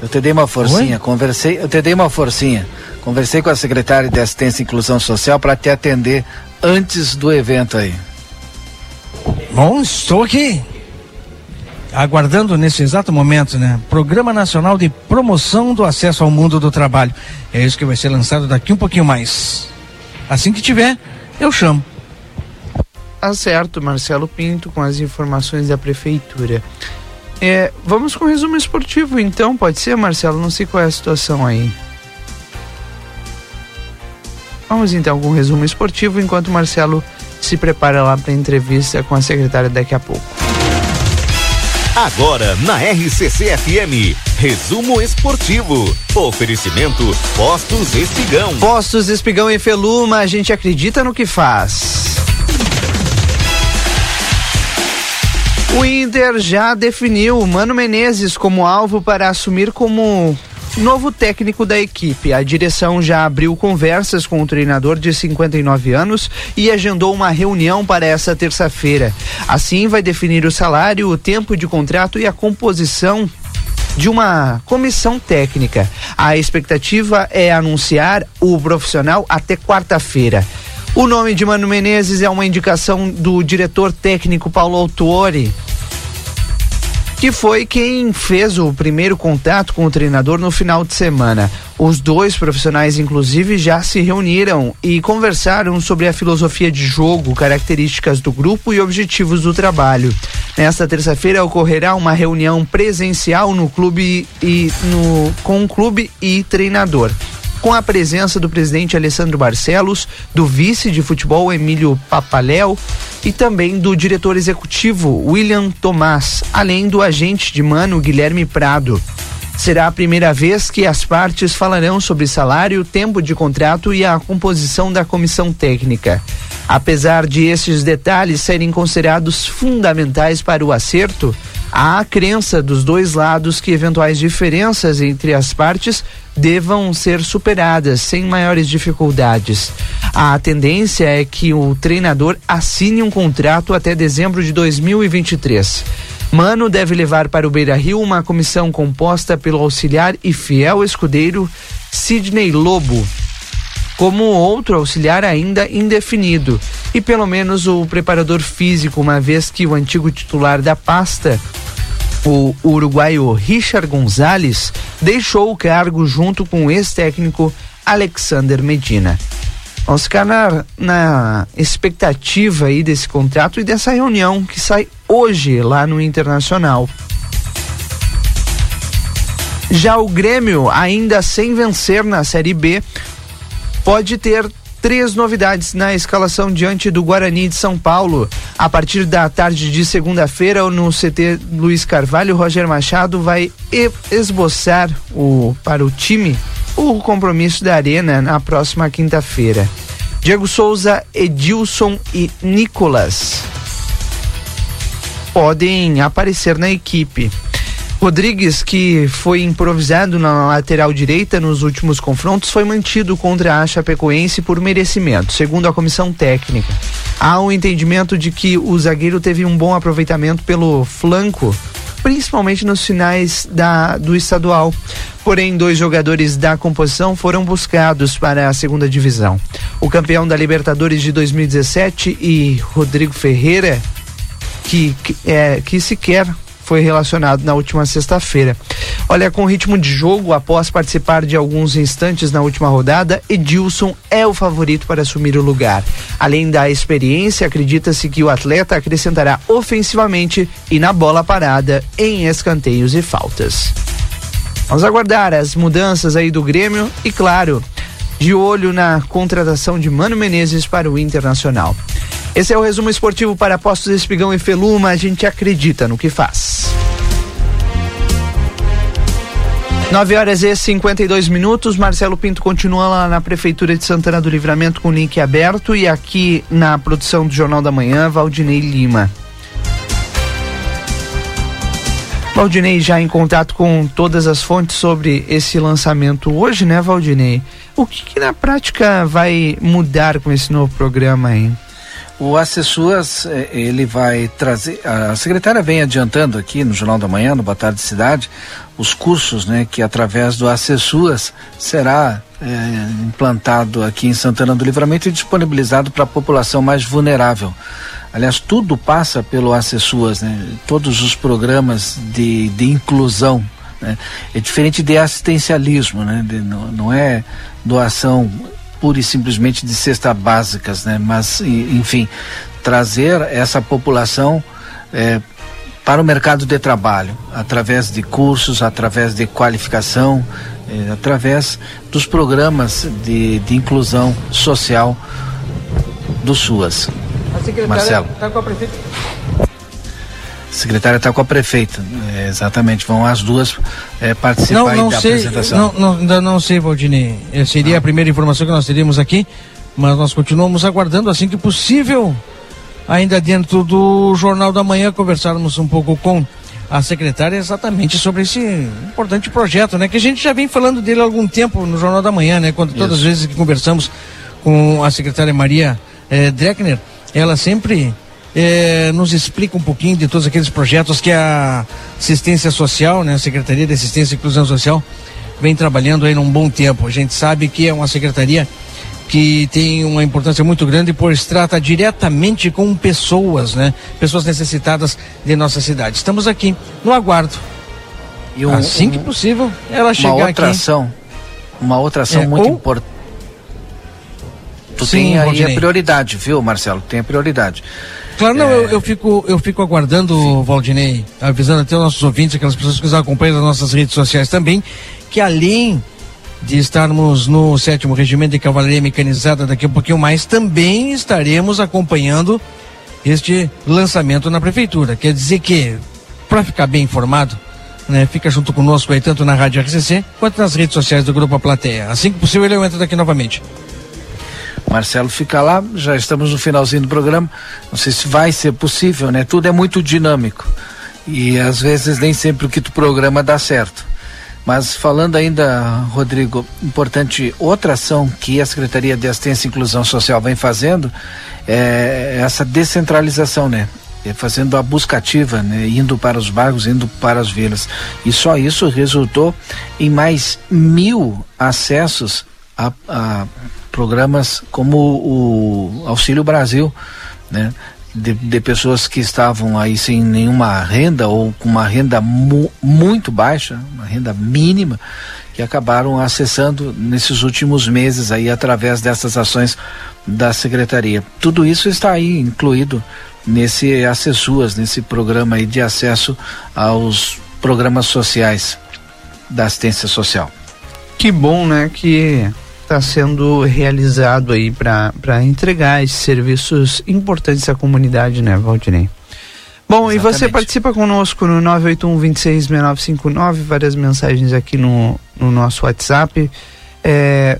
eu te dei uma forcinha, Oi? conversei, eu te dei uma forcinha. Conversei com a secretária de Assistência e Inclusão Social para te atender antes do evento aí. Bom, estou aqui. Aguardando nesse exato momento, né? Programa Nacional de Promoção do Acesso ao Mundo do Trabalho. É isso que vai ser lançado daqui um pouquinho mais. Assim que tiver, eu chamo. Tá certo, Marcelo Pinto, com as informações da prefeitura. É, vamos com o resumo esportivo, então, pode ser, Marcelo? Não sei qual é a situação aí. Vamos então com o resumo esportivo, enquanto Marcelo se prepara lá para a entrevista com a secretária daqui a pouco. Agora na RCC FM, resumo esportivo. Oferecimento Postos Espigão. Postos Espigão e Feluma, a gente acredita no que faz. O Inter já definiu Mano Menezes como alvo para assumir como Novo técnico da equipe. A direção já abriu conversas com o treinador de 59 anos e agendou uma reunião para essa terça-feira. Assim, vai definir o salário, o tempo de contrato e a composição de uma comissão técnica. A expectativa é anunciar o profissional até quarta-feira. O nome de Mano Menezes é uma indicação do diretor técnico Paulo Autuori que foi quem fez o primeiro contato com o treinador no final de semana. Os dois profissionais, inclusive, já se reuniram e conversaram sobre a filosofia de jogo, características do grupo e objetivos do trabalho. Nesta terça-feira ocorrerá uma reunião presencial no clube e no com o clube e treinador com a presença do presidente Alessandro Barcelos, do vice de futebol Emílio Papaléu e também do diretor executivo William Tomás, além do agente de mano Guilherme Prado. Será a primeira vez que as partes falarão sobre salário, tempo de contrato e a composição da comissão técnica. Apesar de esses detalhes serem considerados fundamentais para o acerto, há a crença dos dois lados que eventuais diferenças entre as partes devam ser superadas sem maiores dificuldades. A tendência é que o treinador assine um contrato até dezembro de 2023. Mano deve levar para o Beira Rio uma comissão composta pelo auxiliar e fiel escudeiro Sidney Lobo, como outro auxiliar ainda indefinido, e pelo menos o preparador físico, uma vez que o antigo titular da pasta o uruguaio Richard Gonzalez deixou o cargo junto com o ex-técnico Alexander Medina. Vamos ficar na, na expectativa aí desse contrato e dessa reunião que sai hoje lá no Internacional. Já o Grêmio, ainda sem vencer na Série B, pode ter três novidades na escalação diante do Guarani de São Paulo. A partir da tarde de segunda-feira, no CT Luiz Carvalho, Roger Machado vai esboçar o, para o time o compromisso da Arena na próxima quinta-feira. Diego Souza, Edilson e Nicolas podem aparecer na equipe. Rodrigues, que foi improvisado na lateral direita nos últimos confrontos, foi mantido contra a Chapecoense por merecimento, segundo a comissão técnica. Há um entendimento de que o zagueiro teve um bom aproveitamento pelo flanco, principalmente nos finais da, do estadual. Porém, dois jogadores da composição foram buscados para a segunda divisão. O campeão da Libertadores de 2017 e Rodrigo Ferreira, que, que, é, que sequer foi relacionado na última sexta-feira. Olha, com ritmo de jogo, após participar de alguns instantes na última rodada, Edilson é o favorito para assumir o lugar. Além da experiência, acredita-se que o atleta acrescentará ofensivamente e na bola parada, em escanteios e faltas. Vamos aguardar as mudanças aí do Grêmio e, claro, de olho na contratação de Mano Menezes para o Internacional. Esse é o resumo esportivo para Postos Espigão e Feluma. A gente acredita no que faz. 9 horas e 52 minutos. Marcelo Pinto continua lá na Prefeitura de Santana do Livramento com o link aberto e aqui na produção do Jornal da Manhã, Valdinei Lima. Valdinei já em contato com todas as fontes sobre esse lançamento hoje, né, Valdinei? O que, que na prática vai mudar com esse novo programa aí? O Acessuas, eh, ele vai trazer, a secretária vem adiantando aqui no Jornal da Manhã, no Boa Tarde Cidade, os cursos, né, que através do Acessuas será é, implantado aqui em Santana do Livramento e disponibilizado para a população mais vulnerável. Aliás, tudo passa pelo Acessuas, né? Todos os programas de, de inclusão, né? É diferente de assistencialismo, né? De, não, não é doação pura e simplesmente de cestas básicas, né? Mas, enfim, trazer essa população é, para o mercado de trabalho, através de cursos, através de qualificação, é, através dos programas de, de inclusão social do SUAS. Marcelo. Está com a prefeita? Secretária está com a prefeita, é, exatamente. Vão as duas é, participar não, não da sei, apresentação. Não, não, ainda não sei, Valdinei. Eh, Seria a primeira informação que nós teríamos aqui, mas nós continuamos aguardando assim que possível, ainda dentro do Jornal da Manhã, conversarmos um pouco com a secretária exatamente sobre esse importante projeto, né? Que a gente já vem falando dele há algum tempo no Jornal da Manhã, né? Quando todas as Isso. vezes que conversamos com a secretária Maria eh, Dreckner, ela sempre eh, nos explica um pouquinho de todos aqueles projetos que a assistência social, né, a Secretaria de Assistência e Inclusão Social, vem trabalhando aí num bom tempo. A gente sabe que é uma secretaria que tem uma importância muito grande, pois trata diretamente com pessoas, né? Pessoas necessitadas de nossa cidade. Estamos aqui no aguardo. Um- assim que possível, ela uma chegar outra aqui. ação, uma outra ação É, muito ou- importante. Tu Sim, tem aí a prioridade, viu, Marcelo? Tem a prioridade. Claro, não, É. eu, eu fico, eu fico aguardando, Valdinei, avisando até os nossos ouvintes, aquelas pessoas que nos acompanham nas nossas redes sociais também, que além de estarmos no sétimo regimento de cavalaria mecanizada daqui a pouquinho mais, também estaremos acompanhando este lançamento na prefeitura. Quer dizer que, para ficar bem informado, né, fica junto conosco aí, tanto na Rádio RCC quanto nas redes sociais do Grupo A Plateia. Assim que possível, ele entra daqui novamente. Marcelo fica lá, já estamos no finalzinho do programa. Não sei se vai ser possível, né? Tudo é muito dinâmico. E às vezes nem sempre o que tu programa dá certo. Mas falando ainda, Rodrigo, importante outra ação que a Secretaria de Assistência e Inclusão Social vem fazendo é essa descentralização, né? É fazendo a busca ativa, né? indo para os bairros, indo para as vilas. E só isso resultou em mais mil acessos a, a programas como o Auxílio Brasil, né? De, de pessoas que estavam aí sem nenhuma renda ou com uma renda mu, muito baixa, uma renda mínima, que acabaram acessando nesses últimos meses aí através dessas ações da secretaria. Tudo isso está aí incluído nesse Acessuas, nesse programa aí de acesso aos programas sociais da assistência social. Que bom, né, que está sendo realizado aí para entregar esses serviços importantes à comunidade, né, Valdinei? Bom, e você Exatamente. participa conosco no 981 266959, várias mensagens aqui no, no nosso WhatsApp. É,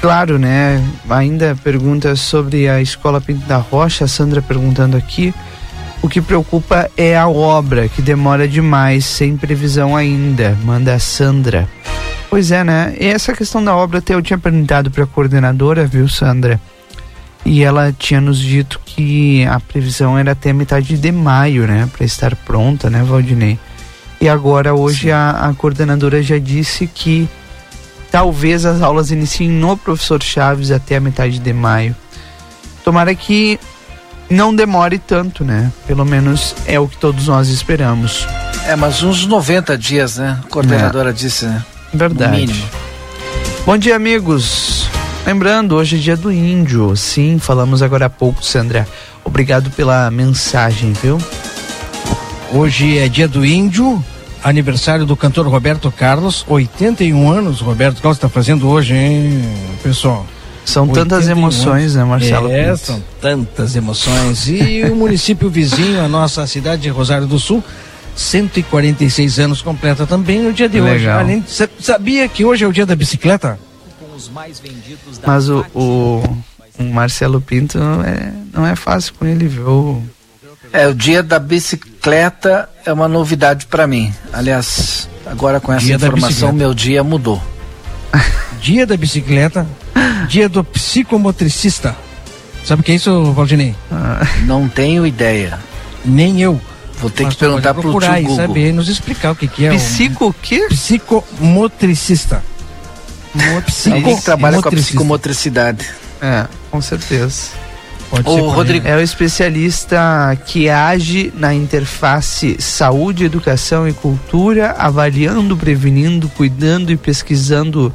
claro, né? Ainda perguntas sobre a Escola Pinto da Rocha, a Sandra perguntando aqui. O que preocupa é a obra, que demora demais, sem previsão ainda. Manda a Sandra. Pois é, né? E essa questão da obra até eu tinha perguntado para a coordenadora, viu, Sandra? E ela tinha nos dito que a previsão era até metade de maio, né? Para estar pronta, né, Valdinei? E agora, hoje, a, a coordenadora já disse que talvez as aulas iniciem no professor Chaves até a metade de maio. Tomara que não demore tanto, né? Pelo menos é o que todos nós esperamos. É, mas uns 90 dias, né? A coordenadora é. disse, né? Verdade. Bom dia, amigos. Lembrando, hoje é dia do índio. Sim, falamos agora há pouco, Sandra. Obrigado pela mensagem, viu? Hoje é dia do índio, aniversário do cantor Roberto Carlos, 81 anos. Roberto Carlos está fazendo hoje, hein, pessoal? São tantas emoções, né, Marcelo? É, Pinto? são tantas emoções. E o município vizinho, a nossa cidade de Rosário do Sul, 146 anos completa também no dia de Legal. hoje. Além, sabia que hoje é o dia da bicicleta? Mas o, o, o Marcelo Pinto é, não é fácil com ele, viu? É, o dia da bicicleta é uma novidade para mim. Aliás, agora com essa dia informação, meu dia mudou. dia da bicicleta Dia do psicomotricista. Sabe o que é isso, Valdinei? Ah, não tenho ideia. Nem eu. Vou ter Mas que perguntar pro tio Google. saber, nos explicar o que, que é. Psico o quê? Psicomotricista. Psico Alguém que trabalha com a psicomotricidade. É, com certeza. Pode o Rodrigo. É o especialista que age na interface saúde, educação e cultura, avaliando, prevenindo, cuidando e pesquisando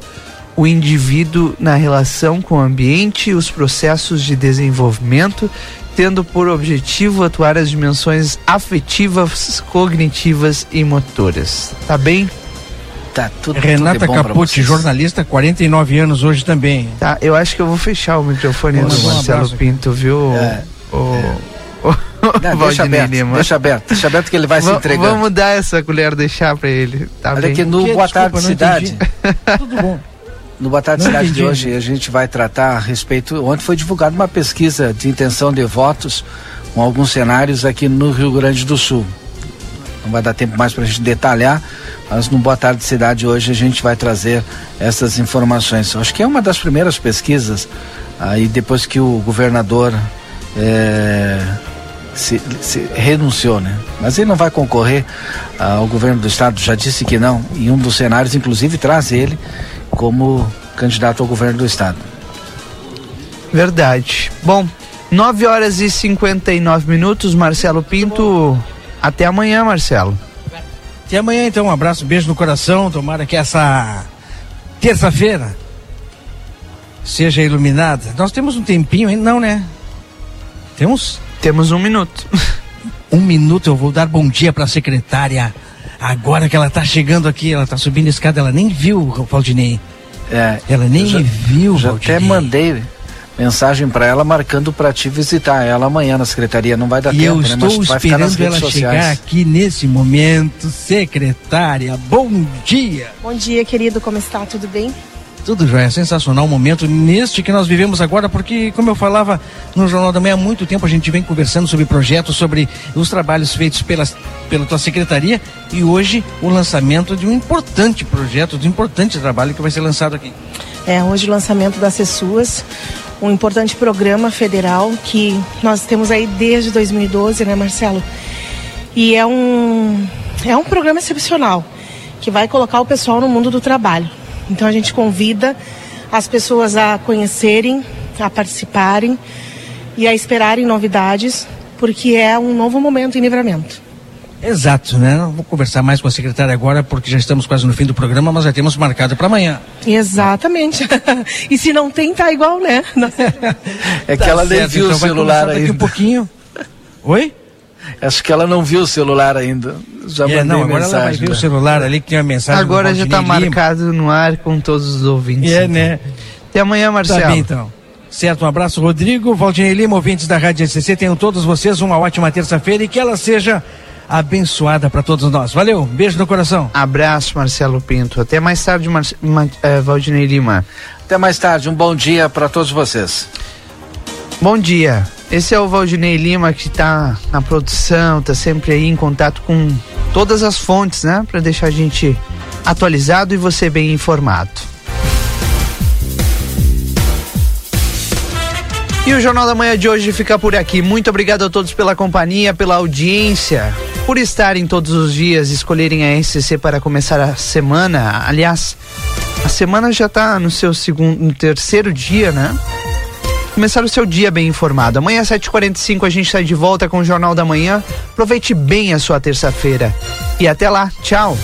o indivíduo na relação com o ambiente e os processos de desenvolvimento, tendo por objetivo atuar as dimensões afetivas, cognitivas e motoras. Tá bem? Tá tudo Renata tudo é Capucci, jornalista, 49 anos hoje também. Tá, eu acho que eu vou fechar o microfone do Marcelo um Pinto, viu? É, o, é. Não, deixa aberto, Lima. deixa aberto, deixa aberto que ele vai v se entregar. Vamos dar essa colher de chá pra ele. Tá Olha bem? aqui no que, Boa Tarde Cidade. Tudo bom. No Boa Tarde Cidade de hoje a gente vai tratar a respeito. Ontem foi divulgada uma pesquisa de intenção de votos com alguns cenários aqui no Rio Grande do Sul. Não vai dar tempo mais para a gente detalhar, mas no Boa Tarde Cidade hoje a gente vai trazer essas informações. Acho que é uma das primeiras pesquisas, aí depois que o governador é, se, se renunciou, né? Mas ele não vai concorrer ao governo do estado, já disse que não. E um dos cenários, inclusive, traz ele como candidato ao governo do estado. Verdade. Bom, 9 horas e 59 minutos, Marcelo Pinto. Até amanhã, Marcelo. Até amanhã, então. Um abraço, um beijo no coração. Tomara que essa terça-feira seja iluminada. Nós temos um tempinho ainda, não, né? Temos? Temos um minuto. Um minuto eu vou dar bom dia para a secretária Agora que ela tá chegando aqui, ela tá subindo a escada, ela nem viu o Valdinei. É, ela nem já, viu, já Valdinei. até mandei mensagem para ela marcando para te visitar ela amanhã na secretaria. Não vai dar e tempo, eu né? estou Mas esperando ela sociais. chegar aqui nesse momento. Secretária, bom dia. Bom dia, querido. Como está? Tudo bem? Tudo já é sensacional o momento neste que nós vivemos agora, porque, como eu falava no Jornal da Manhã há muito tempo, a gente vem conversando sobre projetos, sobre os trabalhos feitos pela, pela tua secretaria e hoje o lançamento de um importante projeto, de um importante trabalho que vai ser lançado aqui. É, hoje o lançamento das CESUAS, um importante programa federal que nós temos aí desde 2012, né, Marcelo? E é um, é um programa excepcional que vai colocar o pessoal no mundo do trabalho. Então a gente convida as pessoas a conhecerem, a participarem e a esperarem novidades, porque é um novo momento em livramento. Exato, né? vou conversar mais com a secretária agora, porque já estamos quase no fim do programa, mas já temos marcado para amanhã. Exatamente. e se não tem, tá igual, né? é que tá ela nem viu então o celular ainda. Daqui um pouquinho. Oi? Acho que ela não viu o celular ainda. Já é, não, agora mensagem, ela vai ver né? o celular ali que tem uma mensagem. Agora já está marcado no ar com todos os ouvintes. É, então. né? Até amanhã, Marcelo. Tá bem, então. Certo, um abraço, Rodrigo. Valdinei Lima, ouvintes da Rádio SCC. Tenham todos vocês uma ótima terça-feira e que ela seja abençoada para todos nós. Valeu, beijo no coração. Abraço, Marcelo Pinto. Até mais tarde, Mar... Ma... Uh, Valdinei Lima. Até mais tarde, um bom dia para todos vocês. Bom dia. Esse é o Valdinei Lima que está na produção, está sempre aí em contato com todas as fontes, né? Para deixar a gente atualizado e você bem informado. E o Jornal da Manhã de hoje fica por aqui. Muito obrigado a todos pela companhia, pela audiência, por estarem todos os dias, escolherem a RCC para começar a semana. Aliás, a semana já está no seu segundo, no terceiro dia, né? Começar o seu dia bem informado. Amanhã às 7h45 a gente está de volta com o Jornal da Manhã. Aproveite bem a sua terça-feira. E até lá. Tchau.